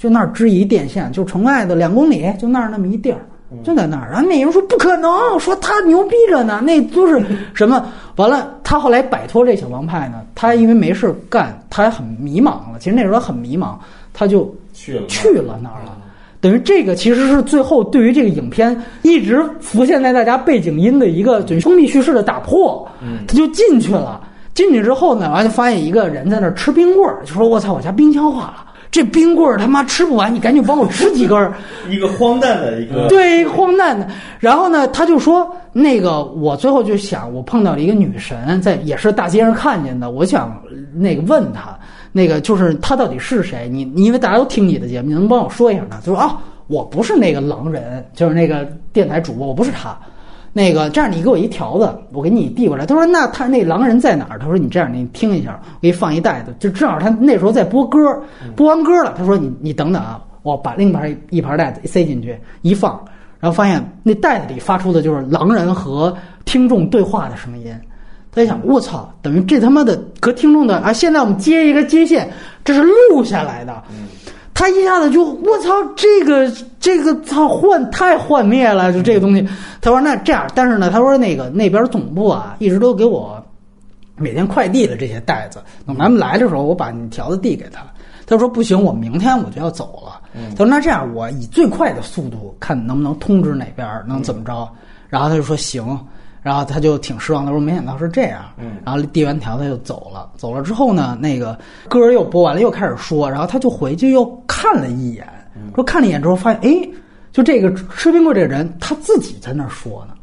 就那儿支一电线，就城外的两公里，就那儿那么一地儿，就在那儿。然后那人说不可能，说他牛逼着呢，那都是什么？完了，他后来摆脱这小帮派呢，他因为没事干，他还很迷茫了。其实那时候很迷茫，他就去了去了那儿了。等于这个其实是最后对于这个影片一直浮现在大家背景音的一个就是封闭叙事的打破，他就进去了。进去之后呢，完就发现一个人在那儿吃冰棍儿，就说：“我操，我家冰箱化了，这冰棍儿他妈吃不完，你赶紧帮我吃几根儿。”一个荒诞的一个对，荒诞的。然后呢，他就说那个，我最后就想，我碰到了一个女神，在也是大街上看见的，我想那个问她，那个就是她到底是谁？你你因为大家都听你的节目，你能帮我说一下吗？就说啊，我不是那个狼人，就是那个电台主播，我不是他。那个这样，你给我一条子，我给你递过来。他说：“那他那狼人在哪儿？”他说：“你这样，你听一下，我给你放一袋子，就正好他那时候在播歌，播完歌了。他说：‘你你等等啊，我把另一盘一盘袋子塞进去，一放，然后发现那袋子里发出的就是狼人和听众对话的声音。’他一想，我操，等于这他妈的和听众的啊！现在我们接一个接线，这是录下来的。他一下子就我操，这个这个操幻太幻灭了，就这个东西。他说那这样，但是呢，他说那个那边总部啊，一直都给我每天快递的这些袋子，等咱们来的时候，我把你条子递给他。他说不行，我明天我就要走了。他说那这样，我以最快的速度看能不能通知哪边能怎么着。然后他就说行。然后他就挺失望，的说没想到是这样。嗯，然后递完条他就走了。走了之后呢，那个歌儿又播完了，又开始说。然后他就回去又看了一眼，说看了一眼之后发现，哎，就这个吃冰棍这个人他自己在那儿说呢。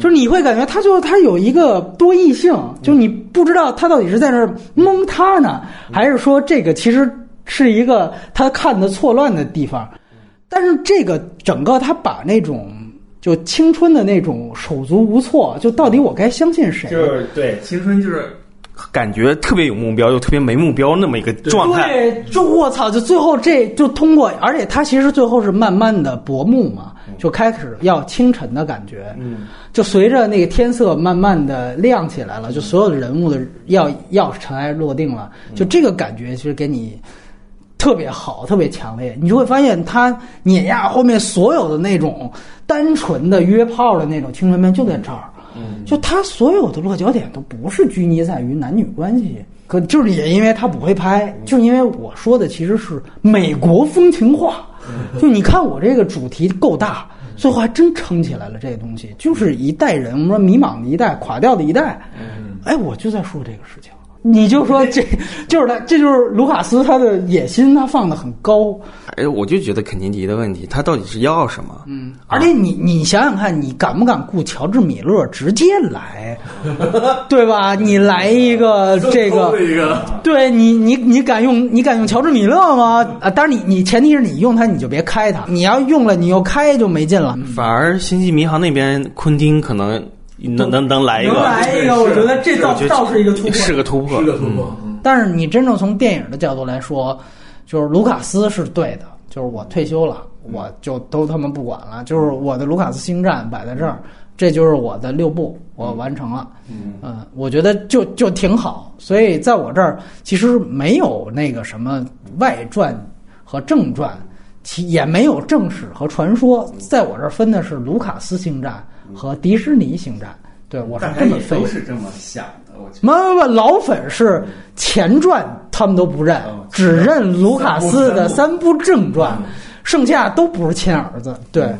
就是你会感觉他就他有一个多异性，就你不知道他到底是在那儿蒙他呢，还是说这个其实是一个他看的错乱的地方。但是这个整个他把那种。就青春的那种手足无措，就到底我该相信谁？就是对青春，就是感觉特别有目标又特别没目标那么一个状态。对，就我操，就最后这就通过，而且他其实最后是慢慢的薄暮嘛，就开始要清晨的感觉。嗯，就随着那个天色慢慢的亮起来了，就所有的人物的要要尘埃落定了，就这个感觉其实给你。特别好，特别强烈，你就会发现他碾压后面所有的那种单纯的约炮的那种青春片就在这儿。嗯，就他所有的落脚点都不是拘泥在于男女关系，可就是也因为他不会拍，就因为我说的其实是美国风情画。就你看我这个主题够大，最后还真撑起来了。这个东西就是一代人，我们说迷茫的一代，垮掉的一代。嗯，哎，我就在说这个事情。你就说这就是他，这就是卢卡斯他的野心，他放的很高。哎，我就觉得肯尼迪的问题，他到底是要什么？嗯，而且你你想想看，你敢不敢雇乔治米勒直接来，对吧？你来一个 这个，对你你你敢用你敢用乔治米勒吗？啊，当然你你前提是你用他，你就别开他。你要用了，你又开就没劲了。反而星际迷航那边，昆汀可能。能能能来一个，能来一个，我觉得这倒倒是一个突破，是个突破，是个突破。但是你真正从电影的角度来说，就是卢卡斯是对的，就是我退休了，我就都他妈不管了，就是我的卢卡斯星战摆在这儿，这就是我的六部，我完成了。嗯，我觉得就就挺好。所以在我这儿其实没有那个什么外传和正传，其也没有正史和传说，在我这儿分的是卢卡斯星战。和迪士尼星战，对我是这么分，都是这么想的。我不不不，老粉是前传他们都不认，只认卢卡斯的三部正传，剩下都不是亲儿子。对，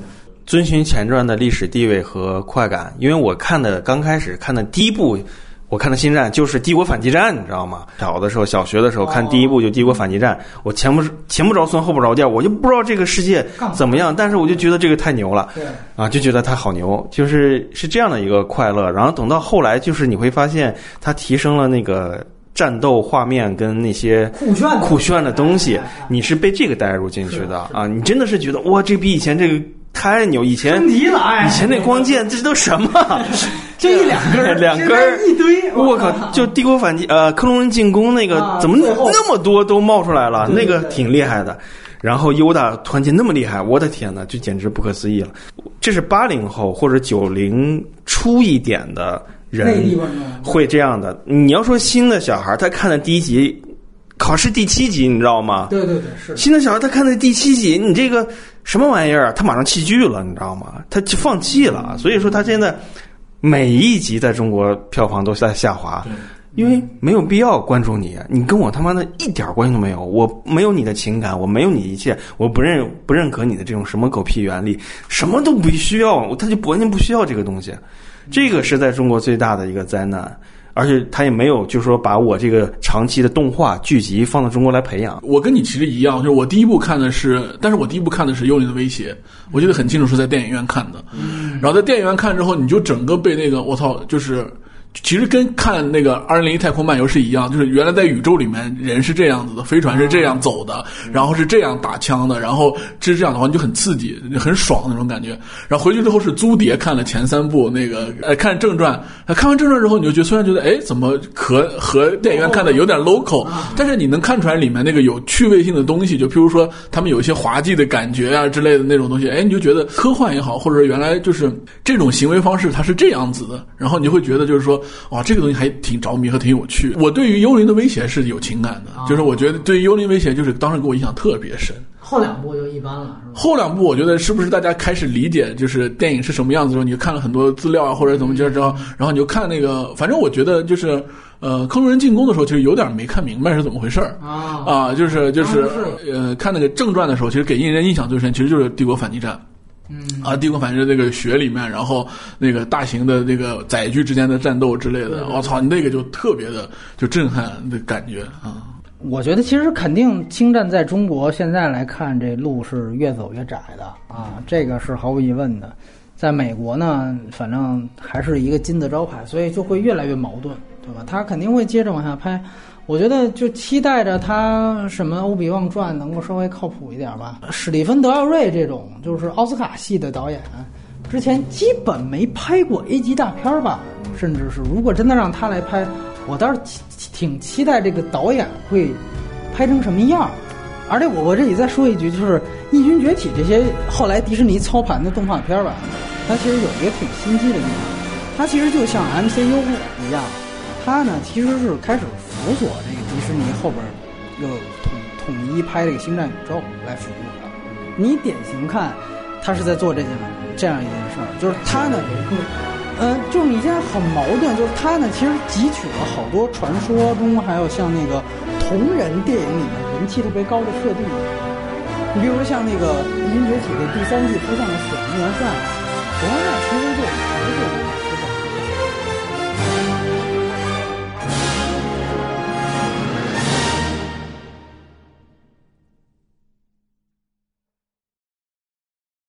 遵循前传的历史地位和快感，因为我看的刚开始看的第一部。我看的《星战》就是《帝国反击战》，你知道吗？小的时候，小学的时候看第一部就《帝国反击战》，我前不前不着村后不着店，我就不知道这个世界怎么样，但是我就觉得这个太牛了，啊，就觉得它好牛，就是是这样的一个快乐。然后等到后来，就是你会发现它提升了那个战斗画面跟那些酷炫酷炫的东西，你是被这个带入进去的啊！你真的是觉得哇，这比以前这个。太牛！以前以前那光剑这都什么？就一两根，两根一堆。我靠！就帝国反击，呃，克隆人进攻那个怎么那么多都冒出来了？那个挺厉害的。然后优达团结那么厉害，我的天呐，就简直不可思议了。这是八零后或者九零初一点的人会这样的。你要说新的小孩，他看的第一集，考试第七集，你知道吗？对对对，是新的小孩他看的第七集，你这个。什么玩意儿？他马上弃剧了，你知道吗？他就放弃了。所以说他现在每一集在中国票房都在下滑。因为没有必要关注你，你跟我他妈的一点关系都没有，我没有你的情感，我没有你一切，我不认不认可你的这种什么狗屁原理，什么都不需要，他就完全不需要这个东西，这个是在中国最大的一个灾难，而且他也没有就是说把我这个长期的动画剧集放到中国来培养。我跟你其实一样，就是我第一部看的是，但是我第一部看的是《幽灵的威胁》，我记得很清楚是在电影院看的，然后在电影院看之后，你就整个被那个我操，就是。其实跟看那个《二零零一太空漫游》是一样，就是原来在宇宙里面人是这样子的，飞船是这样走的，然后是这样打枪的，然后是这样的话，你就很刺激，很爽那种感觉。然后回去之后是租碟看了前三部，那个呃看正传，看完正传之后，你就觉得虽然觉得哎怎么和和电影院看的有点 local，但是你能看出来里面那个有趣味性的东西，就譬如说他们有一些滑稽的感觉啊之类的那种东西，哎你就觉得科幻也好，或者原来就是这种行为方式它是这样子的，然后你会觉得就是说。哇，这个东西还挺着迷和挺有趣。我对于《幽灵的威胁》是有情感的，就是我觉得对于《幽灵威胁》就是当时给我印象特别深。后两部就一般了，是吧？后两部我觉得是不是大家开始理解就是电影是什么样子的时候，你就看了很多资料啊，或者怎么着着，然后你就看那个，反正我觉得就是呃，坑人进攻的时候，其实有点没看明白是怎么回事儿啊啊，就是就是呃，看那个正传的时候，其实给印人印象最深，其实就是帝国反击战。嗯啊，帝国反正那个雪里面，然后那个大型的那个载具之间的战斗之类的，我操，那个就特别的就震撼的感觉啊！我觉得其实肯定星战在中国现在来看，这路是越走越窄的啊，这个是毫无疑问的。在美国呢，反正还是一个金字招牌，所以就会越来越矛盾，对吧？他肯定会接着往下拍。我觉得就期待着他什么《欧比旺传》能够稍微靠谱一点吧。史蒂芬·德奥瑞这种就是奥斯卡系的导演，之前基本没拍过 A 级大片吧？甚至是如果真的让他来拍，我倒是挺期待这个导演会拍成什么样。而且我我这里再说一句，就是《异军崛起》这些后来迪士尼操盘的动画片吧，它其实有一个挺心机的地方，它其实就像 MCU 一样。它呢，其实是开始辅佐这个迪士尼后边又统统一拍这个星战宇宙来服务的。你典型看，他是在做这件这样一件事儿，就是他呢，嗯，就是你现在很矛盾，就是他呢，其实汲取了好多传说中还有像那个同人电影里面人气特别高的设定。你比如说像那个《异军崛起》的第三季出现的雪人元帅，雪人元帅其实。